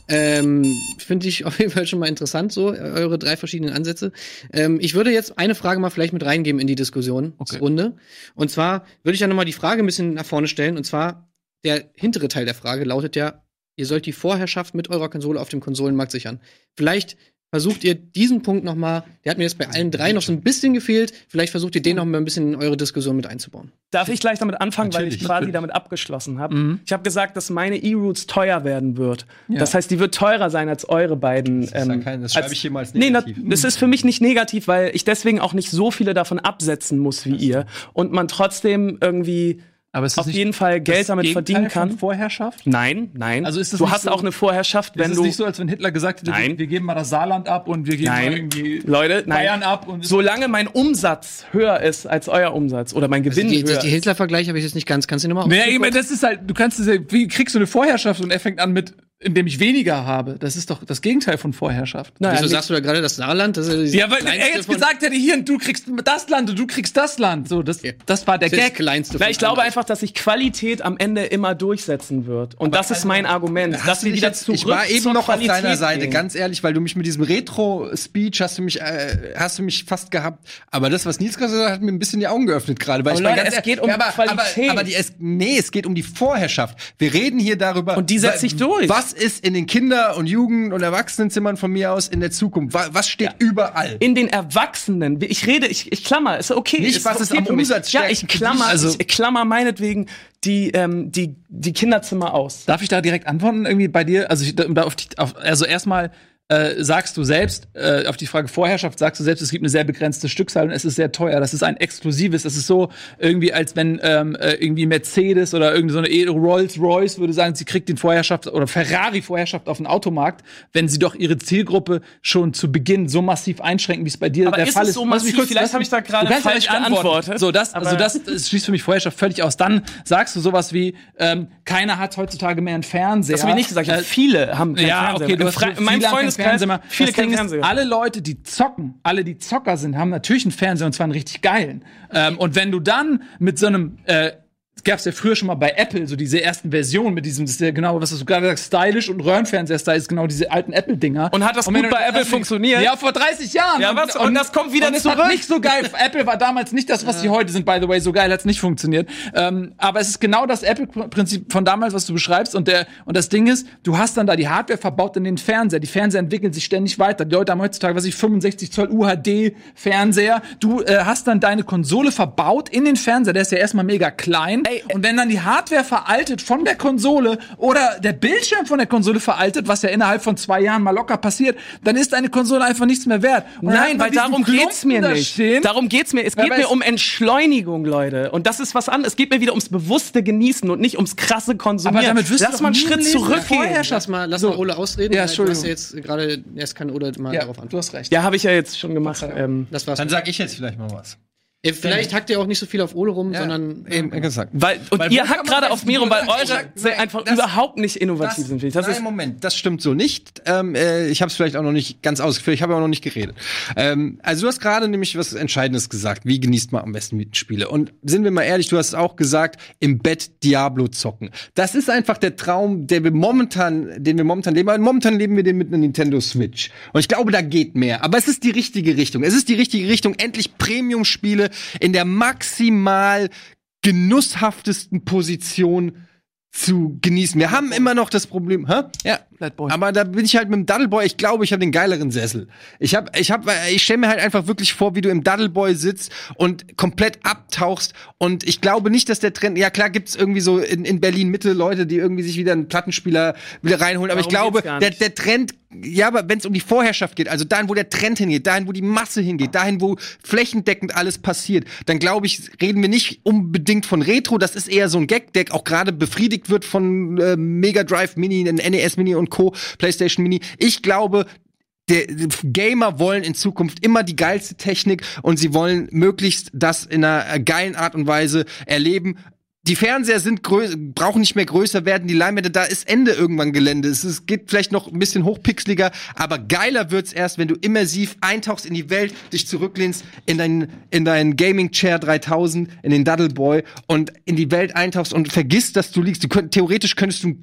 Ähm, Finde ich auf jeden Fall schon mal interessant, so, eure drei verschiedenen Ansätze. Ähm, ich würde jetzt eine Frage mal vielleicht mit reingeben in die Diskussionsrunde. Und zwar würde ich dann nochmal die Frage ein bisschen nach vorne stellen. Und zwar, der hintere Teil der Frage lautet ja, ihr sollt die Vorherrschaft mit eurer Konsole auf dem Konsolenmarkt sichern. Vielleicht versucht ihr diesen Punkt noch mal, der hat mir jetzt bei allen drei noch so ein bisschen gefehlt, vielleicht versucht ihr den noch mal ein bisschen in eure Diskussion mit einzubauen. Darf ich gleich damit anfangen, weil ich Natürlich. quasi damit abgeschlossen habe? Mhm. Ich habe gesagt, dass meine E-Roots teuer werden wird. Ja. Das heißt, die wird teurer sein als eure beiden. ist ja kein- das schreibe ich hier mal als Nee, negativ. das ist für mich nicht negativ, weil ich deswegen auch nicht so viele davon absetzen muss wie ihr und man trotzdem irgendwie Aber es ist auf nicht jeden Fall Geld damit Gegenteil verdienen von kann. Vorherrschaft? Nein, nein. Also ist das du hast so- auch eine Vorherrschaft, wenn es ist du nicht so, als wenn Hitler gesagt hätte, Nein. wir, geben mal das Saarland ab und wir geben Nein. mal irgendwie Leute, nein. Bayern ab und Solange mein Umsatz höher ist als euer Umsatz oder mein Gewinn Also die, höher die ist. Hitler-Vergleich habe ich jetzt nicht ganz. Kannst du nochmal Naja, ich meine, das ist halt, du kannst es ja, wie kriegst du eine Vorherrschaft und er fängt an mit, indem ich weniger habe. Das ist doch das Gegenteil von Vorherrschaft. Naja, Wieso sagst du da gerade das Saarland? Das ist Ja, weil er jetzt gesagt hätte, hier, du kriegst das Land und du kriegst das Land. So, das, das war der das ist das Gag. kleinste Weil ich glaube einfach, dass sich Qualität am Ende immer durchsetzen wird. Und das ist mein Argument. Dass wir wieder jetzt, zurück ich war eben noch auf Qualität deiner Seite, gehen. ganz ehrlich, weil du mich mit diesem Retro-Speech hast du mich, äh, hast du mich fast gehabt. Aber das, was Nils gesagt hat, hat mir ein bisschen die Augen geöffnet gerade. Weil Aber ich Leute, ganz es geht um aber, Qualität. Aber, aber die, es, nee, es geht um die Vorherrschaft. Wir reden hier darüber. Und die setzt sich durch. Was ist in den Kinder- und Jugend- und Erwachsenenzimmern von mir aus in der Zukunft? Wa- Was steht überall? in den Erwachsenen. Ich rede, ich, ich klammer, ist okay. Nicht, ist was okay ist am. Umsatz Ja, ich klammer. Also- ich klammer meinetwegen die, ähm, die, die Kinderzimmer aus. Darf ich da direkt antworten irgendwie bei dir? Also, ich, auf die, auf, also erstmal, äh, sagst du selbst, äh, auf die Frage Vorherrschaft, sagst du selbst, es gibt eine sehr begrenzte Stückzahl und es ist sehr teuer. Das ist ein exklusives. Das ist so irgendwie, als wenn ähm, äh, irgendwie Mercedes oder irgendwie so eine E- Rolls Royce würde sagen, sie kriegt den Vorherrschaft oder Ferrari Vorherrschaft auf den Automarkt, wenn sie doch ihre Zielgruppe schon zu Beginn so massiv einschränken, wie es bei dir Aber der ist Fall ist. so massiv? kurz- Vielleicht habe ich da gerade falsch geantwortet. So, das, also das, das schließt für mich Vorherrschaft völlig aus. Dann sagst du sowas wie, ähm, keiner hat heutzutage mehr einen Fernseher. Das habe ich nicht gesagt. Äh, viele haben keinen ja, Fernseher. okay, du hast Fre- so Freundeskreis Fernseher viele das keinen Ding Fernseher. Ist, alle Leute, die zocken, alle, die Zocker sind, haben natürlich einen Fernseher und zwar einen richtig geilen. Ähm, und wenn du dann mit so einem äh, gab es ja früher schon mal bei Apple, so diese ersten Versionen mit diesem, das ist ja genau, was du gerade sagst, stylisch und Röhrenfernseher-Style ist genau diese alten Apple-Dinger. Und hat das wenn gut bei Apple funktioniert? Ja, vor 30 Jahren. Ja, was? Und das kommt wieder und es zurück? Hat nicht so geil. Apple war damals nicht das, was sie heute sind, by the way. So geil hat's nicht funktioniert. Ähm, aber es ist genau das Apple-Prinzip von damals, was du beschreibst. Und, der, und das Ding ist, du hast dann da die Hardware verbaut in den Fernseher. Die Fernseher entwickeln sich ständig weiter. Die Leute haben heutzutage, was ich, 65 Zoll UHD-Fernseher. Du äh, hast dann deine Konsole verbaut in den Fernseher. Der ist ja erstmal mega klein. Ey, und wenn dann die Hardware veraltet von der Konsole oder der Bildschirm von der Konsole veraltet, was ja innerhalb von zwei Jahren mal locker passiert, dann ist deine Konsole einfach nichts mehr wert. Und Nein, weil darum geht's mir Klumpen da nicht. stehen. Darum geht's mir. Es geht aber mir es- um Entschleunigung, Leute. Und das ist was anderes. Es geht mir wieder ums bewusste Genießen und nicht ums krasse Konsumieren. Aber damit wirst du Lass mal einen Schritt zurückgehen. Lass mal, lass mal Ole ausreden. Ja, weil Du hast Entschuldigung. ja jetzt gerade, erst kann Ole mal Ja, darauf du antworten. hast recht. Ja, habe ich ja jetzt schon gemacht. Ähm, Das war's. Dann sag ich jetzt vielleicht mal was. Äh, Vielleicht hackt ihr auch nicht so viel auf Ole rum, sondern Eben gesagt. weil, und Weil ihr hackt gerade das- auf Mirum, weil Nein, eure nein, sind einfach das- überhaupt nicht innovativ sind. finde ich. Das Nein, ist, Moment, das stimmt so nicht. Ähm, äh, ich habe es vielleicht auch noch nicht ganz ausgeführt. Ich habe auch noch nicht geredet. Ähm, also du hast gerade nämlich was Entscheidendes gesagt. Wie genießt man am besten Videospiele? Und sind wir mal ehrlich, du hast auch gesagt, im Bett Diablo zocken. Das ist einfach der Traum, der wir momentan, den wir momentan leben. Aber momentan leben wir den mit einer Nintendo Switch. Und ich glaube, da geht mehr. Aber es ist die richtige Richtung. Es ist die richtige Richtung. Endlich Premium-Spiele in der maximal genusshaftesten Position zu genießen. Wir haben immer noch das Problem, hä? Ja, Flatboy. aber da bin ich halt mit dem Daddleboy, ich glaube, ich habe den geileren Sessel. Ich habe ich habe ich stelle mir halt einfach wirklich vor, wie du im Daddleboy sitzt und komplett abtauchst und ich glaube nicht, dass der Trend ja klar gibt's irgendwie so in, in Berlin Mitte Leute, die irgendwie sich wieder einen Plattenspieler wieder reinholen, aber ich glaube, der der Trend ja, aber wenn es um die Vorherrschaft geht, also dahin, wo der Trend hingeht, dahin, wo die Masse hingeht, dahin, wo flächendeckend alles passiert, dann glaube ich, reden wir nicht unbedingt von Retro. Das ist eher so ein Gag, der auch gerade befriedigt wird von äh, Mega Drive Mini, NES Mini und Co., PlayStation Mini. Ich glaube, der Gamer wollen in Zukunft immer die geilste Technik und sie wollen möglichst das in einer geilen Art und Weise erleben. Die Fernseher sind grö- brauchen nicht mehr größer werden, die Leinwände, da ist Ende irgendwann Gelände. Es, es geht vielleicht noch ein bisschen hochpixeliger, aber geiler wird's erst, wenn du immersiv eintauchst in die Welt, dich zurücklehnst in deinen in deinen Gaming Chair 3000, in den Duddle Boy und in die Welt eintauchst und vergisst, dass du liegst. Du könnt, theoretisch könntest du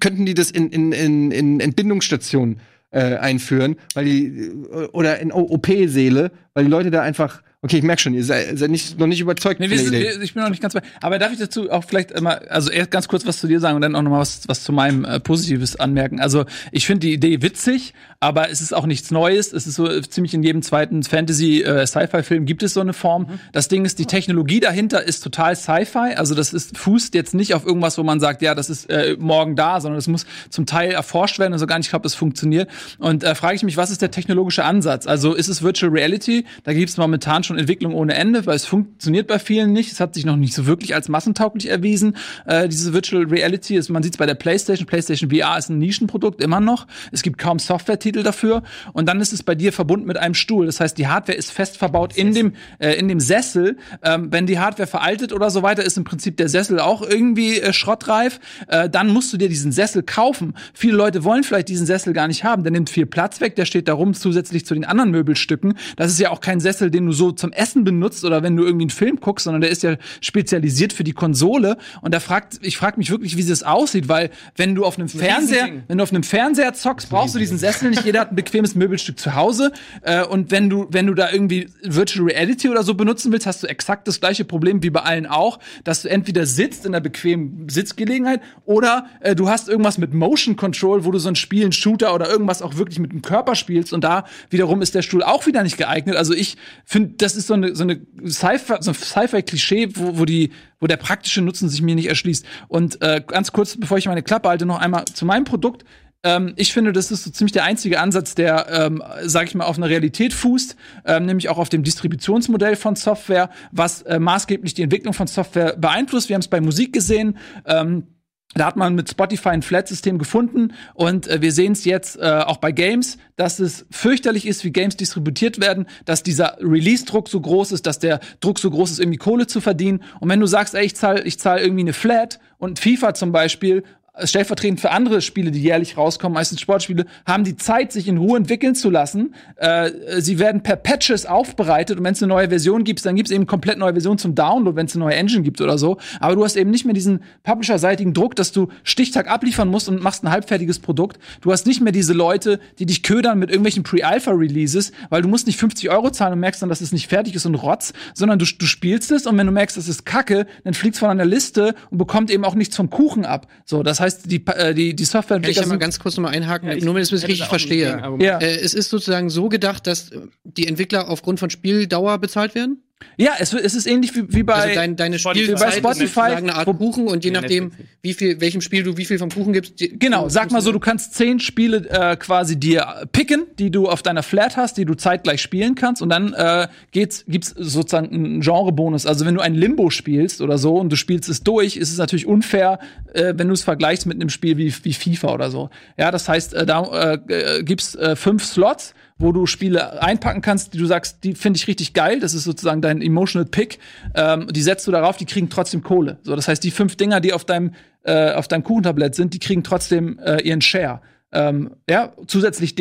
könnten die das in in in, in Entbindungsstationen äh, einführen, weil die äh, oder in OP-Seele, weil die Leute da einfach Okay, ich merke schon, ihr seid, seid nicht, noch nicht überzeugt Nee, wir sind, wir, ich bin noch nicht ganz bei. Aber darf ich dazu auch vielleicht immer, also erst ganz kurz was zu dir sagen und dann auch noch mal was, was zu meinem äh, Positives anmerken. Also ich finde die Idee witzig, aber es ist auch nichts Neues. Es ist so äh, ziemlich in jedem zweiten Fantasy-Sci-Fi-Film gibt es so eine Form. Das Ding ist, die Technologie dahinter ist total Sci-Fi. Also das ist fußt jetzt nicht auf irgendwas, wo man sagt, ja, das ist äh, morgen da, sondern es muss zum Teil erforscht werden und so gar nicht, ich glaube, das funktioniert. Und äh, frage ich mich, was ist der technologische Ansatz? Also ist es Virtual Reality? Da gibt es momentan schon Entwicklung ohne Ende, weil es funktioniert bei vielen nicht. Es hat sich noch nicht so wirklich als massentauglich erwiesen. Äh, diese Virtual Reality ist, man sieht es bei der PlayStation. PlayStation VR ist ein Nischenprodukt immer noch. Es gibt kaum Software-Titel dafür. Und dann ist es bei dir verbunden mit einem Stuhl. Das heißt, die Hardware ist fest verbaut in dem, äh, in dem Sessel. Ähm, wenn die Hardware veraltet oder so weiter, ist im Prinzip der Sessel auch irgendwie äh, schrottreif. Äh, dann musst du dir diesen Sessel kaufen. Viele Leute wollen vielleicht diesen Sessel gar nicht haben. Der nimmt viel Platz weg. Der steht da rum zusätzlich zu den anderen Möbelstücken. Das ist ja auch kein Sessel, den du so zum Essen benutzt oder wenn du irgendwie einen Film guckst, sondern der ist ja spezialisiert für die Konsole. Und da fragt, ich frage mich wirklich, wie das aussieht, weil wenn du auf einem Fernseher, Riesending. wenn du auf einem Fernseher zockst, brauchst du diesen Sessel nicht. Jeder hat ein bequemes Möbelstück zu Hause. Äh, und wenn du, wenn du da irgendwie Virtual Reality oder so benutzen willst, hast du exakt das gleiche Problem wie bei allen auch, dass du entweder sitzt in einer bequemen Sitzgelegenheit oder äh, du hast irgendwas mit Motion Control, wo du so ein Spiel, ein Shooter oder irgendwas auch wirklich mit dem Körper spielst und da wiederum ist der Stuhl auch wieder nicht geeignet. Also ich finde, das ist so eine, so eine Sci-Fi, so ein Sci-Fi-Klischee, wo, wo die, wo der praktische Nutzen sich mir nicht erschließt. Und äh, ganz kurz, bevor ich meine Klappe halte, noch einmal zu meinem Produkt Ähm, ich finde, das ist so ziemlich der einzige Ansatz, der, ähm, sag ich mal, auf einer Realität fußt, ähm, nämlich auch auf dem Distributionsmodell von Software, was äh, maßgeblich die Entwicklung von Software beeinflusst. Wir haben es bei Musik gesehen. Ähm, da hat man mit Spotify ein Flat-System gefunden und äh, wir sehen es jetzt äh, auch bei Games, dass es fürchterlich ist, wie Games distributiert werden, dass dieser Release-Druck so groß ist, dass der Druck so groß ist, irgendwie Kohle zu verdienen. Und wenn du sagst, ey, ich zahle ich zahl irgendwie eine Flat und FIFA zum Beispiel stellvertretend für andere Spiele, die jährlich rauskommen, meistens Sportspiele, haben die Zeit, sich in Ruhe entwickeln zu lassen. Äh, sie werden per Patches aufbereitet und wenn es eine neue Version gibt, dann gibt es eben komplett neue Version zum Download, wenn es eine neue Engine gibt oder so. Aber du hast eben nicht mehr diesen publisher-seitigen Druck, dass du Stichtag abliefern musst und machst ein halbfertiges Produkt. Du hast nicht mehr diese Leute, die dich ködern mit irgendwelchen Pre-Alpha-Releases, weil du musst nicht 50 Euro zahlen und merkst dann, dass es nicht fertig ist und rotz, sondern du, du spielst es und wenn du merkst, das ist Kacke, dann fliegst von einer Liste und bekommt eben auch nichts vom Kuchen ab. So, das heißt, die, äh, die, die Kann ich Softwareentwickler da mal ganz kurz nochmal einhaken, Ja, ich nur damit ich es richtig verstehe. Ja. Äh, es ist sozusagen so gedacht, dass die Entwickler aufgrund von Spieldauer bezahlt werden? Ja, es, es ist ähnlich wie, wie bei Also dein, deine Spotify- Spielzeit bei Spotify, eine Art Kuchen und je Nee, nachdem, wie viel, welchem Spiel du wie viel vom Kuchen gibst. die- Genau, sag mal so, du kannst zehn Spiele äh, quasi dir picken, die du auf deiner Flat hast, die du zeitgleich spielen kannst und dann äh, geht's, gibt's sozusagen einen Genrebonus. Also wenn du ein Limbo spielst oder so und du spielst es durch, ist es natürlich unfair, äh, wenn du es vergleichst mit einem Spiel wie, wie FIFA oder so. Ja, das heißt, äh, da äh, äh, gibt's äh, fünf Slots wo du Spiele einpacken kannst, die du sagst, die finde ich richtig geil. Das ist sozusagen dein Emotional Pick. Ähm, die setzt du darauf, die kriegen trotzdem Kohle. So, das heißt, die fünf Dinger, die auf deinem äh, auf deinem Kuchentablett sind, die kriegen trotzdem äh, ihren Share. Ähm, ja, zusätzlich,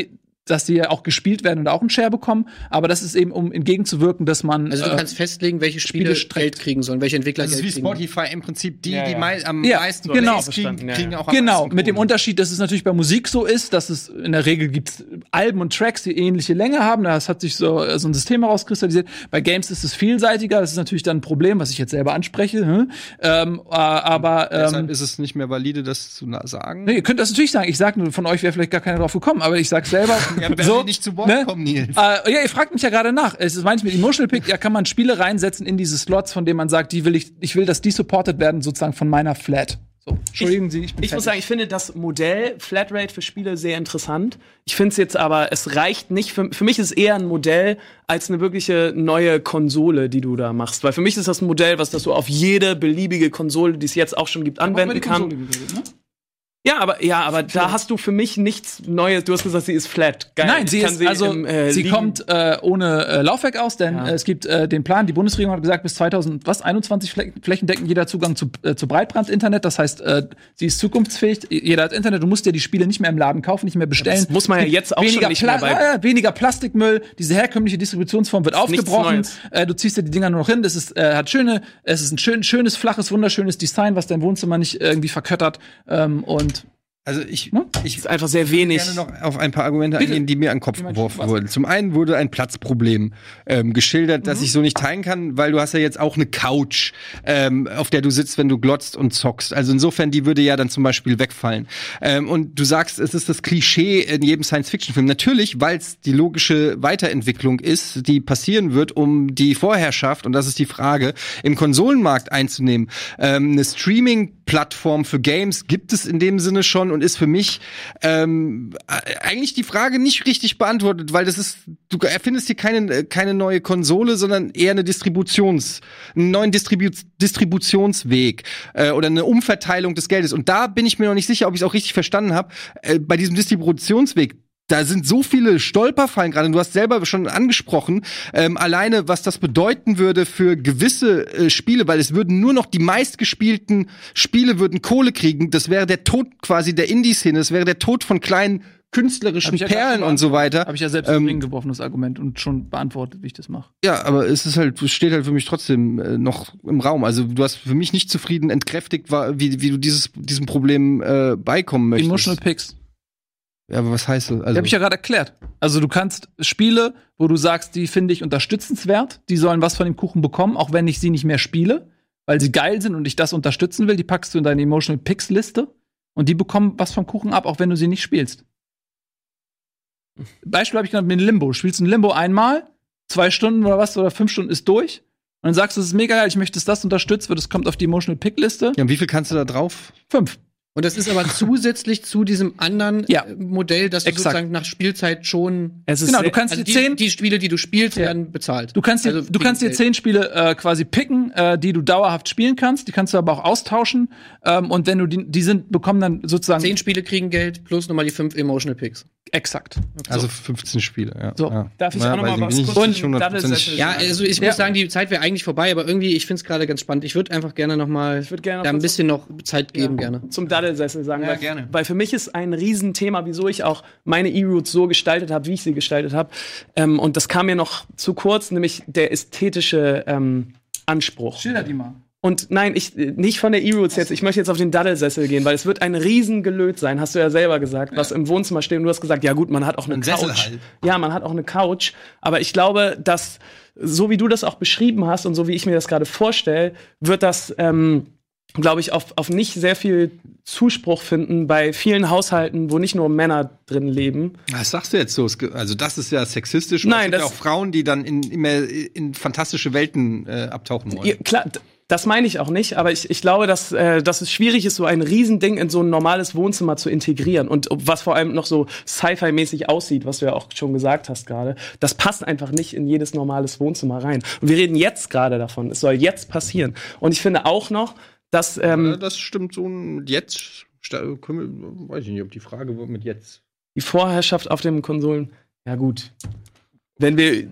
dass die ja auch gespielt werden und auch einen Share bekommen. Aber das ist eben, um entgegenzuwirken, dass man Also du äh, kannst festlegen, welche Spiele, Spiele. Geld kriegen sollen, welche Entwickler Das ist Geld wie kriegen. Spotify im Prinzip. Die, Ja, die ja. mei am Ja, meisten genau. Kriegen, kriegen ja. auch am Genau, mit dem. Unterschied, dass es natürlich bei Musik so ist, dass es in der Regel gibt's Alben und Tracks, die ähnliche Länge haben. Das hat sich so, äh, so ein System herauskristallisiert. Bei Games ist es vielseitiger. Das ist natürlich dann ein Problem, was ich jetzt selber anspreche. hm? Ähm, äh, aber ähm, Deshalb ist es nicht mehr valide, das zu sagen. Nee, ihr könnt das natürlich sagen. Ich sag nur, von euch wäre vielleicht gar keiner drauf gekommen, aber ich sag selber. Ja, wer so, nicht zu Wort ne? kommen, Nils? Äh, ja, ihr fragt mich ja gerade nach. Es ist manchmal mit Emotional Pick, ja, kann man Spiele reinsetzen in diese Slots, von denen man sagt, die will ich, ich will, dass die supported werden, sozusagen von meiner Flat. So, Entschuldigen Sie, ich bin Ich muss sagen, ich finde das Modell Flatrate für Spiele sehr interessant. Ich finde es jetzt aber, es reicht nicht. Für, für mich ist es eher ein Modell als eine wirkliche neue Konsole, die du da machst. Weil für mich ist das ein Modell, was das so auf jede beliebige Konsole, die es jetzt auch schon gibt, anwenden kann. Ja, aber ja, aber da hast du für mich nichts Neues. Du hast gesagt, sie ist flat. Geil. Nein, sie ist also im, äh, sie liegen- kommt äh, ohne äh, Laufwerk aus, denn Ja. äh, es gibt äh, den Plan. Die Bundesregierung hat gesagt, bis 2000 was 21 Fläch flächendeckend jeder Zugang zu, äh, zu Breitband-Internet. Das heißt, sie ist zukunftsfähig. Jeder hat Internet. Du musst dir die Spiele nicht mehr im Laden kaufen, nicht mehr bestellen. Das muss man ja jetzt auch weniger schon nicht mehr Pla- bei- ja, ja, weniger Plastikmüll. Diese herkömmliche Distributionsform wird aufgebrochen. Du ziehst dir die Dinger nur noch hin. Das ist hat schöne, es ist ein schön, schönes flaches, wunderschönes Design, was dein Wohnzimmer nicht irgendwie verköttert. Ähm, und Also ich, Ne? ich ist einfach sehr wenig. gerne noch auf ein paar Argumente Bitte. eingehen, die mir an den Kopf geworfen wurden. Zum einen wurde ein Platzproblem ähm, geschildert, Mhm. das ich so nicht teilen kann, weil du hast ja jetzt auch eine Couch, ähm, auf der du sitzt, wenn du glotzt und zockst. Also insofern, die würde ja dann zum Beispiel wegfallen. Ähm, und du sagst, es ist das Klischee in jedem Science-Fiction-Film. Natürlich, weil es die logische Weiterentwicklung ist, die passieren wird, um die Vorherrschaft, und das ist die Frage, im Konsolenmarkt einzunehmen. Ähm, eine Streaming-Plattform für Games gibt es in dem Sinne schon und ist für mich ähm, äh, eigentlich die Frage nicht richtig beantwortet, weil das ist, du erfindest hier keine, äh, keine neue Konsole, sondern eher eine Distributions, einen neuen Distribu Distributionsweg äh, oder eine Umverteilung des Geldes. Und da bin ich mir noch nicht sicher, ob ich es auch richtig verstanden habe. Äh, bei diesem Distributionsweg, da sind so viele Stolperfallen gerade. Du hast selber schon angesprochen, ähm, alleine was das bedeuten würde für gewisse äh, Spiele, weil es würden nur noch die meistgespielten Spiele würden Kohle kriegen. Das wäre der Tod quasi der Indie-Szene. Das wäre der Tod von kleinen künstlerischen ja Perlen und so weiter. habe ich ja selbst Ähm, ähm, Ring geworfen, das Argument, und schon beantwortet, wie ich das mache. Ja, aber es ist halt, es steht halt für mich trotzdem äh, noch im Raum. Also du hast für mich nicht zufrieden entkräftigt, war, wie, wie du dieses, diesem Problem äh, beikommen möchtest. Emotional Picks. Ja, aber was heißt das? Also, habe ich ja gerade erklärt. Also du kannst Spiele, wo du sagst, die finde ich unterstützenswert, die sollen was von dem Kuchen bekommen, auch wenn ich sie nicht mehr spiele, weil sie geil sind und ich das unterstützen will, die packst du in deine Emotional Picks Liste und die bekommen was vom Kuchen ab, auch wenn du sie nicht spielst. Beispiel habe ich genannt mit Limbo. Spielst ein Limbo einmal, zwei Stunden oder was, oder fünf Stunden ist durch. Und dann sagst du, es ist mega geil, ich möchte, dass das unterstützt wird, es kommt auf die Emotional Pick Liste. ja, und wie viel kannst du da drauf? Fünf. Und das ist aber zusätzlich zu diesem anderen Ja. äh, Modell, dass du Exakt. sozusagen nach Spielzeit schon Es ist Genau, du kannst also dir die, zehn, die Spiele, die du spielst, werden bezahlt. Du kannst dir, Also du kannst dir zehn Spiele äh, quasi picken, äh, die du dauerhaft spielen kannst. Die kannst du aber auch austauschen. Ähm, und wenn du die, die sind, bekommen dann sozusagen Zehn Spiele kriegen Geld plus nochmal die fünf Emotional Picks. Exakt. Also 15 Spiele, ja. So, ja. darf ich ja, auch noch mal weiß was kurz bin ich zu den 100% Double-Settle Ja, also ich Ja. muss sagen, die Zeit wäre eigentlich vorbei, aber irgendwie, ich finde es gerade ganz spannend. Ich würde einfach gerne nochmal gerne noch da ein bisschen noch Zeit geben, Ja. gerne. Zum Daddelsessel sagen. Ja, weil, gerne. weil für mich ist ein Riesenthema, wieso ich auch meine E-Roots so gestaltet habe, wie ich sie gestaltet habe. Ähm, und das kam mir noch zu kurz, nämlich der ästhetische ähm, Anspruch. Schilder die mal. Und nein, ich nicht von der E-Roots jetzt. Ich möchte jetzt auf den Daddelsessel gehen, weil es wird ein Riesengelöt sein, hast du ja selber gesagt, was im Wohnzimmer steht. Und du hast gesagt, ja gut, man hat auch eine Ein Couch. Halt. Ja, man hat auch eine Couch. Aber ich glaube, dass so wie du das auch beschrieben hast und so wie ich mir das gerade vorstelle, wird das, ähm, glaube ich, auf, auf nicht sehr viel Zuspruch finden bei vielen Haushalten, wo nicht nur Männer drin leben. Was sagst du jetzt so? Also das ist ja sexistisch. Nein, es gibt das- ja auch Frauen, die dann in, immer in fantastische Welten äh, abtauchen wollen. Ja, klar, das meine ich auch nicht, aber ich, ich glaube, dass, äh, dass es schwierig ist, so ein Riesending in so ein normales Wohnzimmer zu integrieren. Und was vor allem noch so Sci-Fi-mäßig aussieht, was du ja auch schon gesagt hast gerade, das passt einfach nicht in jedes normales Wohnzimmer rein. Und wir reden jetzt gerade davon. Es soll jetzt passieren. Und ich finde auch noch, dass Ja, ähm, das stimmt so ein jetzt. wir- Weiß ich nicht, ob die Frage wird mit jetzt. die Vorherrschaft auf den Konsolen, ja gut. Wenn wir,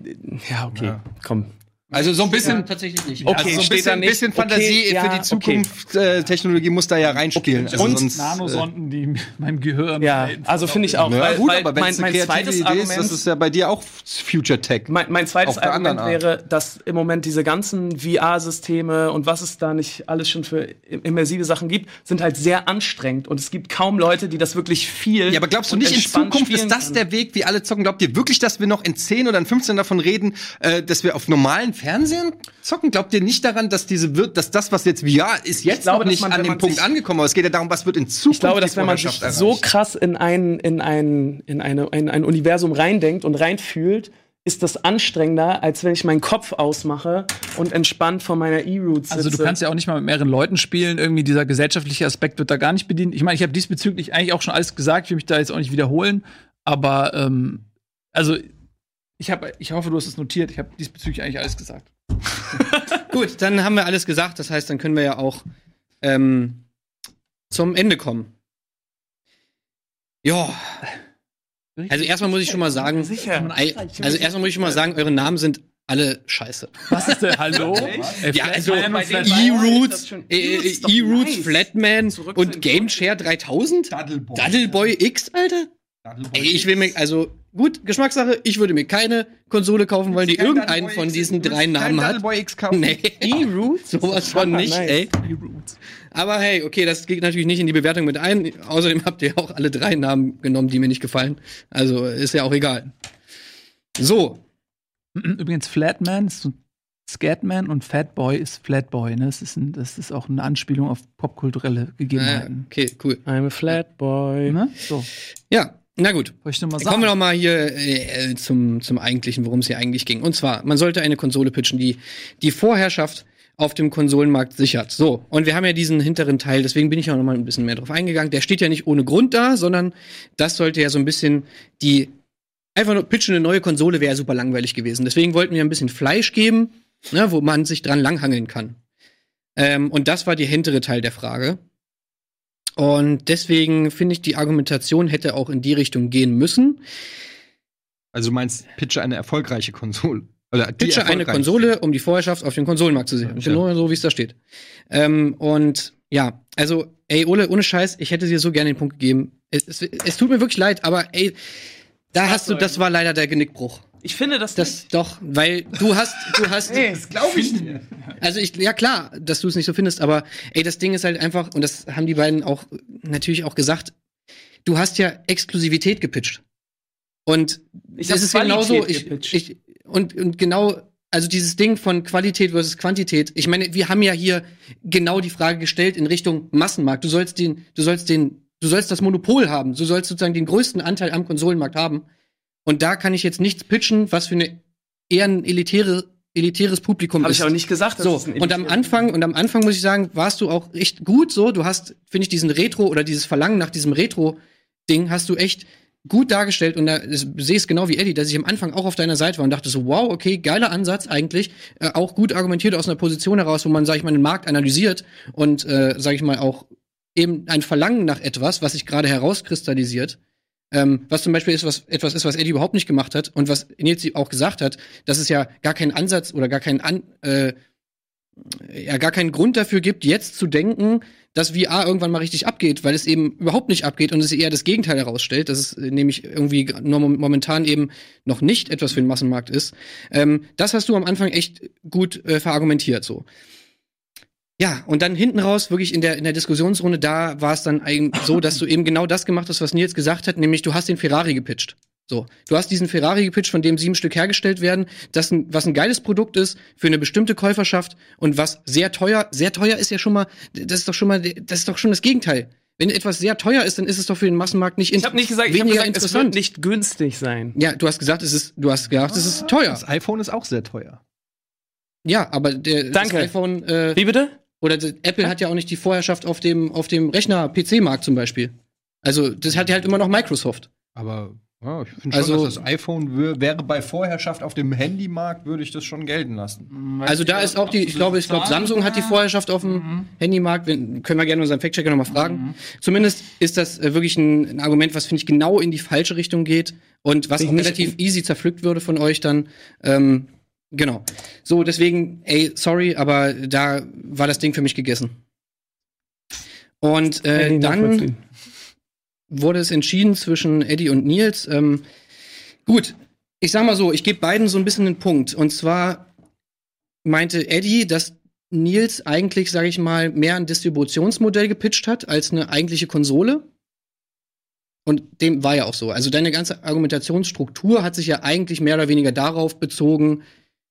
ja, okay, Ja. komm. Also so ein bisschen. tatsächlich nicht. Okay, also so ein bisschen, nicht. bisschen Okay, Fantasie ja, für die okay. Zukunft. Äh, Technologie muss da ja reinspielen. Also Und sonst, Nanosonden, die mein Gehirn. Ja, also finde ich auch, Äh, ja, weil, gut, weil aber wenn mein, es eine mein zweites Idee Argument ist, das ist ja bei dir auch Future Tech. Mein, mein zweites Argument wäre, dass im Moment diese ganzen VR-Systeme und was es da nicht alles schon für im- immersive Sachen gibt, sind halt sehr anstrengend und es gibt kaum Leute, die das wirklich viel. Ja, aber glaubst du nicht, in Zukunft ist das können? der Weg, wie alle zocken? Glaubt ihr wirklich, dass wir noch in 10 oder in 15 davon reden, äh, dass wir auf normalen Fernsehern zocken? Glaubt ihr nicht daran, dass diese wird, dass das, was jetzt VR ist, jetzt glaube, noch nicht man, an dem Punkt sich- angekommen? Aber es geht ja darum, was wird in Zukunft Ich glaube, dass wenn man sich Vorherrschaft so krass in ein, in ein, in eine, in ein Universum reindenkt und reinfühlt, ist das anstrengender, als wenn ich meinen Kopf ausmache und entspannt vor meiner E-Roots sitze. Also du kannst ja auch nicht mal mit mehreren Leuten spielen. Irgendwie dieser gesellschaftliche Aspekt wird da gar nicht bedient. Ich meine, ich habe diesbezüglich eigentlich auch schon alles gesagt. Ich will mich da jetzt auch nicht wiederholen. Aber ähm, also ich habe, ich hoffe, du hast es notiert. Ich habe diesbezüglich eigentlich alles gesagt. Gut, dann haben wir alles gesagt. Das heißt, dann können wir ja auch ähm, zum Ende kommen. Ja. Also erstmal muss ich schon mal sagen, Sicher. Also erstmal muss ich schon mal sagen, eure Namen sind alle scheiße. Was ist denn? Hallo? Ja, also. E-Roots, E-Roots. Flatman und den Game Share 3000? Daddleboy. Daddleboy X, Alter? Ey, ich will mir, also, gut, Geschmackssache, ich würde mir keine Konsole kaufen wollen, die irgendeinen von X, diesen drei Namen hat. Daddleboy X kaufen? Nee. E-Roots? Sowas von nicht, Nice. ey. Aber hey, okay, das geht natürlich nicht in die Bewertung mit ein. Außerdem habt ihr auch alle drei Namen genommen, die mir nicht gefallen. Also ist ja auch egal. So, Übrigens, Flatman ist so Scatman und Fatboy ist Flatboy. Ne? Das, ist ein, das ist auch eine Anspielung auf popkulturelle äh, Gegebenheiten. okay, cool. I'm a Flatboy. Ne? So, Ja, na gut. wollte ich mal sagen. kommen wir noch mal hier äh, zum, zum eigentlichen, worum es hier eigentlich ging. Und zwar, man sollte eine Konsole pitchen, die die Vorherrschaft auf dem Konsolenmarkt sichert. So, und wir haben ja diesen hinteren Teil, deswegen bin ich auch noch mal ein bisschen mehr drauf eingegangen. Der steht ja nicht ohne Grund da, sondern das sollte ja so ein bisschen die einfach nur pitchen eine neue Konsole wäre super langweilig gewesen. Deswegen wollten wir ein bisschen Fleisch geben, ne, wo man sich dran langhangeln kann. Ähm, und das war der hintere Teil der Frage. Und deswegen finde ich, die Argumentation hätte auch in die Richtung gehen müssen. Also du meinst, pitche eine erfolgreiche Konsole. Oder Pitche eine. Konsole, um die Vorherrschaft auf dem Konsolenmarkt zu sichern. Ja. Genau so, wie es da steht. Ähm, und ja, also, ey, Ole, ohne Scheiß, ich hätte dir so gerne den Punkt gegeben. Es, es, es tut mir wirklich leid, aber ey, da hast du, das war leider der Genickbruch. Ich finde das, Das doch, weil du hast, du hast, das glaube ich nicht. also ich, ja klar, dass du es nicht so findest, aber ey, das Ding ist halt einfach, und das haben die beiden auch natürlich auch gesagt, du hast ja Exklusivität gepitcht. Und Ich das ist genauso, ich, ich, und, und genau, also dieses Ding von Qualität versus Quantität. Ich meine, wir haben ja hier genau die Frage gestellt in Richtung Massenmarkt. Du sollst den, du sollst den, du sollst das Monopol haben. Du sollst sozusagen den größten Anteil am Konsolenmarkt haben. Und da kann ich jetzt nichts pitchen, was für eine eher eine elitäre elitäres Publikum Habe ist. ich auch nicht gesagt. So, ein und am Anfang, und am Anfang muss ich sagen, warst du auch echt gut so. Du hast, finde ich, diesen Retro oder dieses Verlangen nach diesem Retro-Ding hast du echt gut dargestellt und da sehe es genau wie Eddie, dass ich am Anfang auch auf deiner Seite war und dachte so, wow, okay, geiler Ansatz eigentlich, äh, auch gut argumentiert aus einer Position heraus, wo man, sag ich mal, den Markt analysiert und, äh, sag ich mal, auch eben ein Verlangen nach etwas, was sich gerade herauskristallisiert. Ähm, was zum Beispiel ist, was etwas ist, was Eddie überhaupt nicht gemacht hat und was Nils auch gesagt hat, dass es ja gar keinen Ansatz oder gar keinen An äh, ja gar keinen Grund dafür gibt, jetzt zu denken, dass VR irgendwann mal richtig abgeht, weil es eben überhaupt nicht abgeht und es eher das Gegenteil herausstellt, dass es nämlich irgendwie momentan eben noch nicht etwas für den Massenmarkt ist. Ähm, das hast du am Anfang echt gut äh, verargumentiert so. Ja, und dann hinten raus, wirklich in der, in der Diskussionsrunde, da war es dann eigentlich so, dass du eben genau das gemacht hast, was Nils gesagt hat, nämlich du hast den Ferrari gepitcht. So, du hast diesen Ferrari gepitcht, von dem sieben Stück hergestellt werden, das ein, was ein geiles Produkt ist für eine bestimmte Käuferschaft und was sehr teuer, sehr teuer ist ja schon mal, das ist doch schon mal, das ist doch schon das Gegenteil. Wenn etwas sehr teuer ist, dann ist es doch für den Massenmarkt nicht Ich habe nicht gesagt, ich habe weniger gesagt, es wird interessant. nicht günstig sein. ja, du hast gesagt, es ist, du hast gesagt, es ist teuer. Das iPhone ist auch sehr teuer. Ja, aber der Danke. das iPhone äh, Wie bitte? Oder Apple hat ja auch nicht die Vorherrschaft auf dem, auf dem Rechner-PC-Markt zum Beispiel. Also, das hat ja halt immer noch Microsoft. Aber ja, ich finde Also- schon, dass das iPhone wär, wäre bei Vorherrschaft auf dem Handymarkt, würde ich das schon gelten lassen. Also, da ist auch die, ich glaube, ich glaube, Samsung hat die Vorherrschaft auf dem Handymarkt. Wenn, können wir gerne unseren Fact-Checker nochmal fragen. Zumindest ist das äh, wirklich ein, ein Argument, was, finde ich, genau in die falsche Richtung geht und was Ich auch relativ easy zerpflückt würde von euch dann. Ähm, genau. So, deswegen, ey, sorry, aber da war das Ding für mich gegessen. Und äh, dann wurde es entschieden zwischen Eddie und Nils. Ähm, gut, ich sag mal so, ich gebe beiden so ein bisschen einen Punkt. Und zwar meinte Eddie, dass Nils eigentlich, sage ich mal, mehr ein Distributionsmodell gepitcht hat als eine eigentliche Konsole. Und dem war ja auch so. Also deine ganze Argumentationsstruktur hat sich ja eigentlich mehr oder weniger darauf bezogen,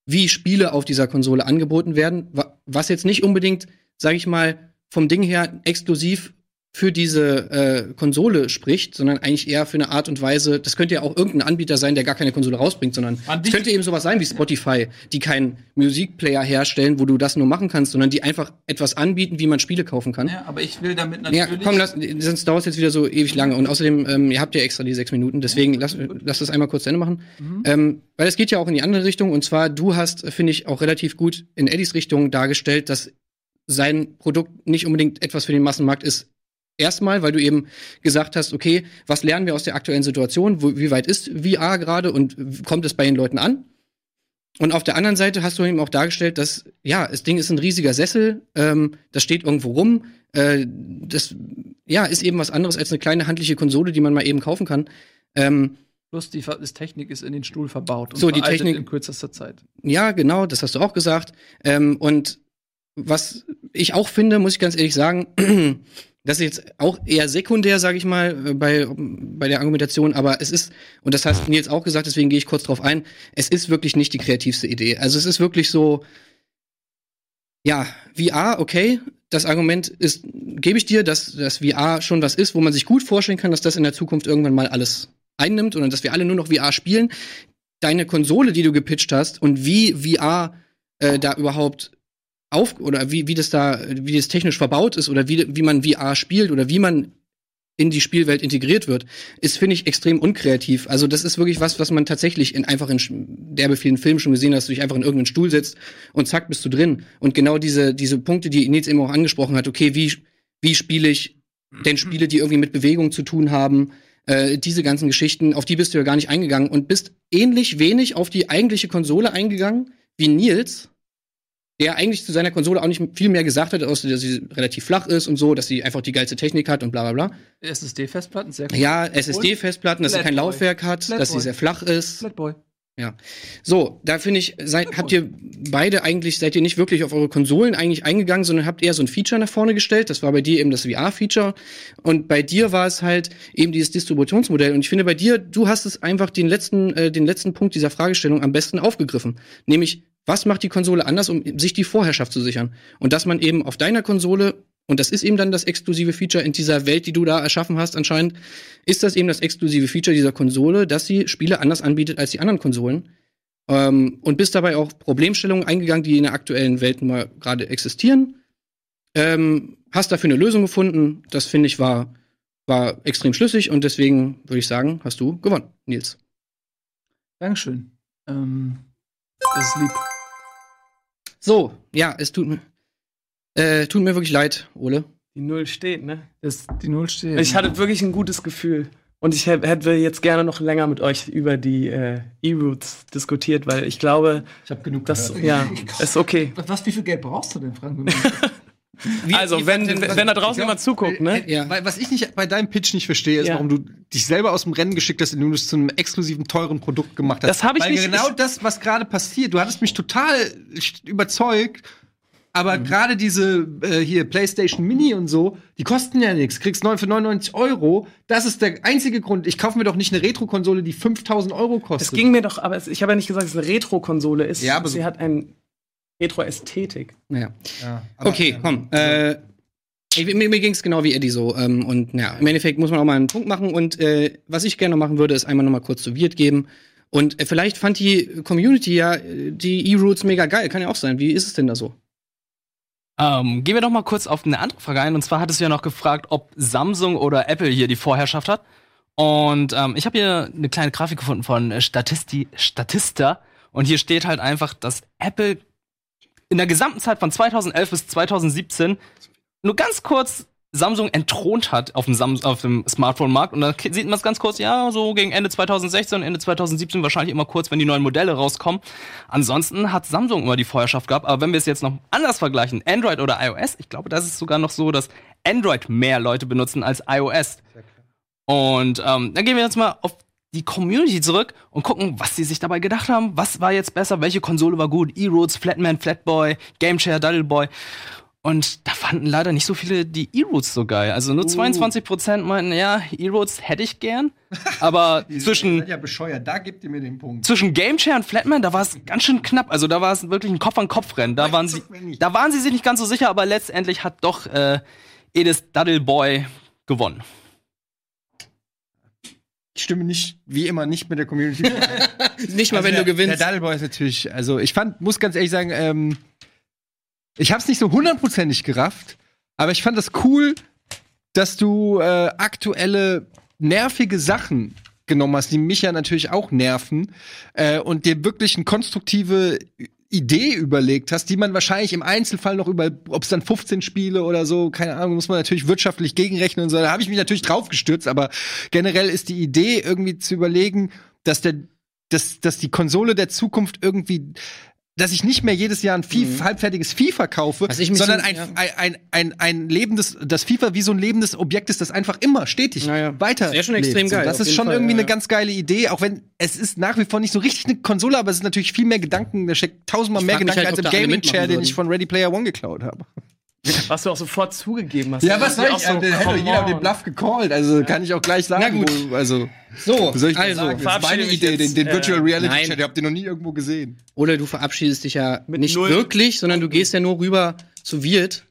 wie Spiele auf dieser Konsole angeboten werden, wa- was jetzt nicht unbedingt, sage ich mal, vom Ding her exklusiv für diese äh, Konsole spricht, sondern eigentlich eher für eine Art und Weise, das könnte ja auch irgendein Anbieter sein, der gar keine Konsole rausbringt, sondern es könnte eben sowas sein wie Spotify, die keinen Musikplayer herstellen, wo du das nur machen kannst, sondern die einfach etwas anbieten, wie man Spiele kaufen kann. Ja, aber ich will damit Ja, natürlich. komm, lass, sonst dauert es jetzt wieder so ewig lange. Und außerdem, ähm, ihr habt ja extra die sechs Minuten, deswegen lass, lass das einmal kurz zu Ende machen. Ähm, weil es geht ja auch in die andere Richtung. Und zwar, du hast, äh, finde ich, auch relativ gut in Eddies Richtung dargestellt, dass sein Produkt nicht unbedingt etwas für den Massenmarkt ist. Erstmal, weil du eben gesagt hast, okay, was lernen wir aus der aktuellen Situation? Wo, wie weit ist VR gerade und kommt es bei den Leuten an? Und auf der anderen Seite hast du eben auch dargestellt, dass, ja, das Ding ist ein riesiger Sessel, ähm, das steht irgendwo rum, äh, das, ja, ist eben was anderes als eine kleine handliche Konsole, die man mal eben kaufen kann. Ähm, Plus die das Technik ist in den Stuhl verbaut. Und So, die Technik- in kürzester Zeit. ja, genau, das hast du auch gesagt. Ähm, und was ich auch finde, muss ich ganz ehrlich sagen, das ist jetzt auch eher sekundär, sage ich mal, äh, bei, bei der Argumentation, aber es ist, und das hast Nils auch gesagt, deswegen gehe ich kurz drauf ein, es ist wirklich nicht die kreativste Idee. Also es ist wirklich so, ja, VR, okay, das Argument ist, gebe ich dir, dass das VR schon was ist, wo man sich gut vorstellen kann, dass das in der Zukunft irgendwann mal alles einnimmt und dass wir alle nur noch VR spielen. Deine Konsole, die du gepitcht hast und wie VR äh, da überhaupt auf oder wie, wie das da, wie das technisch verbaut ist oder wie, wie man VR spielt oder wie man in die Spielwelt integriert wird, ist, finde ich, extrem unkreativ. Also das ist wirklich was, was man tatsächlich in einfach in derbe vielen Filmen schon gesehen hat, dass du dich einfach in irgendeinen Stuhl setzt und zack, bist du drin. Und genau diese, diese Punkte, die Nils eben auch angesprochen hat, okay, wie, wie spiele ich denn Spiele, die irgendwie mit Bewegung zu tun haben, äh, diese ganzen Geschichten, auf die bist du ja gar nicht eingegangen und bist ähnlich wenig auf die eigentliche Konsole eingegangen wie Nils, der eigentlich zu seiner Konsole auch nicht viel mehr gesagt hat, außer dass sie relativ flach ist und so, dass sie einfach die geilste Technik hat und bla bla bla. SSD-Festplatten, sehr cool. Ja, SSD-Festplatten, dass sie kein. Laufwerk hat, dass sie sehr flach ist. Flatboy. So, da finde ich, seid, habt ihr beide eigentlich, seid ihr nicht wirklich auf eure Konsolen eigentlich eingegangen, sondern habt eher so ein Feature nach vorne gestellt. Das war bei dir eben das VR-Feature. Und bei dir war es halt eben dieses Distributionsmodell. Und ich finde bei dir, du hast es einfach den letzten, äh, den letzten Punkt dieser Fragestellung am besten aufgegriffen. Nämlich, was macht die Konsole anders, um sich die Vorherrschaft zu sichern? Und dass man eben auf deiner Konsole und das ist eben dann das exklusive Feature in dieser Welt, die du da erschaffen hast, anscheinend, ist das eben das exklusive Feature dieser Konsole, dass sie Spiele anders anbietet als die anderen Konsolen. ähm, und bist dabei auch Problemstellungen eingegangen, die in der aktuellen Welt mal gerade existieren. Ähm, hast dafür eine Lösung gefunden. Das finde ich war, war extrem schlüssig und deswegen würde ich sagen, hast du gewonnen, Nils. Dankeschön. Ähm, das ist lieb. So, ja, es tut mir, äh, tut mir wirklich leid, Ole. Die Null steht, ne? Das, die Null steht. Ich hatte wirklich ein gutes Gefühl. Und ich hä- hätte jetzt gerne noch länger mit euch über die äh, E-Roots diskutiert, weil ich glaube, Ich habe genug das ja, ist okay. was, wie viel Geld brauchst du denn, Frank? Also, wenn, wenn, wenn da draußen jemand zuguckt, ne? Ja. Weil, was ich nicht bei deinem Pitch nicht verstehe, ist, Ja. warum du dich selber aus dem Rennen geschickt hast, indem du es zu einem exklusiven, teuren Produkt gemacht hast. Das hab ich Weil nicht- genau ich- das, was gerade passiert, du hattest mich total überzeugt, aber gerade diese äh, hier PlayStation Mini und so, die kosten ja nichts. Kriegst neun für 99 Euro. Das ist der einzige Grund. Ich kaufe mir doch nicht eine Retro-Konsole, die 5000 Euro kostet. Es ging mir doch, aber es, ich habe ja nicht gesagt, dass es eine Retro-Konsole ist. Ja, aber so- sie hat ein Retro-Ästhetik. Naja. ja, aber- Okay, komm. Äh, ich, mir mir ging es genau wie Eddie so. Ähm, und ja, im Endeffekt muss man auch mal einen Punkt machen. Und äh, was ich gerne machen würde, ist einmal noch mal kurz zu Wirt geben. Und äh, vielleicht fand die Community ja äh, die E-Roots mega geil. Kann ja auch sein. Wie ist es denn da so? Ähm, gehen wir doch mal kurz auf eine andere Frage ein. Und zwar hattest du ja noch gefragt, ob Samsung oder Apple hier die Vorherrschaft hat. Und ähm, ich habe hier eine kleine Grafik gefunden von äh, Statisti Statista. Und hier steht halt einfach, dass Apple in der gesamten Zeit von 2011 bis 2017 nur ganz kurz Samsung entthront hat auf dem, Sam auf dem Smartphone-Markt. Und dann sieht man es ganz kurz, ja, so gegen Ende 2016, Ende 2017 wahrscheinlich immer kurz, wenn die neuen Modelle rauskommen. Ansonsten hat Samsung immer die Vorherrschaft gehabt. Aber wenn wir es jetzt noch anders vergleichen, Android oder iOS, ich glaube, das ist sogar noch so, dass Android mehr Leute benutzen als iOS. Und ähm, dann gehen wir jetzt mal auf die Community zurück und gucken, was sie sich dabei gedacht haben. Was war jetzt besser? Welche Konsole war gut? E-Roots, Flatman, Flatboy, Gameshare, Duddleboy. Und da fanden leider nicht so viele die E-Roots so geil. Also nur 22% meinten, ja, E-Roots hätte ich gern. Aber zwischen, ja bescheuert, da gebt ihr mir den Punkt. zwischen Gameshare und Flatman, da war es ganz schön knapp. Also da war es wirklich ein Kopf-an-Kopf-Rennen. Da waren sie, da waren sie sich nicht ganz so sicher, aber letztendlich hat doch äh, Edith Duddleboy gewonnen. Ich stimme nicht, wie immer, nicht mit der Community. Nicht mal, Also wenn der, du gewinnst. Der Duddleboy ist natürlich, also ich fand, muss ganz ehrlich sagen, ähm, ich hab's nicht so hundertprozentig gerafft, aber ich fand das cool, dass du äh, aktuelle nervige Sachen genommen hast, die mich ja natürlich auch nerven, äh, und dir wirklich eine konstruktive Idee überlegt hast, die man wahrscheinlich im Einzelfall noch über, ob es dann 15 Spiele oder so, keine Ahnung, muss man natürlich wirtschaftlich gegenrechnen und so. Da habe ich mich natürlich drauf gestürzt, aber generell ist die Idee irgendwie zu überlegen, dass der, dass, dass die Konsole der Zukunft irgendwie dass ich nicht mehr jedes Jahr ein FIFA, halbfertiges FIFA kaufe, sondern so- ein, ja. ein, ein, ein, ein lebendes, das FIFA wie so ein lebendes Objekt ist, das einfach immer stetig Ja, ja. weiter. Wäre schon extrem lebt. Geil, Das ist schon Fall, irgendwie ja, eine ganz geile Idee, auch wenn es ist nach wie vor nicht so richtig eine Konsole, aber es ist natürlich viel mehr Gedanken, da steckt tausendmal mehr Gedanken halt, als im Gaming-Chair, den ich von Ready Player One geklaut habe. Was du auch sofort zugegeben hast. Ja, was soll auch ich? so, So, hätte come jeder den Bluff gecallt, also kann ich auch gleich sagen. Na gut. Wo, also, So, soll ich also, sagen? Das ist meine Idee, den, jetzt, den äh, Virtual Reality nein. Chat, ihr habt den noch nie irgendwo gesehen. Oder du verabschiedest dich ja Mit nicht null. wirklich, sondern du gehst ja nur rüber zu Wirt.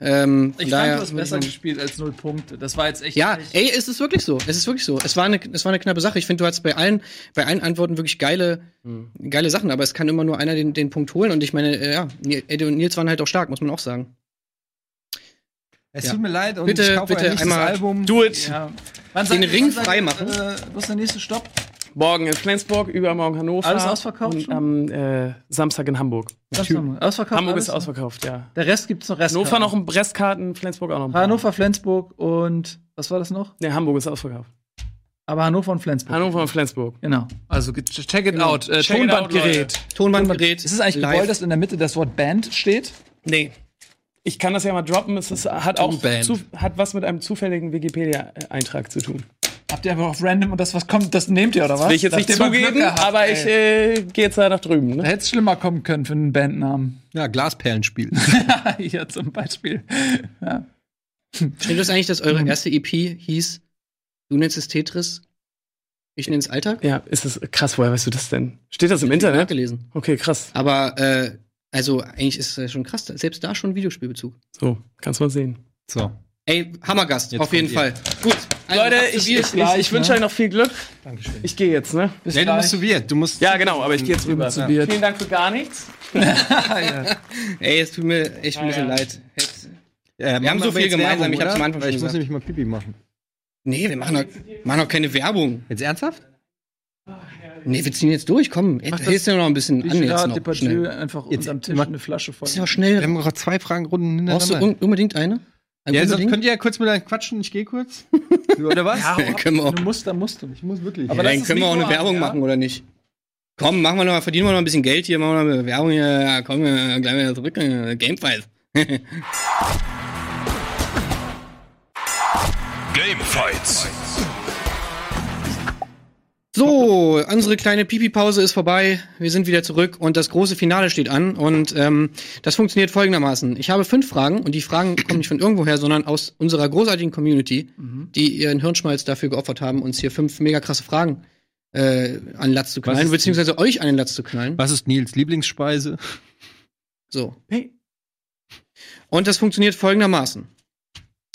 Ähm, Ich daher fand, du hast besser gespielt als null Punkte. Das war jetzt echt. Ja, nicht- ey, es ist wirklich so. Es ist wirklich so. Es war eine, es war eine knappe Sache. Ich finde, du hattest bei allen, bei allen Antworten wirklich geile, geile Sachen. Aber es kann immer nur einer den, den Punkt holen. Und ich meine, äh, ja, Eddie und Nils waren halt auch stark, muss man auch sagen. Es Ja. tut mir leid und Bitte, ich kaufe bitte einmal Album. Do it. Ja. Den Ring wann seid- frei machen. Äh, wo ist der nächste Stopp? Morgen in Flensburg, übermorgen Hannover. Alles ausverkauft Und schon? am äh, Samstag in Hamburg. Ausverkauft. Ausverkauft Hamburg alles? ist ausverkauft, ja. Der Rest gibt's noch Rest. Hannover noch ein Restkarten, Flensburg auch noch ein paar. Hannover, Flensburg und was war das noch? Nee, Hamburg ist ausverkauft. Aber Hannover und Flensburg. Hannover und Flensburg. Genau. Also check it out. Äh, Check it out, Tonbandgerät. Tonbandgerät. ist es eigentlich live. gewollt, dass in der Mitte das Wort Band steht? Nee. Ich kann das ja mal droppen. Es ist, hat auch zu, hat was mit einem zufälligen Wikipedia-Eintrag zu tun. Habt ihr einfach auf random und das, was kommt, das nehmt ihr, oder was? Will ich jetzt Da nicht zugeben, gehabt, aber ey. ich äh, gehe jetzt da nach drüben. Da Ne? hätte es schlimmer kommen können für einen Bandnamen. Ja, Glasperlenspiel. Hier zum Beispiel. Stimmt das eigentlich, dass eure erste EP hieß, du nennst es Tetris, ich nenne es Alltag? Ja, ist das krass. Woher weißt du das denn? Steht das im Internet? Nachgelesen. Okay, krass. Aber, äh, also, eigentlich ist es schon krass. Selbst da schon Videospielbezug. So, kannst mal sehen. so. Ey, Hammergast, Jetzt auf jeden kommt Fall. Gut. Also, Leute, ihr ich, ich, ich, ich wünsche euch noch viel Glück. Dankeschön. Ich gehe jetzt, ne? Nee, du musst zu Wirt. Du musst. Ja, genau, aber ich gehe jetzt rüber. zu Wirt. Vielen Dank für gar nichts. Ey, es tut mir echt ein bisschen Ja, ja. leid. Jetzt- Wir haben so viel gemeinsam, Werbung, ich hab's oder? am Anfang schon Ich muss gesagt. nämlich mal Pipi machen. Nee, wir machen doch, machen doch keine Werbung. Jetzt ernsthaft? Nee, wir ziehen jetzt durch. Komm, ey, Mach das- hilfst du noch ein bisschen an jetzt noch. Depardieu Schnell. einfach Jetzt unterm Tisch mach- eine Flasche voll. Ist ja Wir schnell. haben gerade zwei Fragenrunden Brauchst du hintereinander. un unbedingt eine? Ein Ja, sonst unbedingt? könnt ihr ja kurz miteinander quatschen, ich gehe kurz. Oder was? Ja, Ja, können wir auch. Du musst, dann musst du. Ich muss wirklich. Aber Ja, dann können wir auch eine Werbung ja? machen, oder nicht? Komm, machen wir noch mal, verdienen wir noch ein bisschen Geld hier, machen wir noch eine Werbung hier. Ja, komm, äh, gleich wieder zurück. äh, Gamefight. Gamefights. So, unsere kleine Pipi-Pause ist vorbei. Wir sind wieder zurück und das große Finale steht an. Und ähm, das funktioniert folgendermaßen. Ich habe fünf Fragen und die Fragen kommen nicht von irgendwoher, sondern aus unserer großartigen Community, die ihren Hirnschmalz dafür geopfert haben, uns hier fünf mega krasse Fragen äh, an den Latz zu knallen, beziehungsweise euch an den Latz zu knallen. Was ist Nils Lieblingsspeise? So. Hey. Und das funktioniert folgendermaßen.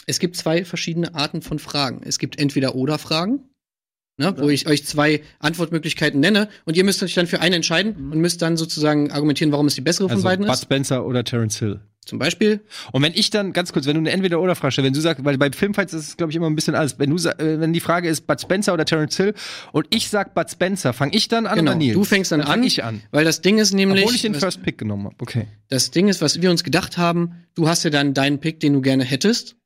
Es gibt zwei verschiedene Arten von Fragen. Es gibt entweder oder Fragen, ne, wo ich euch zwei Antwortmöglichkeiten nenne und ihr müsst euch dann für eine entscheiden und müsst dann sozusagen argumentieren, warum es die bessere von Also beiden Bud ist. Spencer oder Terence Hill. Zum Beispiel. Und wenn ich dann, ganz kurz, wenn du eine Entweder-Oder-Frage stellst, wenn du sagst, weil bei Filmfights ist es, glaube ich, immer ein bisschen alles. Wenn du äh, wenn die Frage ist Bud Spencer oder Terence Hill und ich sag Bud Spencer, fange ich dann an Genau. oder Nils? Du fängst dann, fang an, ich an. weil das Ding ist nämlich, Obwohl ich den was, First Pick genommen habe. Okay. das Ding ist, was wir uns gedacht haben, du hast ja dann deinen Pick, den du gerne hättest,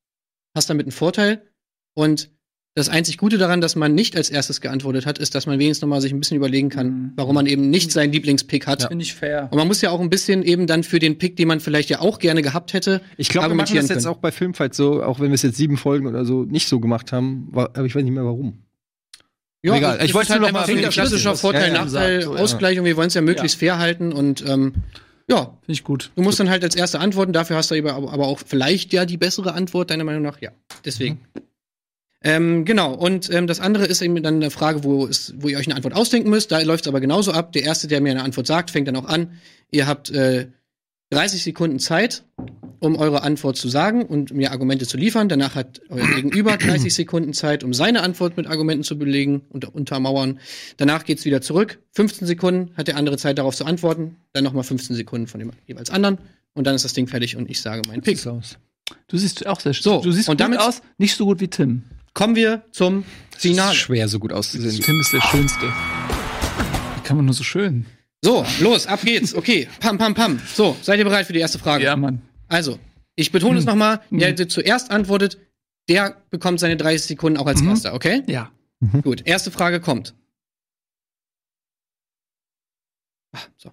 hast damit einen Vorteil und das einzig Gute daran, dass man nicht als erstes geantwortet hat, ist, dass man wenigstens noch mal sich ein bisschen überlegen kann, Mhm. warum man eben nicht seinen Lieblingspick hat. Finde ich fair. Und man muss ja auch ein bisschen eben dann für den Pick, den man vielleicht ja auch gerne gehabt hätte, Ich glaube, wir machen das jetzt können. auch bei Filmfights so, auch wenn wir es jetzt sieben Folgen oder so nicht so gemacht haben, war, aber ich weiß nicht mehr warum. Ja, Egal. Ich wollte halt nur noch mal so ein klassischer Vorteil, Ja, ja, Nachteil, so, ja. Ausgleich und wir wollen es ja möglichst fair halten und ähm, ja, Finde ich gut. du musst dann halt als erste antworten, dafür hast du aber, aber auch vielleicht ja die bessere Antwort, deiner Meinung nach, ja. Deswegen. Ähm, genau, und ähm, das andere ist eben dann eine Frage, wo, es, wo ihr euch eine Antwort ausdenken müsst. Da läuft es aber genauso ab. Der Erste, der mir eine Antwort sagt, fängt dann auch an. Ihr habt äh, 30 Sekunden Zeit, um eure Antwort zu sagen und mir Argumente zu liefern. Danach hat euer Gegenüber 30 Sekunden Zeit, um seine Antwort mit Argumenten zu belegen und untermauern. Danach geht's wieder zurück. 15 Sekunden hat der andere Zeit, darauf zu antworten. Dann nochmal 15 Sekunden von dem jeweils anderen. Und dann ist das Ding fertig und ich sage meinen Pick. aus. Du siehst auch sehr So, Du siehst und gut damit- aus, nicht so gut wie Tim. Kommen wir zum Finale. Finale. Schwer, so gut auszusehen. Tim ist der Schönste. Wie kann man nur so schön? So, los, ab geht's. Okay, pam, pam, pam. So, seid ihr bereit für die erste Frage? Ja, Mann. Also, ich betone es nochmal, wer der zuerst antwortet, der bekommt seine 30 Sekunden auch als Mhm. erster, okay? Ja. Gut, erste Frage kommt. Ah, so.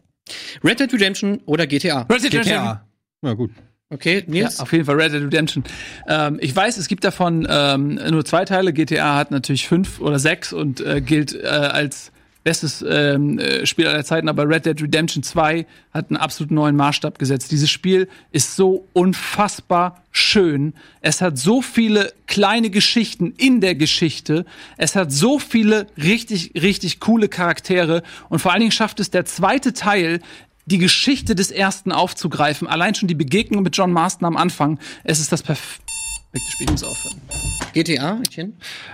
Red Dead Redemption oder GTA? Red Dead Redemption. GTA. Na gut. Okay, Ja, Nils? auf jeden Fall Red Dead Redemption. Ähm, ich weiß, es gibt davon ähm, nur zwei Teile. GTA hat natürlich fünf oder sechs und äh, gilt äh, als bestes ähm, äh, Spiel aller Zeiten, aber Red Dead Redemption 2 hat einen absolut neuen Maßstab gesetzt. Dieses Spiel ist so unfassbar schön. Es hat so viele kleine Geschichten in der Geschichte. Es hat so viele richtig, richtig coole Charaktere. Und vor allen Dingen schafft es der zweite Teil, die Geschichte des ersten aufzugreifen. Allein schon die Begegnung mit John Marston am Anfang. Es ist das perfekte Spiel, ich muss aufhören. GTA, Etienne?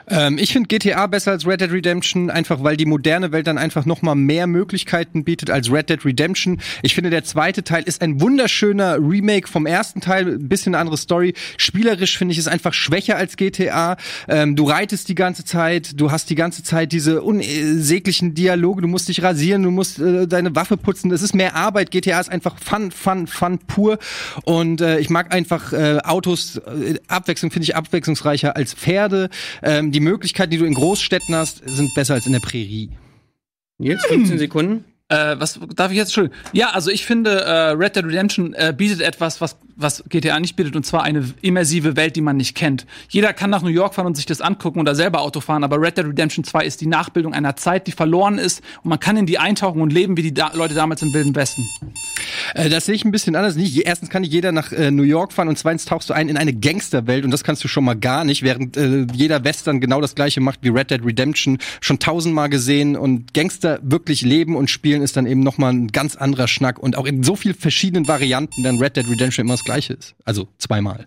Ähm, ich finde GTA besser als Red Dead Redemption, einfach weil die moderne Welt dann einfach noch mal mehr Möglichkeiten bietet als Red Dead Redemption. Ich finde, der zweite Teil ist ein wunderschöner Remake vom ersten Teil, ein bisschen eine andere Story. Spielerisch finde ich es einfach schwächer als GTA. Ähm, du reitest die ganze Zeit, du hast die ganze Zeit diese unsäglichen Dialoge, du musst dich rasieren, du musst äh, deine Waffe putzen. Es ist mehr Arbeit. GTA ist einfach Fun, Fun, Fun pur. Und äh, ich mag einfach äh, Autos, äh, Abwechslung finde ich abwechslungsreicher als Pferde. Ähm, die Möglichkeiten, die du in Großstädten hast, sind besser als in der Prärie. Nils, 15 Sekunden. Äh, was darf ich jetzt? Entschuldigung. Ja, also ich finde, äh, Red Dead Redemption äh, bietet etwas, was, was GTA nicht bietet, und zwar eine immersive Welt, die man nicht kennt. Jeder kann nach New York fahren und sich das angucken oder selber Auto fahren, aber Red Dead Redemption 2 ist die Nachbildung einer Zeit, die verloren ist und man kann in die eintauchen und leben wie die da Leute damals im Wilden Westen. Äh, das sehe ich ein bisschen anders. Nicht, erstens kann nicht jeder nach äh, New York fahren und zweitens tauchst du ein in eine Gangsterwelt und das kannst du schon mal gar nicht, während äh, jeder Western genau das gleiche macht wie Red Dead Redemption. Schon tausendmal gesehen und Gangster wirklich leben und spielen ist dann eben noch mal ein ganz anderer Schnack und auch in so viel verschiedenen Varianten dann Red Dead Redemption immer das gleiche ist. Also zweimal.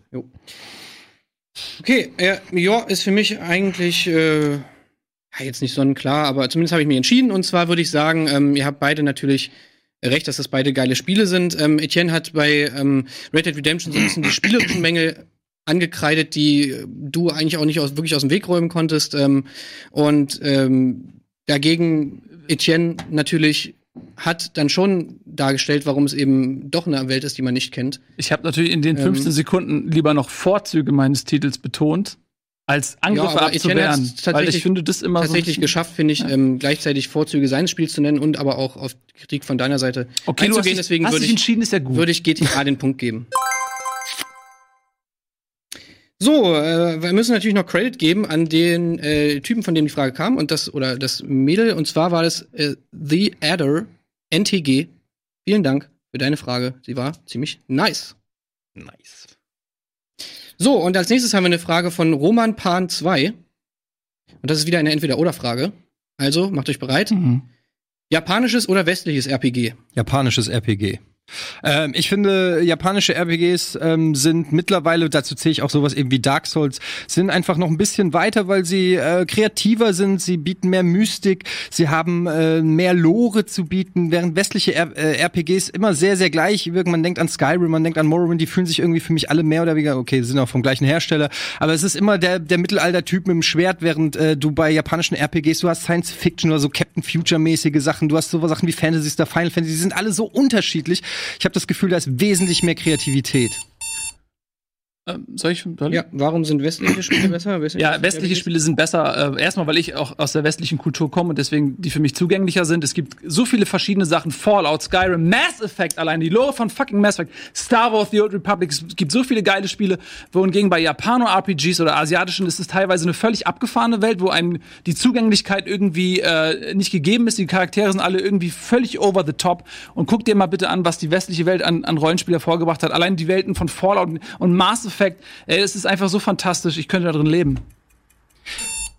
Okay, äh, ja, ist für mich eigentlich äh, ja, jetzt nicht sonnenklar, aber zumindest habe ich mich entschieden. Und zwar würde ich sagen, ähm, ihr habt beide natürlich recht, dass das beide geile Spiele sind. Ähm, Etienne hat bei ähm, Red Dead Redemption so ein bisschen die spielerischen Mängel angekreidet, die äh, du eigentlich auch nicht aus, wirklich aus dem Weg räumen konntest. Ähm, und ähm, dagegen Etienne natürlich hat dann schon dargestellt, warum es eben doch eine Welt ist, die man nicht kennt. Ich habe natürlich in den Ähm. 15 Sekunden lieber noch Vorzüge meines Titels betont, als Angriffe hat's abzuwehren. Weil ich tatsächlich- finde das immer Tatsächlich so. geschafft, finde ich, ähm, gleichzeitig Vorzüge seines Spiels zu nennen und aber auch auf Kritik von deiner Seite Okay, du hast, einzugehen. Deswegen hast würde ich, entschieden, ist ja gut. würde ich GTA den Punkt geben. So, äh, wir müssen natürlich noch Credit geben an den äh, Typen, von dem die Frage kam und das oder das Mädel und zwar war das äh, The Adder NTG. Vielen Dank für deine Frage. Sie war ziemlich nice. Nice. So, und als nächstes haben wir eine Frage von Roman Pan 2. Und das ist wieder eine Entweder-Oder-Frage. Also, macht euch bereit. Mhm. Japanisches oder westliches RPG? Japanisches RPG. Ähm, ich finde, japanische RPGs ähm, sind mittlerweile, dazu zähle ich auch sowas eben wie Dark Souls, sind einfach noch ein bisschen weiter, weil sie äh, kreativer sind, sie bieten mehr Mystik, sie haben äh, mehr Lore zu bieten, während westliche R äh, RPGs immer sehr, sehr gleich wirken. Man denkt an Skyrim, man denkt an Morrowind, die fühlen sich irgendwie für mich alle mehr oder weniger, okay, sind auch vom gleichen Hersteller, aber es ist immer der, der Mittelalter-Typ mit dem Schwert, während äh, du bei japanischen RPGs, du hast Science Fiction oder so Captain Future-mäßige Sachen, du hast so Sachen wie Fantasy Star, Final Fantasy, die sind alle so unterschiedlich. Ich habe das Gefühl, da ist wesentlich mehr Kreativität. Ähm, soll ich? Soll? Ja, warum sind westliche Spiele besser? Ja, westliche Spiele sind besser. Äh, erstmal, weil ich auch aus der westlichen Kultur komme und deswegen die für mich zugänglicher sind. Es gibt so viele verschiedene Sachen. Fallout, Skyrim, Mass Effect allein, die Lore von fucking Mass Effect, Star Wars, The Old Republic. Es gibt so viele geile Spiele, wohingegen bei Japano-RPGs oder asiatischen ist es teilweise eine völlig abgefahrene Welt, wo einem die Zugänglichkeit irgendwie äh, nicht gegeben ist. Die Charaktere sind alle irgendwie völlig over the top. Und guck dir mal bitte an, was die westliche Welt an, an Rollenspiel hervorgebracht hat. Allein die Welten von Fallout und Mass Effect, ey, es ist einfach so fantastisch. Ich könnte da drin leben.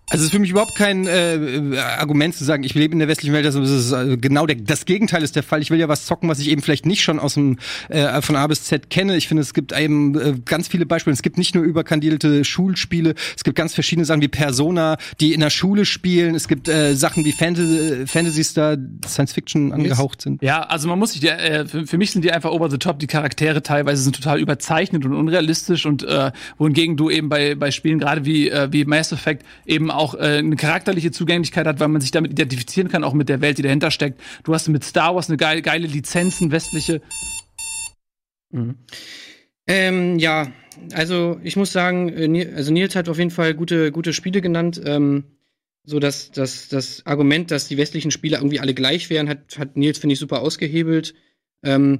Also es ist für mich überhaupt kein äh, Argument zu sagen, ich lebe in der westlichen Welt, das ist äh, genau der, das Gegenteil ist der Fall. Ich will ja was zocken, was ich eben vielleicht nicht schon aus dem äh, von A bis Z kenne. Ich finde, es gibt eben äh, ganz viele Beispiele. Es gibt nicht nur überkandidelte Schulspiele, es gibt ganz verschiedene Sachen wie Persona, die in der Schule spielen. Es gibt äh, Sachen wie Fantasy, Fantasy Star, Science Fiction angehaucht sind. Ja, also man muss sich, äh, für, für mich sind die einfach over the top. Die Charaktere teilweise sind total überzeichnet und unrealistisch und äh, wohingegen du eben bei, bei Spielen gerade wie, äh, wie Mass Effect eben auch äh, eine charakterliche Zugänglichkeit hat, weil man sich damit identifizieren kann, auch mit der Welt, die dahinter steckt. Du hast mit Star Wars eine geile, geile Lizenzen, westliche. Ähm, ja, also ich muss sagen, äh, also Nils hat auf jeden Fall gute, gute Spiele genannt. Ähm, so dass das, das Argument, dass die westlichen Spiele irgendwie alle gleich wären, hat, hat Nils, finde ich, super ausgehebelt. Ähm,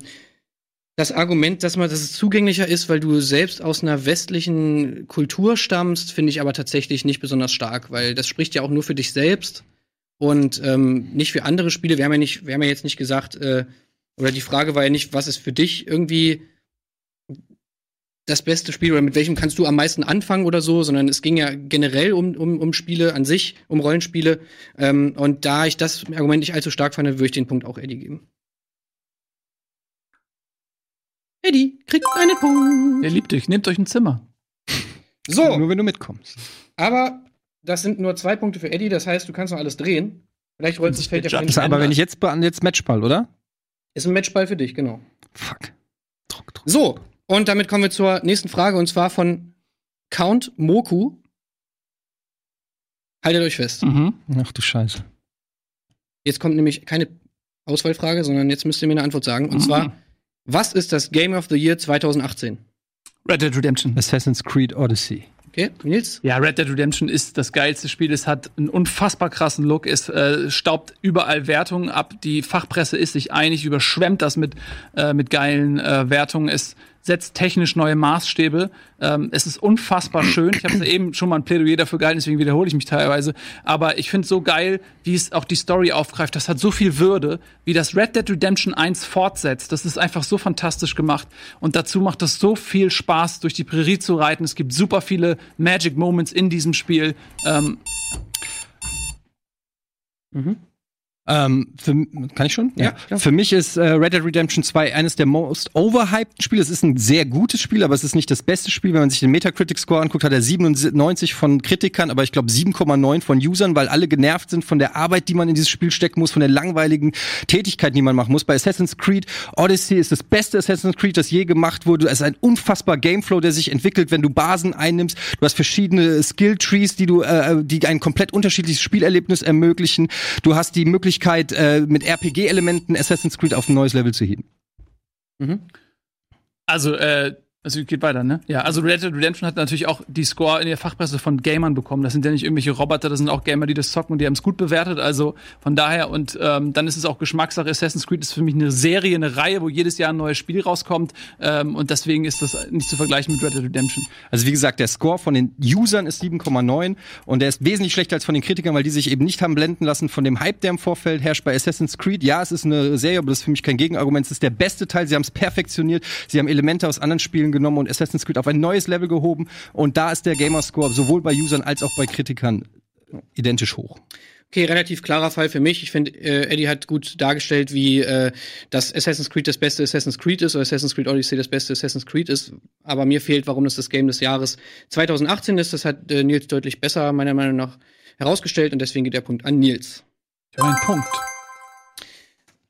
das Argument, dass man, dass es zugänglicher ist, weil du selbst aus einer westlichen Kultur stammst, finde ich aber tatsächlich nicht besonders stark, weil das spricht ja auch nur für dich selbst und ähm, nicht für andere Spiele. Wir haben ja nicht, wir haben ja jetzt nicht gesagt, äh, oder die Frage war ja nicht, was ist für dich irgendwie das beste Spiel oder mit welchem kannst du am meisten anfangen oder so, sondern es ging ja generell um, um, um Spiele an sich, um Rollenspiele. Ähm, und da ich das Argument nicht allzu stark fand, würde ich den Punkt auch Eddie geben. Eddie kriegt einen Punkt. Der liebt dich, nehmt euch ein Zimmer. So, Nur wenn du mitkommst. aber das sind nur zwei Punkte für Eddie, das heißt, du kannst noch alles drehen. Vielleicht rollt das Feld ja vorhin aber wenn ich jetzt jetzt Matchball, oder? Ist ein Matchball für dich, genau. Fuck. Druck, Druck. So, und damit kommen wir zur nächsten Frage und zwar von Count Moku. Haltet euch fest. Mhm. Ach du Scheiße. Jetzt kommt nämlich keine Auswahlfrage, sondern jetzt müsst ihr mir eine Antwort sagen. Und Mhm. zwar, was ist das Game of the Year 2018? Red Dead Redemption. Assassin's Creed Odyssey. Okay, Nils? Ja, Red Dead Redemption ist das geilste Spiel. Es hat einen unfassbar krassen Look. Es äh, staubt überall Wertungen ab. Die Fachpresse ist sich einig, überschwemmt das mit, äh, mit geilen äh, Wertungen. Es setzt technisch neue Maßstäbe. Ähm, es ist unfassbar schön. Ich habe eben schon mal ein Plädoyer dafür gehalten, deswegen wiederhole ich mich teilweise. Aber ich finde so geil, wie es auch die Story aufgreift. Das hat so viel Würde, wie das Red Dead Redemption 1 fortsetzt. Das ist einfach so fantastisch gemacht. Und dazu macht es so viel Spaß, durch die Prärie zu reiten. Es gibt super viele Magic Moments in diesem Spiel. Ähm, Ähm, für, kann ich schon? Ja, klar. Für mich ist äh, Red Dead Redemption 2 eines der most overhyped Spiele. Es ist ein sehr gutes Spiel, aber es ist nicht das beste Spiel. Wenn man sich den Metacritic Score anguckt, hat er 97 von Kritikern, aber ich glaube 7,9 von Usern, weil alle genervt sind von der Arbeit, die man in dieses Spiel stecken muss, von der langweiligen Tätigkeit, die man machen muss. Bei Assassin's Creed Odyssey ist das beste Assassin's Creed, das je gemacht wurde. Es ist ein unfassbar Gameflow, der sich entwickelt, wenn du Basen einnimmst. Du hast verschiedene Skill Trees, die du, äh, die ein komplett unterschiedliches Spielerlebnis ermöglichen. Du hast die Möglichkeit, äh, mit RPG-Elementen Assassin's Creed auf ein neues Level zu heben. Also, äh, also geht weiter, ne? Ja, also Red Dead Redemption hat natürlich auch die Score in der Fachpresse von Gamern bekommen. Das sind ja nicht irgendwelche Roboter, das sind auch Gamer, die das zocken und die haben es gut bewertet. Also von daher und ähm, dann ist es auch Geschmackssache. Assassin's Creed ist für mich eine Serie, eine Reihe, wo jedes Jahr ein neues Spiel rauskommt ähm, und deswegen ist das nicht zu vergleichen mit Red Dead Redemption. Also wie gesagt, der Score von den Usern ist 7,9 und der ist wesentlich schlechter als von den Kritikern, weil die sich eben nicht haben blenden lassen von dem Hype, der im Vorfeld herrscht bei Assassin's Creed. Ja, es ist eine Serie, aber das ist für mich kein Gegenargument. Es ist der beste Teil. Sie haben es perfektioniert. Sie haben Elemente aus anderen Spielen genommen und Assassin's Creed auf ein neues Level gehoben. Und da ist der Gamerscore sowohl bei Usern als auch bei Kritikern identisch hoch. Okay, relativ klarer Fall für mich. Ich finde, äh, Eddie hat gut dargestellt, wie äh, das Assassin's Creed das beste Assassin's Creed ist oder Assassin's Creed Odyssey das beste Assassin's Creed ist. Aber mir fehlt, warum das das Game des Jahres 2018 ist. Das hat äh, Nils deutlich besser, meiner Meinung nach, herausgestellt und deswegen geht der Punkt an Nils. Ich habe einen Punkt.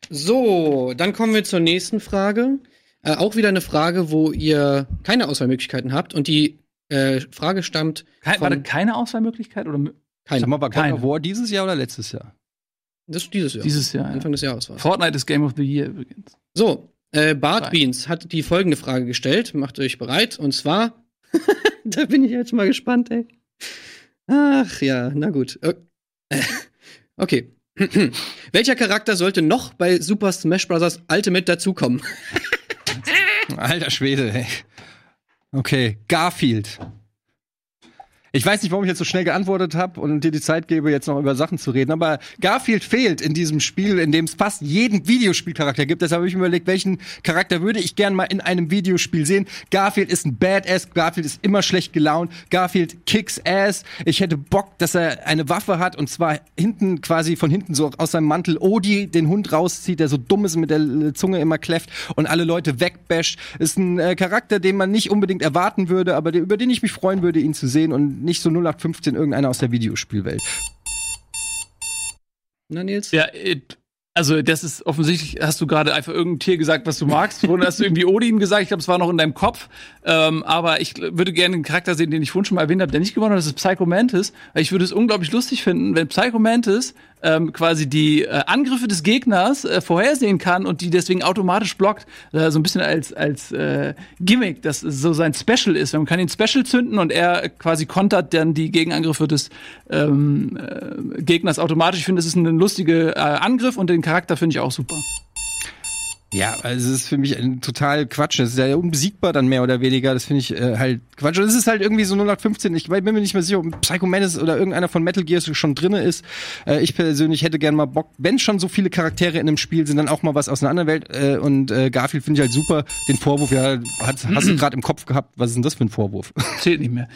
So, dann kommen wir zur nächsten Frage. Äh, auch wieder eine Frage, wo ihr keine Auswahlmöglichkeiten habt und die äh, Frage stammt Kein, war da von keine Auswahlmöglichkeit oder keine. Sag mal, war Keine. War dieses Jahr oder letztes Jahr? Das ist dieses Jahr. dieses Jahr? Ja. Anfang des Jahres war Fortnite ist Game of the Year übrigens. So, äh, Bart. Beans hat die folgende Frage gestellt. Macht euch bereit. Und zwar, da bin ich jetzt mal gespannt, ey. Ach ja, na gut. Okay. Welcher Charakter sollte noch bei Super Smash Bros. Ultimate dazukommen? Alter Schwede, ey. Okay, Garfield. Ich weiß nicht, warum ich jetzt so schnell geantwortet habe und dir die Zeit gebe, jetzt noch über Sachen zu reden, aber Garfield fehlt in diesem Spiel, in dem es fast jeden Videospielcharakter gibt. Deshalb habe ich mir überlegt, welchen Charakter würde ich gern mal in einem Videospiel sehen. Garfield ist ein Badass, Garfield ist immer schlecht gelaunt, Garfield kicks ass. Ich hätte Bock, dass er eine Waffe hat und zwar hinten quasi von hinten so aus seinem Mantel Odi den Hund rauszieht, der so dumm ist mit der Zunge immer kläfft und alle Leute wegbasht. Ist ein äh, Charakter, den man nicht unbedingt erwarten würde, aber über den ich mich freuen würde, ihn zu sehen und nicht so 0815 irgendeiner aus der Videospielwelt. Na, Nils? Ja, äh, also das ist offensichtlich, hast du gerade einfach irgendein Tier gesagt, was du magst. Oder hast du irgendwie Odin gesagt? Ich glaube, es war noch in deinem Kopf. Ähm, aber ich würde gerne einen Charakter sehen, den ich vorhin schon mal erwähnt habe, der nicht gewonnen hat, das ist Psycho Mantis. Weil Ich würde es unglaublich lustig finden, wenn Psycho Mantis ähm, quasi die äh, Angriffe des Gegners äh, vorhersehen kann und die deswegen automatisch blockt. Äh, so ein bisschen als, als äh, Gimmick, dass so sein Special ist. Man kann ihn Special zünden und er quasi kontert dann die Gegenangriffe des ähm, äh, Gegners automatisch. Ich finde, das ist ein lustiger äh, Angriff und den Charakter finde ich auch super. Ja, also es ist für mich ein total Quatsch. Das ist ja unbesiegbar dann mehr oder weniger. Das finde ich äh, halt Quatsch. Und es ist halt irgendwie so 0815. Ich bin mir nicht mehr sicher, ob Psycho Menace oder irgendeiner von Metal Gear schon drinne ist. Äh, ich persönlich hätte gern mal Bock, wenn schon so viele Charaktere in einem Spiel sind, dann auch mal was aus einer anderen Welt. Äh, und äh, Garfield finde ich halt super. Den Vorwurf, ja, hast, hast du gerade im Kopf gehabt. Was ist denn das für ein Vorwurf? Zählt nicht mehr.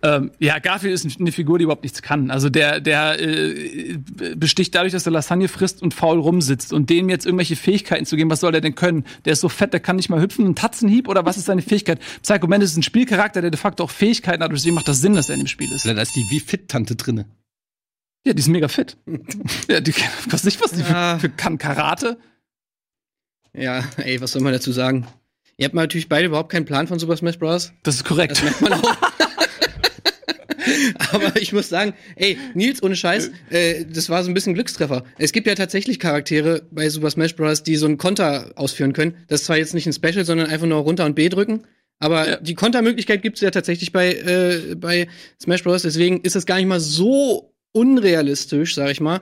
Ähm, ja, Garfield ist eine Figur, die überhaupt nichts kann. Also der, der äh, besticht dadurch, dass er Lasagne frisst und faul rumsitzt. Und dem jetzt irgendwelche Fähigkeiten zu geben, was soll der denn können? Der ist so fett, der kann nicht mal hüpfen, ein Tatzenhieb oder was ist seine Fähigkeit? Psycho Mantis ist ein Spielcharakter, der de facto auch Fähigkeiten hat. Und deswegen macht das Sinn, dass er in dem Spiel ist. da ist die wie fit Tante drinne. Ja, die ist mega fit. ja, die weiß nicht, was die Ja. für, für kann. Karate? Ja, ey, was soll man dazu sagen? Ihr habt mal natürlich beide überhaupt keinen Plan von Super Smash Bros. Das ist korrekt. Das merkt man auch. Aber ich muss sagen, ey, Nils, ohne Scheiß, äh, das war so ein bisschen Glückstreffer. Es gibt ja tatsächlich Charaktere bei Super Smash Bros., die so einen Konter ausführen können. Das ist zwar jetzt nicht ein Special, sondern einfach nur runter und B drücken. Aber Ja. die Kontermöglichkeit gibt es ja tatsächlich bei, äh, bei Smash Bros. Deswegen ist das gar nicht mal so unrealistisch, sag ich mal.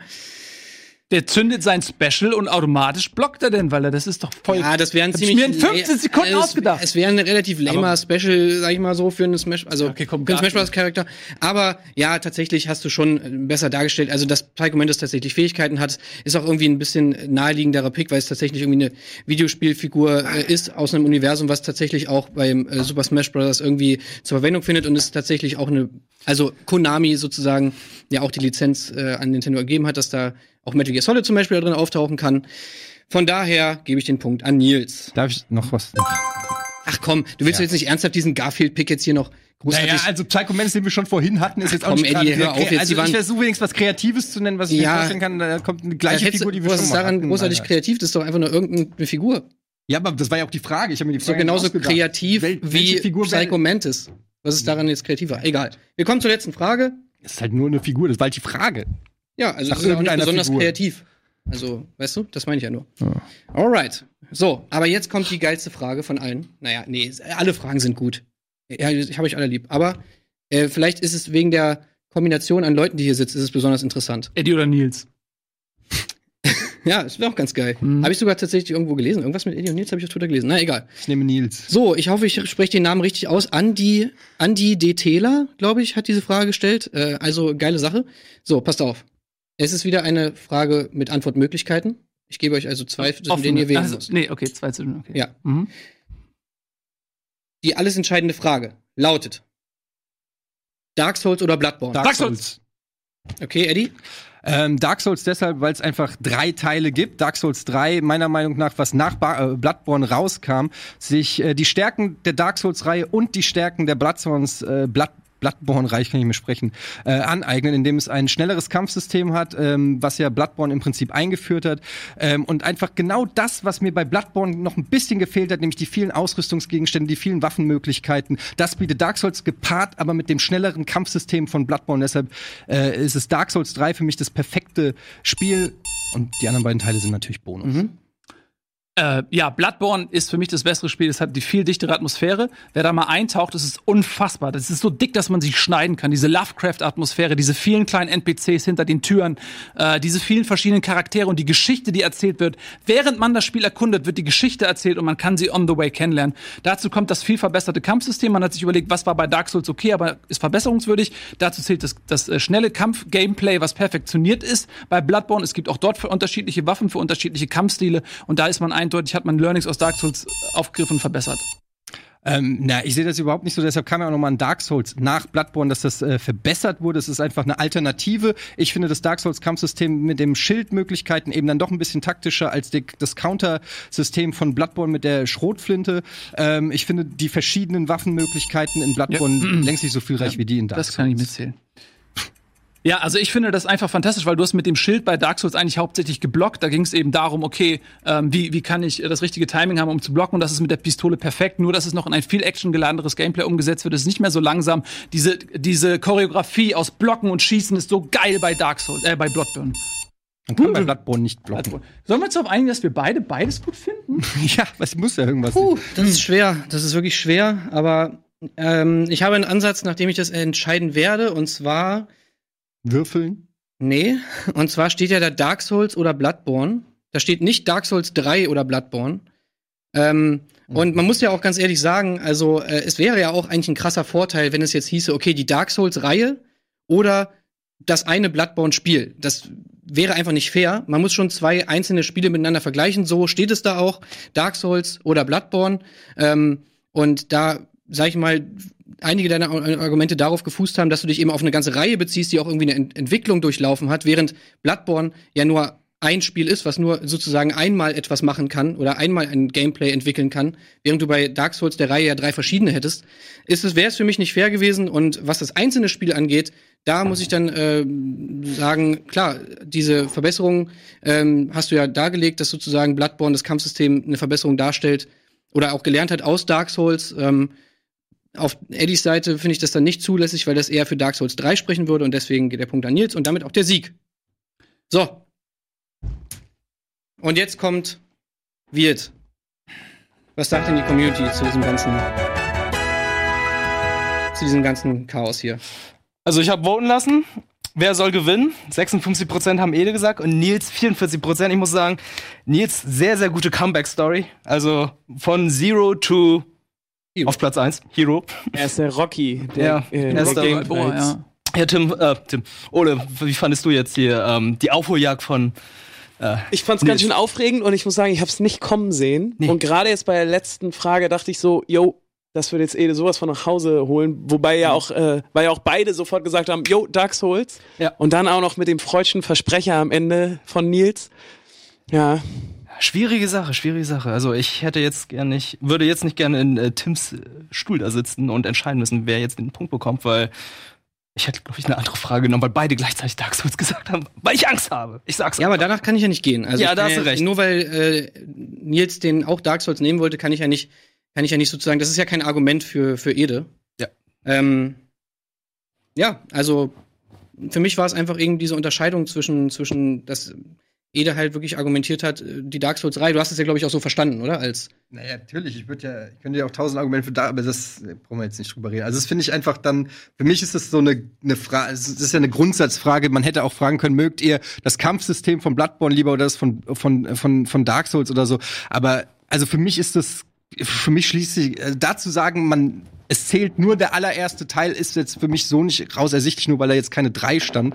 Der zündet sein Special und automatisch blockt er denn, weil er das ist doch voll. Ja, das wären Hab ich ziemlich. mir in 15 Sekunden es, ausgedacht. Es wäre ein relativ lamer Special, sag ich mal so, für einen Smash, also Okay, komm, für einen Smash. Bros. Charakter. Aber ja, tatsächlich hast du schon äh, besser dargestellt. Also, dass Psycho Mantis tatsächlich Fähigkeiten hat, ist auch irgendwie ein bisschen naheliegenderer Pick, weil es tatsächlich irgendwie eine Videospielfigur äh, ist aus einem Universum, was tatsächlich auch beim äh, Super Smash Bros. irgendwie zur Verwendung findet und es tatsächlich auch eine, also Konami sozusagen ja auch die Lizenz äh, an Nintendo gegeben hat, dass da auch Metal Gear Solid zum Beispiel da drin auftauchen kann. Von daher gebe ich den Punkt an Nils. Darf ich noch was? Ach komm, du willst doch jetzt nicht ernsthaft diesen Garfield-Pick jetzt hier noch großartig. Naja, also Psycho Mantis, den wir schon vorhin hatten, ist jetzt Komm, auch nicht Eddie, hör auf jetzt, Also ich versuche wenigstens was Kreatives zu nennen, was ich Ja. mir vorstellen kann. Da kommt eine Ja, gleiche Figur, die wir was schon ist mal daran hatten, großartig Alter. kreativ? Das ist doch einfach nur irgendeine Figur. Ja, aber das war ja auch die Frage. Ich habe mir die Ist Frage genauso ausgedacht. kreativ Wel- wie Figur Psycho Mantis. Was ist daran jetzt kreativer? Egal. Wir kommen zur letzten Frage. Das ist halt nur eine Figur, das war halt die Frage. Ja, also das ist ja auch nicht besonders Figur. kreativ. Also, weißt du, das meine ich ja nur. Alright. So, aber jetzt kommt die geilste Frage von allen. Naja, nee, alle Fragen sind gut. Ja, ich habe euch alle lieb. Aber äh, vielleicht ist es wegen der Kombination an Leuten, die hier sitzen, ist es besonders interessant. Eddie oder Nils? Ja, das wäre auch ganz geil. Mhm. Habe ich sogar tatsächlich irgendwo gelesen. Irgendwas mit Eddie und Nils habe ich auf Twitter gelesen. Na, egal. Ich nehme Nils. So, ich hoffe, ich spreche den Namen richtig aus. Andi, Andi D. Taylor, glaube ich, hat diese Frage gestellt. Äh, also geile Sache. So, passt auf. Es ist wieder eine Frage mit Antwortmöglichkeiten. Ich gebe euch also zwei, zwischen denen ihr wählen also, müsst. Nee, okay, zwei zwischen. Okay. Ja. Mhm. Die alles entscheidende Frage lautet: Dark Souls oder Bloodborne? Dark Souls. Okay, Eddie? Ähm, Dark Souls deshalb, weil es einfach drei Teile gibt. Dark Souls 3, meiner Meinung nach, was nach ba äh, Bloodborne rauskam, sich äh, die Stärken der Dark Souls-Reihe und die Stärken der Bloodborns, äh, Blood Bloodborne-Reich, kann ich mir sprechen, äh, aneignen, indem es ein schnelleres Kampfsystem hat, ähm, was ja Bloodborne im Prinzip eingeführt hat. Ähm, und einfach genau das, was mir bei Bloodborne noch ein bisschen gefehlt hat, nämlich die vielen Ausrüstungsgegenstände, die vielen Waffenmöglichkeiten, das bietet Dark Souls gepaart, aber mit dem schnelleren Kampfsystem von Bloodborne. Deshalb äh, ist es Dark Souls 3 für mich das perfekte Spiel. Und die anderen beiden Teile sind natürlich Bonus. Äh, ja, Bloodborne ist für mich das bessere Spiel. Es hat die viel dichtere Atmosphäre. Wer da mal eintaucht, das ist unfassbar. Das ist so dick, dass man sich schneiden kann. Diese Lovecraft-Atmosphäre, diese vielen kleinen NPCs hinter den Türen, äh, diese vielen verschiedenen Charaktere und die Geschichte, die erzählt wird. Während man das Spiel erkundet, wird die Geschichte erzählt und man kann sie on the way kennenlernen. Dazu kommt das viel verbesserte Kampfsystem. Man hat sich überlegt, was war bei Dark Souls okay, aber ist verbesserungswürdig. Dazu zählt das, das äh, schnelle Kampf-Gameplay, was perfektioniert ist. Bei Bloodborne, es gibt auch dort für unterschiedliche Waffen, für unterschiedliche Kampfstile und da ist man eindeutig, hat man Learnings aus Dark Souls aufgegriffen und verbessert. Ähm, na, ich sehe das überhaupt nicht so. Deshalb kam ja auch nochmal ein Dark Souls nach Bloodborne, dass das äh, verbessert wurde. Es ist einfach eine Alternative. Ich finde das Dark Souls Kampfsystem mit dem Schildmöglichkeiten eben dann doch ein bisschen taktischer als die, das Counter-System von Bloodborne mit der Schrotflinte. Ähm, ich finde die verschiedenen Waffenmöglichkeiten in Bloodborne längst nicht so vielreich wie die in Dark Das Souls. kann ich mitzählen. Ja, also ich finde das einfach fantastisch, weil du hast mit dem Schild bei Dark Souls eigentlich hauptsächlich geblockt. Da ging es eben darum, okay, ähm, wie, wie kann ich das richtige Timing haben, um zu blocken? Und das ist mit der Pistole perfekt. Nur, dass es noch in ein viel actiongeladeneres Gameplay umgesetzt wird. Es ist nicht mehr so langsam. Diese, diese Choreografie aus Blocken und Schießen ist so geil bei Dark Souls, äh, bei Bloodborne. Man kann bei Bloodborne nicht blocken. Sollen wir uns darauf einigen, dass wir beide beides gut finden? ja, es muss ja irgendwas Puh, das ist schwer. Das ist wirklich schwer. Aber ähm, ich habe einen Ansatz, nachdem ich das entscheiden werde. Und zwar, würfeln. nee, und zwar steht ja da Dark Souls oder Bloodborne. Da steht nicht Dark Souls 3 oder Bloodborne. Ähm, Und man muss ja auch ganz ehrlich sagen, also äh, es wäre ja auch eigentlich ein krasser Vorteil, wenn es jetzt hieße, okay, die Dark Souls-Reihe oder das eine Bloodborne-Spiel. Das wäre einfach nicht fair. Man muss schon zwei einzelne Spiele miteinander vergleichen. So steht es da auch. Dark Souls oder Bloodborne. Ähm, und da, sag ich mal, einige deiner Argumente darauf gefußt haben, dass du dich eben auf eine ganze Reihe beziehst, die auch irgendwie eine Ent Entwicklung durchlaufen hat, während Bloodborne ja nur ein Spiel ist, was nur sozusagen einmal etwas machen kann oder einmal ein Gameplay entwickeln kann, während du bei Dark Souls der Reihe ja drei verschiedene hättest, ist es wäre es für mich nicht fair gewesen und was das einzelne Spiel angeht, da muss ich dann äh, sagen, klar, diese Verbesserung ähm, hast du ja dargelegt, dass sozusagen Bloodborne das Kampfsystem eine Verbesserung darstellt oder auch gelernt hat aus Dark Souls. Ähm, auf Eddies Seite finde ich das dann nicht zulässig, weil das eher für Dark Souls 3 sprechen würde und deswegen geht der Punkt an Nils und damit auch der Sieg. So. Und jetzt kommt Wirt. Was sagt denn die Community zu diesem ganzen zu diesem ganzen Chaos hier? Also ich habe voten lassen. Wer soll gewinnen? 56% haben Ede gesagt und Nils 44%. Ich muss sagen, Nils sehr, sehr gute Comeback-Story. Also von Zero to Hero. auf Platz 1, Hero. Er ist der Rocky. Der, Ja, äh, er ist der Gameplays. Boah, ja. Ja, Tim, äh, Tim, Ole, wie fandest du jetzt hier ähm, die Aufholjagd von äh, Ich fand's ganz schön aufregend und ich muss sagen, ich hab's nicht kommen sehen. Nee. Und gerade jetzt bei der letzten Frage dachte ich so, yo, Das würde jetzt Ede sowas von nach Hause holen, wobei ja auch, äh, weil ja auch beide sofort gesagt haben, yo, Dark Souls. Ja. Und dann auch noch mit dem freudschen Versprecher am Ende von Nils. Ja, Schwierige Sache, schwierige Sache. Also ich hätte jetzt gerne nicht, würde jetzt nicht gerne in äh, Tims äh, Stuhl da sitzen und entscheiden müssen, wer jetzt den Punkt bekommt, weil ich hätte, glaube ich, eine andere Frage genommen, weil beide gleichzeitig Dark Souls gesagt haben, weil ich Angst habe. Ich sag's. Ja, aber danach kann ich ja nicht gehen. Also Ja, da hast du recht. Nur weil äh, Nils den auch Dark Souls nehmen wollte, kann ich ja nicht, kann ich ja nicht sozusagen. Das ist ja kein Argument für für Ede. Ja. Ähm, ja, also für mich war es einfach irgendwie diese Unterscheidung zwischen zwischen, dass Ede halt wirklich argumentiert hat, äh, die Dark Souls 3. Du hast es ja glaube ich auch so verstanden, oder? Als Naja, natürlich. Ich würde ja, ich könnte ja auch tausend Argumente für da, aber das äh, brauchen wir jetzt nicht drüber reden. Also, das finde ich einfach dann, für mich ist das so eine, eine Frage, es ist ja eine Grundsatzfrage. Man hätte auch fragen können, mögt ihr das Kampfsystem von Bloodborne lieber oder das von, von, von, von Dark Souls oder so? Aber, also für mich ist das, für mich schließlich, äh, dazu sagen, man, es zählt nur der allererste Teil, ist jetzt für mich so nicht raus ersichtlich, nur weil da jetzt keine drei stand,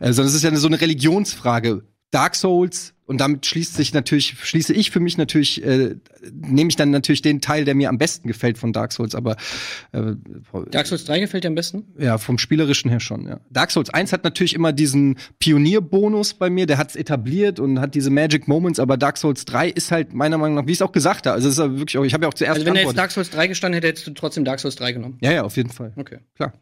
äh, sondern es ist ja so eine Religionsfrage. Dark Souls und damit schließt sich natürlich schließe ich für mich natürlich äh, nehme ich dann natürlich den Teil, der mir am besten gefällt von Dark Souls, aber äh, Dark Souls 3 gefällt dir am besten? ja, vom spielerischen her schon, ja. Dark Souls 1 hat natürlich immer diesen Pionierbonus bei mir, der hat's etabliert und hat diese Magic Moments, aber Dark Souls 3 ist halt meiner Meinung nach, wie ich es auch gesagt habe, also es ist ja wirklich auch, ich habe ja auch zuerst Also wenn da jetzt. Dark Souls 3 gestanden hätte, hättest du trotzdem Dark Souls 3 genommen. Ja, ja, auf jeden Fall. Okay. Klar.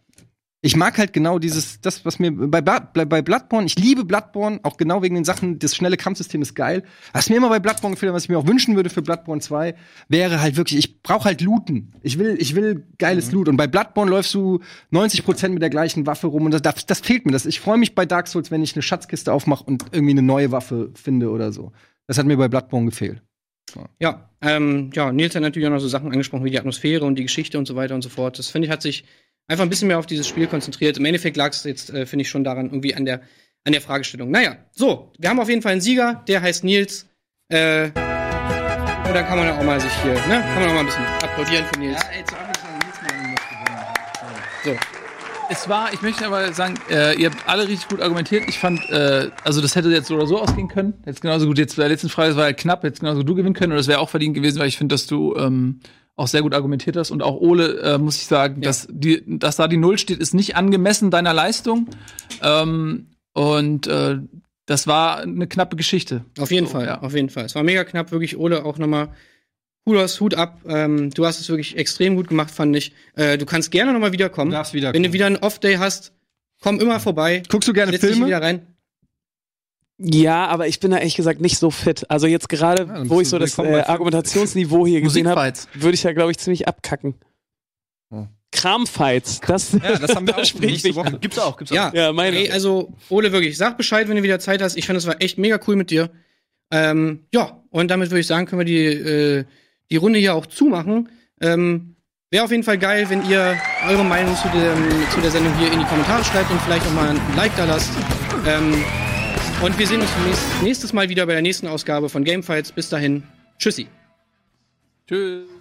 Ich mag halt genau dieses, das, was mir bei, bei bei Bloodborne, ich liebe Bloodborne, auch genau wegen den Sachen, das schnelle Kampfsystem ist geil. Was mir immer bei Bloodborne gefällt, was ich mir auch wünschen würde für Bloodborne 2, wäre halt wirklich, ich brauche halt Looten. Ich will, ich will geiles Loot. Und bei Bloodborne läufst du 90% mit der gleichen Waffe rum und das, das, das fehlt mir. Das, ich freue mich bei Dark Souls, wenn ich eine Schatzkiste aufmache und irgendwie eine neue Waffe finde oder so. Das hat mir bei Bloodborne gefehlt. Ja, ähm, ja, Nils hat natürlich auch noch so Sachen angesprochen wie die Atmosphäre und die Geschichte und so weiter und so fort. Das finde ich hat sich einfach ein bisschen mehr auf dieses Spiel konzentriert. Im Endeffekt lag es jetzt, äh, finde ich, schon daran irgendwie an der an der Fragestellung. Naja, so, wir haben auf jeden Fall einen Sieger, der heißt Nils. Äh, und da kann man ja auch mal sich hier, ne, kann man auch mal ein bisschen applaudieren für Nils. So, Es war, ich möchte aber sagen, äh, ihr habt alle richtig gut argumentiert. Ich fand, äh, also das hätte jetzt so oder so ausgehen können. Jetzt genauso gut, jetzt bei der letzten Frage, das war ja knapp, jetzt genauso du gewinnen können. Und das wäre auch verdient gewesen, weil ich finde, dass du ähm, auch sehr gut argumentiert hast. Und auch Ole, äh, muss ich sagen, dass, die, dass da die Null steht, ist nicht angemessen deiner Leistung. Ähm, und äh, das war eine knappe Geschichte. auf jeden So, Fall, ja. auf jeden Fall. Es war mega knapp, wirklich. Ole auch nochmal Kudos, Hut ab. Ähm, du hast es wirklich extrem gut gemacht, fand ich. Äh, du kannst gerne nochmal wiederkommen. Du darfst wiederkommen. Wenn du wieder einen Off-Day hast, komm immer vorbei. Guckst du gerne Setz dich Filme? wieder rein. Ja, aber ich bin da ehrlich gesagt nicht so fit. Also jetzt gerade, dann wo ich so das äh. Argumentationsniveau hier gesehen habe, würde ich ja, glaube ich, ziemlich abkacken. Ja. Kramfights, das, Ja, das haben wir auch spricht nächste Woche. an. Gibt's auch, gibt's auch. Ja, Ja, meine. Ey, also, Ole, wirklich, sag Bescheid, wenn du wieder Zeit hast. Ich fand, es war echt mega cool mit dir. Ähm, ja, und damit würde ich sagen, können wir die, äh, die Runde hier auch zumachen. Ähm, Wäre auf jeden Fall geil, wenn ihr eure Meinung zu, dem, zu der Sendung hier in die Kommentare schreibt und vielleicht auch mal ein Like da lasst. Ähm, und wir sehen uns nächstes, Mal wieder bei der nächsten Ausgabe von Gamefights. Bis dahin, tschüssi. Tschüss.